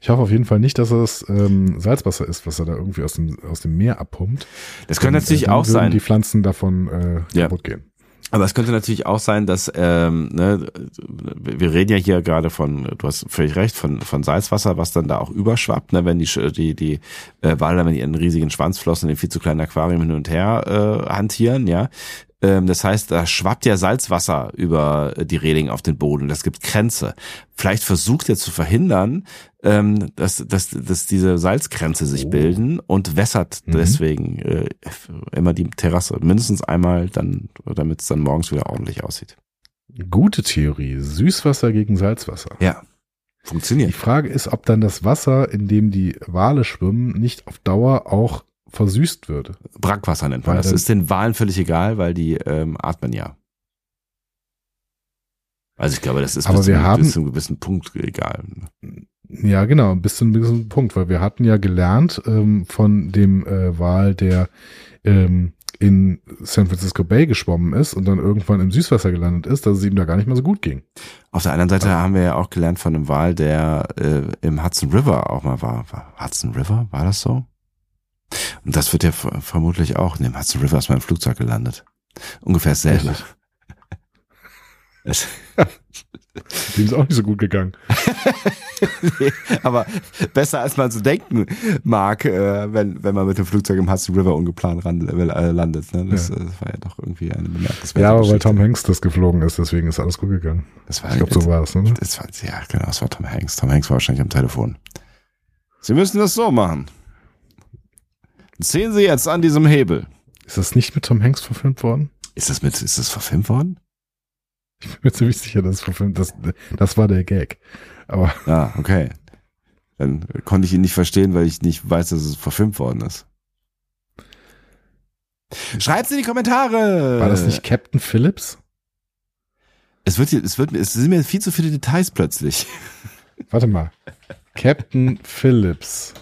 Ich hoffe auf jeden Fall nicht, dass es ähm, Salzwasser ist, was er da irgendwie aus dem, aus dem Meer abpumpt. Das könnte Dann, natürlich äh, auch sein. die Pflanzen davon äh, Ja. kaputt gehen. Aber es könnte natürlich auch sein, dass ähm, ne, wir reden ja hier gerade von, du hast völlig recht, von von Salzwasser, was dann da auch überschwappt, ne, wenn die die die äh, Wale mit ihren riesigen Schwanzflossen in viel zu kleinen Aquarium hin und her äh, hantieren, ja. Ähm, das heißt, da schwappt ja Salzwasser über äh, die Reling auf den Boden. Das gibt Grenze. Vielleicht versucht er zu verhindern, ähm, dass, dass, dass diese Salzgrenze sich bilden und wässert Mhm. deswegen äh, immer die Terrasse mindestens einmal, dann, damit es dann morgens wieder ordentlich aussieht. Gute Theorie. Süßwasser gegen Salzwasser. Ja. Die Funktioniert. Frage ist, ob dann das Wasser, in dem die Wale schwimmen, nicht auf Dauer auch versüßt wird. Brackwasser nennt man das. ist den Walen völlig egal, weil die ähm, atmen ja. Also ich glaube, das ist Aber bis, wir zum, haben- bis zu einem gewissen Punkt egal. Ja, genau, bis zu einem gewissen Punkt, weil wir hatten ja gelernt ähm, von dem äh, Wal, der ähm, in San Francisco Bay geschwommen ist und dann irgendwann im Süßwasser gelandet ist, dass es ihm da gar nicht mehr so gut ging. Auf der anderen Seite haben wir ja auch gelernt von einem Wal, der äh, im Hudson River auch mal war. war. Hudson River, war das so? Und das wird ja ver- vermutlich auch, in dem Hudson River ist mal ein Flugzeug gelandet. Ungefähr dasselbe. Richtig. Dem ist auch nicht so gut gegangen. Nee, aber besser als man so denken mag, äh, wenn, wenn man mit dem Flugzeug im Hudson River ungeplant ran, äh, landet. Ne? Das, Ja. das war ja doch irgendwie eine bemerkenswerte Ja, aber weil. Tom Hanks das geflogen ist, deswegen ist alles gut gegangen. Das war, Ich glaube, so war es, ne? das war, ja, genau, das war Tom Hanks. Tom Hanks war wahrscheinlich am Telefon. Sie müssen das so machen. Sehen Sie jetzt an diesem Hebel. Ist das nicht mit Tom Hanks verfilmt worden? Ist das mit, ist das verfilmt worden? Ich bin mir ziemlich sicher, dass es verfilmt das, das war der Gag. Aber Ja, okay. Dann konnte ich ihn nicht verstehen, weil ich nicht weiß, dass es verfilmt worden ist. Schreibt's in die Kommentare. war das nicht Captain Phillips? Es wird, hier- es wird, es sind mir viel zu viele Details plötzlich. Warte mal. Captain Phillips.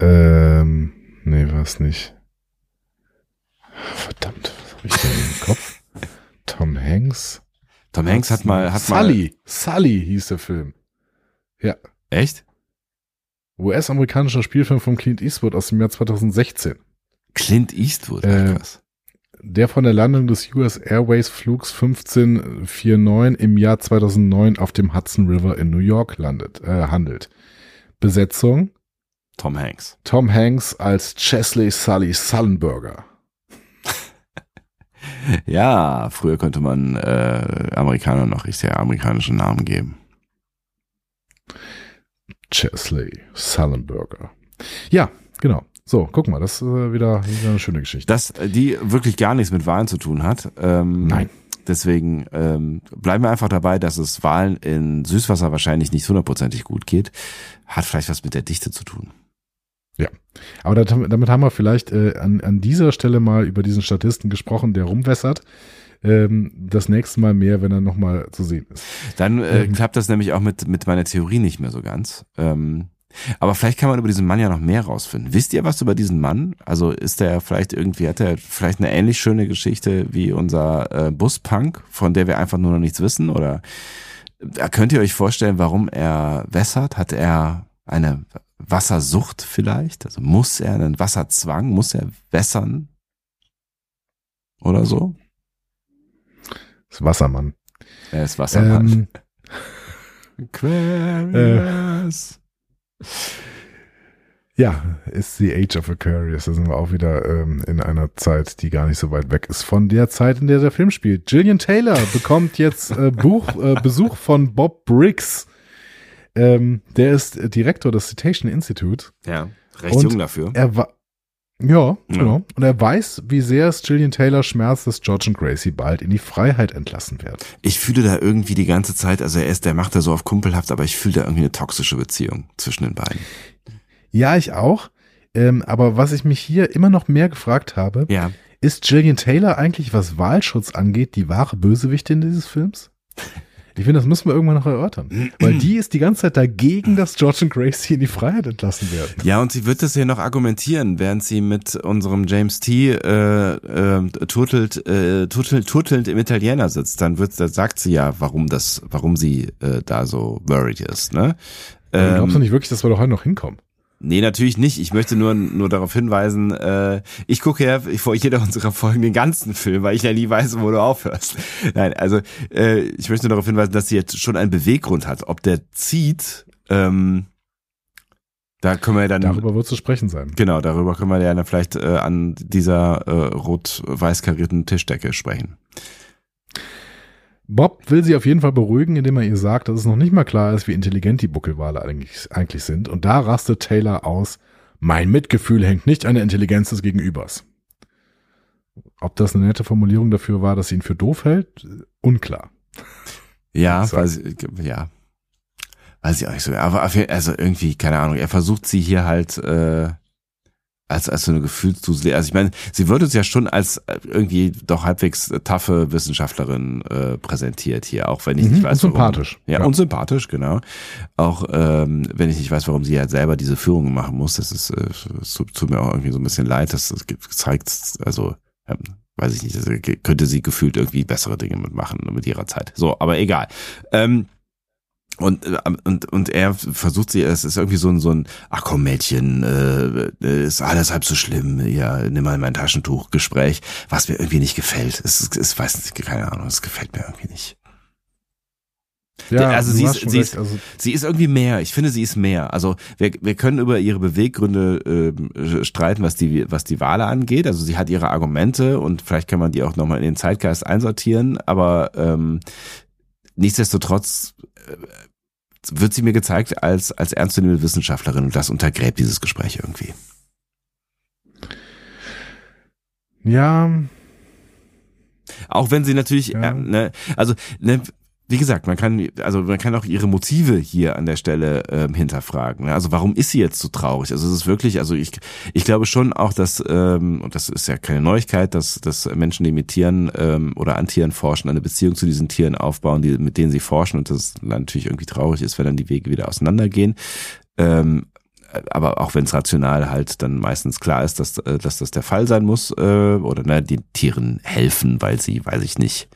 Ähm, nee, war es nicht. Verdammt, habe ich denn im Kopf? Tom Hanks. Tom Hanks hat mal, hat Sully. Sully hieß der Film. mal, echt? US-amerikanischer Spielfilm von Clint Eastwood aus dem Jahr 2016. Clint Eastwood, Äh, was. Der von der Landung des US Airways Flugs 1549 im Jahr 2009 auf dem Hudson River in New York landet, äh, handelt. Besetzung Tom Hanks. Tom Hanks als Chesley Sully Sullenberger. Ja, früher konnte man äh, Amerikanern noch sehr amerikanische Namen geben. Chesley Sullenberger. Ja, genau. So, guck mal, das ist äh, wieder, wieder eine schöne Geschichte. Dass äh, die wirklich gar nichts mit Wahlen zu tun hat. Ähm, Nein. Deswegen ähm, bleiben wir einfach dabei, dass es Wahlen in Süßwasser wahrscheinlich nicht hundertprozentig gut geht. Hat vielleicht was mit der Dichte zu tun. Aber das, damit haben wir vielleicht äh, an, an dieser Stelle mal über diesen Statisten gesprochen, der rumwässert. Ähm, das nächste Mal mehr, wenn er nochmal zu sehen ist. Dann äh, Ähm. klappt das nämlich auch mit, mit meiner Theorie nicht mehr so ganz. Ähm, aber vielleicht kann man über diesen Mann ja noch mehr rausfinden. Wisst ihr was über diesen Mann? Also ist der vielleicht irgendwie, hat er vielleicht eine ähnlich schöne Geschichte wie unser äh, Buspunk, von der wir einfach nur noch nichts wissen? Oder äh, könnt ihr euch vorstellen, warum er wässert? Hat er eine Wassersucht vielleicht? Also muss er einen Wasserzwang? Muss er wässern? Oder so? Das Wassermann. Er ist Wassermann. Ähm, Aquarius. ja, ist The Age of Aquarius. Da sind wir auch wieder ähm, in einer Zeit, die gar nicht so weit weg ist von der Zeit, in der der Film spielt. Gillian Taylor bekommt jetzt äh, Buch, äh, Besuch von Bob Briggs. Ähm, der ist Direktor des Citation Institute. Ja, recht jung dafür. Er war. Ja, genau. Und er weiß, wie sehr es Gillian Taylor schmerzt, dass George und Gracie bald in die Freiheit entlassen werden. Ich fühle da irgendwie die ganze Zeit, also er ist, der macht da so auf kumpelhaft, aber ich fühle da irgendwie eine toxische Beziehung zwischen den beiden. Ja, ich auch. Ähm, aber was ich mich hier immer noch mehr gefragt habe, Ja. ist Gillian Taylor eigentlich, was Wahlschutz angeht, die wahre Bösewichtin dieses Films? Ich finde, das müssen wir irgendwann noch erörtern. Weil die ist die ganze Zeit dagegen, dass George und Gracie in die Freiheit entlassen werden. Ja, und sie wird das ja noch argumentieren, während sie mit unserem James T. Äh, äh, turtelt, äh, turtelt, turtelnd im Italiener sitzt. Dann wird, da sagt sie ja, warum das, warum sie äh, da so worried ist. Ne? Ähm, glaubst du nicht wirklich, dass wir doch heute noch hinkommen? Nee, natürlich nicht. Ich möchte nur, nur darauf hinweisen, äh, ich gucke ja vor jeder unserer Folgen den ganzen Film, weil ich ja nie weiß, wo du aufhörst. Nein, also äh, ich möchte nur darauf hinweisen, dass sie jetzt schon einen Beweggrund hat. Ob der zieht, ähm, da können wir dann... Darüber wird zu sprechen sein. Genau, darüber können wir ja dann vielleicht äh, an dieser äh, rot-weiß karierten Tischdecke sprechen. Bob will sie auf jeden Fall beruhigen, indem er ihr sagt, dass es noch nicht mal klar ist, wie intelligent die Buckelwale eigentlich, eigentlich sind. Und da rastet Taylor aus, mein Mitgefühl hängt nicht an der Intelligenz des Gegenübers. Ob das eine nette Formulierung dafür war, dass sie ihn für doof hält, unklar. Ja, weiß ich, ja. Weiß ich auch nicht so. Aber also irgendwie, keine Ahnung, er versucht sie hier halt äh, als, als so eine Gefühlsdusel. Also ich meine, sie wird uns ja schon als äh, irgendwie doch halbwegs taffe Wissenschaftlerin äh, präsentiert hier, auch wenn ich nicht Mhm, weiß, und sympathisch. Warum. Ja, Ja. und sympathisch, genau. Auch ähm, wenn ich nicht weiß, warum sie halt selber diese Führungen machen muss. Das ist, äh, es tut, mir auch irgendwie so ein bisschen leid. Das, das zeigt, also ähm, weiß ich nicht, das könnte sie gefühlt irgendwie bessere Dinge mitmachen mit ihrer Zeit. So, aber egal. Ähm, und, äh, und, und er versucht sie, es ist irgendwie so ein, so ein, ach komm Mädchen, äh, ist alles halb so schlimm, ja, nimm mal mein Taschentuch, Gespräch, was mir irgendwie nicht gefällt. Es, ist- es weiß nicht, keine Ahnung, es gefällt mir irgendwie nicht. Ja, also sie ist- sie ist- also, Sie ist irgendwie mehr. Ich finde, sie ist mehr. Also wir, wir können über ihre Beweggründe ähm, streiten, was die, was die Wale angeht. Also sie hat ihre Argumente und vielleicht kann man die auch nochmal in den Zeitgeist einsortieren. Aber ähm, nichtsdestotrotz äh, wird sie mir gezeigt als, als ernstzunehmende Wissenschaftlerin und das untergräbt dieses Gespräch irgendwie. ja, Auch wenn sie natürlich, Ja. äh, ne, also ne, wie gesagt, man kann, also man kann auch ihre Motive hier an der Stelle ähm, hinterfragen. Ne? Also warum ist sie jetzt so traurig? Also es ist wirklich, also ich, ich glaube schon auch, dass ähm, und das ist ja keine Neuigkeit, dass, dass Menschen, die mit Tieren ähm, oder an Tieren forschen, eine Beziehung zu diesen Tieren aufbauen, die mit denen sie forschen und das natürlich irgendwie traurig ist, wenn dann die Wege wieder auseinandergehen. Ähm, aber auch wenn es rational halt dann meistens klar ist, dass, äh, dass das der Fall sein muss, äh, oder ne, den Tieren helfen, weil sie, weiß ich nicht,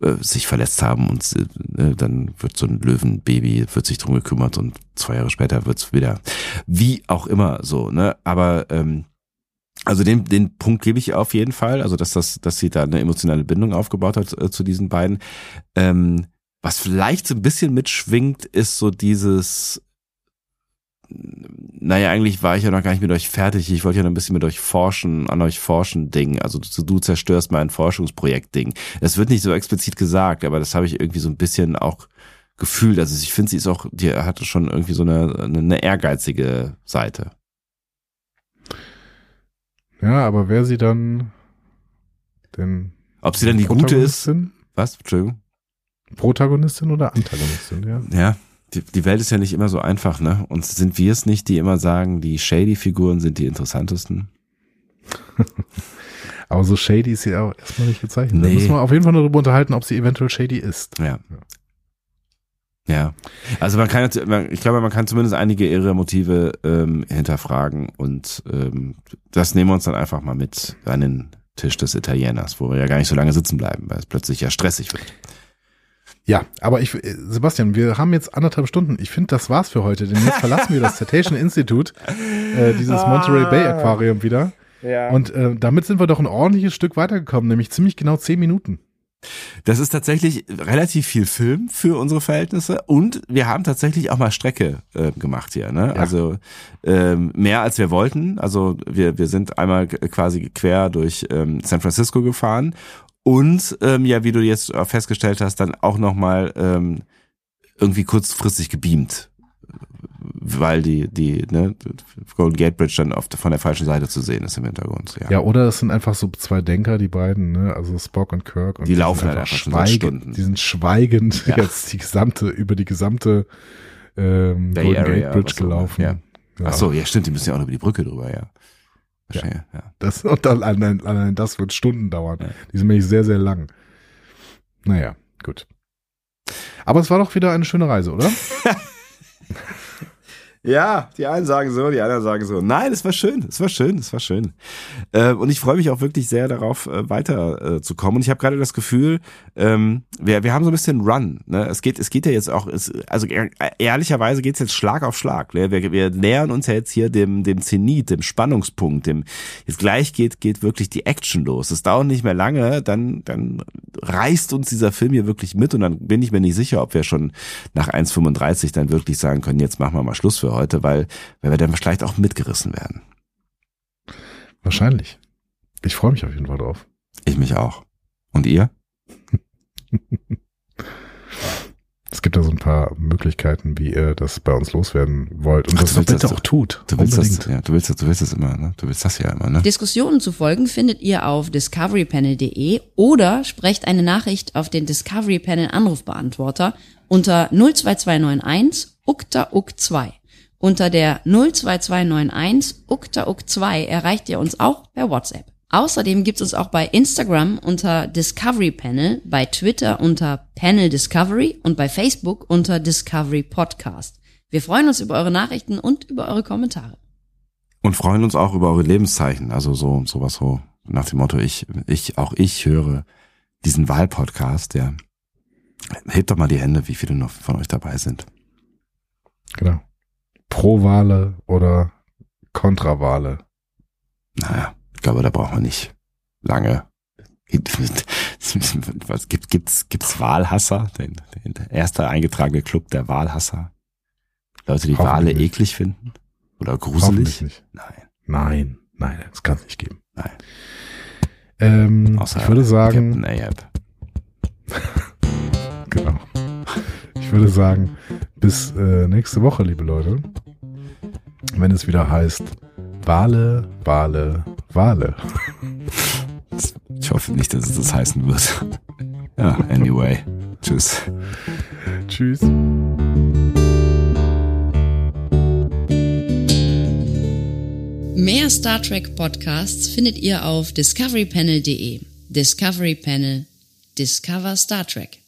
äh, sich verletzt haben und äh, dann wird so ein Löwenbaby, wird sich drum gekümmert und zwei Jahre später wird's wieder, wie auch immer so, ne? Aber ähm, also den, den Punkt gebe ich auf jeden Fall, also dass das, dass sie da eine emotionale Bindung aufgebaut hat äh, zu diesen beiden. Ähm, was vielleicht so ein bisschen mitschwingt, ist so dieses naja, eigentlich war ich ja noch gar nicht mit euch fertig. Ich wollte ja noch ein bisschen mit euch forschen, an euch forschen Ding. Also du, du zerstörst mein Forschungsprojekt Ding. Es wird nicht so explizit gesagt, aber das habe ich irgendwie so ein bisschen auch gefühlt. Also ich finde, sie ist auch, die hatte schon irgendwie so eine, eine ehrgeizige Seite. ja, aber wer sie dann denn Ob sie dann die gute ist? Was? Entschuldigung. Protagonistin oder Antagonistin, ja. Ja, die, die Welt ist ja nicht immer so einfach, ne? Und sind wir es nicht, die immer sagen, die Shady-Figuren sind die interessantesten? Aber so shady ist sie auch erstmal nicht gezeichnet. Da Nee. müssen wir auf jeden Fall nur darüber unterhalten, ob sie eventuell shady ist. Ja. Ja. Also man kann, ich glaube, man kann zumindest einige ihrer Motive ähm, hinterfragen und ähm, das nehmen wir uns dann einfach mal mit an den Tisch des Italieners, wo wir ja gar nicht so lange sitzen bleiben, weil es plötzlich ja stressig wird. Ja, aber ich, äh, Sebastian, wir haben jetzt anderthalb Stunden. Ich finde, das war's für heute, denn jetzt verlassen wir das Citation Institute, äh, dieses Monterey Bay Aquarium wieder. Ja. Und äh, damit sind wir doch ein ordentliches Stück weitergekommen, nämlich ziemlich genau zehn Minuten. Das ist tatsächlich relativ viel Film für unsere Verhältnisse und wir haben tatsächlich auch mal Strecke äh, gemacht hier. Ne? Also ähm, mehr als wir wollten. Also wir, wir sind einmal quasi quer durch ähm, San Francisco gefahren und ähm, ja, wie du jetzt auch festgestellt hast, dann auch nochmal ähm, irgendwie kurzfristig gebeamt. Weil die, die, ne, Golden Gate Bridge dann auf, von der falschen Seite zu sehen ist im Hintergrund. Ja. Ja, oder es sind einfach so zwei Denker, die beiden, ne? also Spock und Kirk. Und Die sind laufen halt einfach schweigend. Die sind schweigend Ja. jetzt die gesamte, über die gesamte ähm, Bay Golden Area, Gate Bridge immer, gelaufen. ja. Ja. Ach so, ja stimmt, die müssen ja auch noch über die Brücke drüber, ja. Wahrscheinlich, ja. Das, und dann, allein, allein das wird Stunden dauern. Ja. Die sind nämlich sehr, sehr lang. Naja, gut. Aber es war doch wieder eine schöne Reise, oder? Ja, die einen sagen so, die anderen sagen so. Nein, es war schön, es war schön, es war schön. Äh, und ich freue mich auch wirklich sehr darauf, äh, weiter äh. Und ich habe gerade das Gefühl, ähm, wir, wir haben so ein bisschen Run. Ne? Es geht, es geht ja jetzt auch, es, also ehr- ehrlicherweise geht's jetzt Schlag auf Schlag. Ne? Wir, wir nähern uns ja jetzt hier dem, dem Zenit, dem Spannungspunkt, dem jetzt gleich geht, geht wirklich die Action los. Es dauert nicht mehr lange, dann, dann reißt uns dieser Film hier wirklich mit und dann bin ich mir nicht sicher, ob wir schon nach 1,35 dann wirklich sagen können, jetzt machen wir mal Schluss für heute, weil, weil wir dann vielleicht auch mitgerissen werden. Wahrscheinlich. Ich freue mich auf jeden Fall drauf. Ich mich auch. Und ihr? Es gibt da so ein paar Möglichkeiten, wie ihr das bei uns loswerden wollt. Und Ach, das du willst bitte das- auch tut. Du willst Unbedingt. das, ja, du willst das, du willst das immer, ne? Du willst das ja immer, ne? Diskussionen zu folgen findet ihr auf discoverypanel.de oder sprecht eine Nachricht auf den Discovery Panel Anrufbeantworter unter 02291 ukta uk 2. Unter der 02291 ukta uk 2 erreicht ihr uns auch per WhatsApp. Außerdem gibt's uns auch bei Instagram unter Discovery Panel, bei Twitter unter Panel Discovery und bei Facebook unter Discovery Podcast. Wir freuen uns über eure Nachrichten und über eure Kommentare. Und freuen uns auch über eure Lebenszeichen. Also so, sowas so nach dem Motto, ich, ich, auch ich höre diesen Wahlpodcast, ja. Hebt doch mal die Hände, wie viele noch von euch dabei sind. Genau. Pro-Wale oder Kontrawale. Naja, ich glaube, da braucht man nicht lange. Was gibt, gibt's, gibt's Wahlhasser? Den, den, der erste eingetragene Club der Wahlhasser. Leute, die Wale eklig finden? Oder gruselig? nicht. Nein, Nein, nein, das kann es nicht geben. nein. Ähm, Außer ich würde sagen, Captain Ahab. Ich würde sagen, bis äh, nächste Woche, liebe Leute. Wenn es wieder heißt, Wale, Wale, Wale. Ich hoffe nicht, dass es das heißen wird. Ja, anyway. Tschüss. Tschüss. Mehr Star Trek Podcasts findet ihr auf discoverypanel.de. Discovery Panel. Discover Star Trek.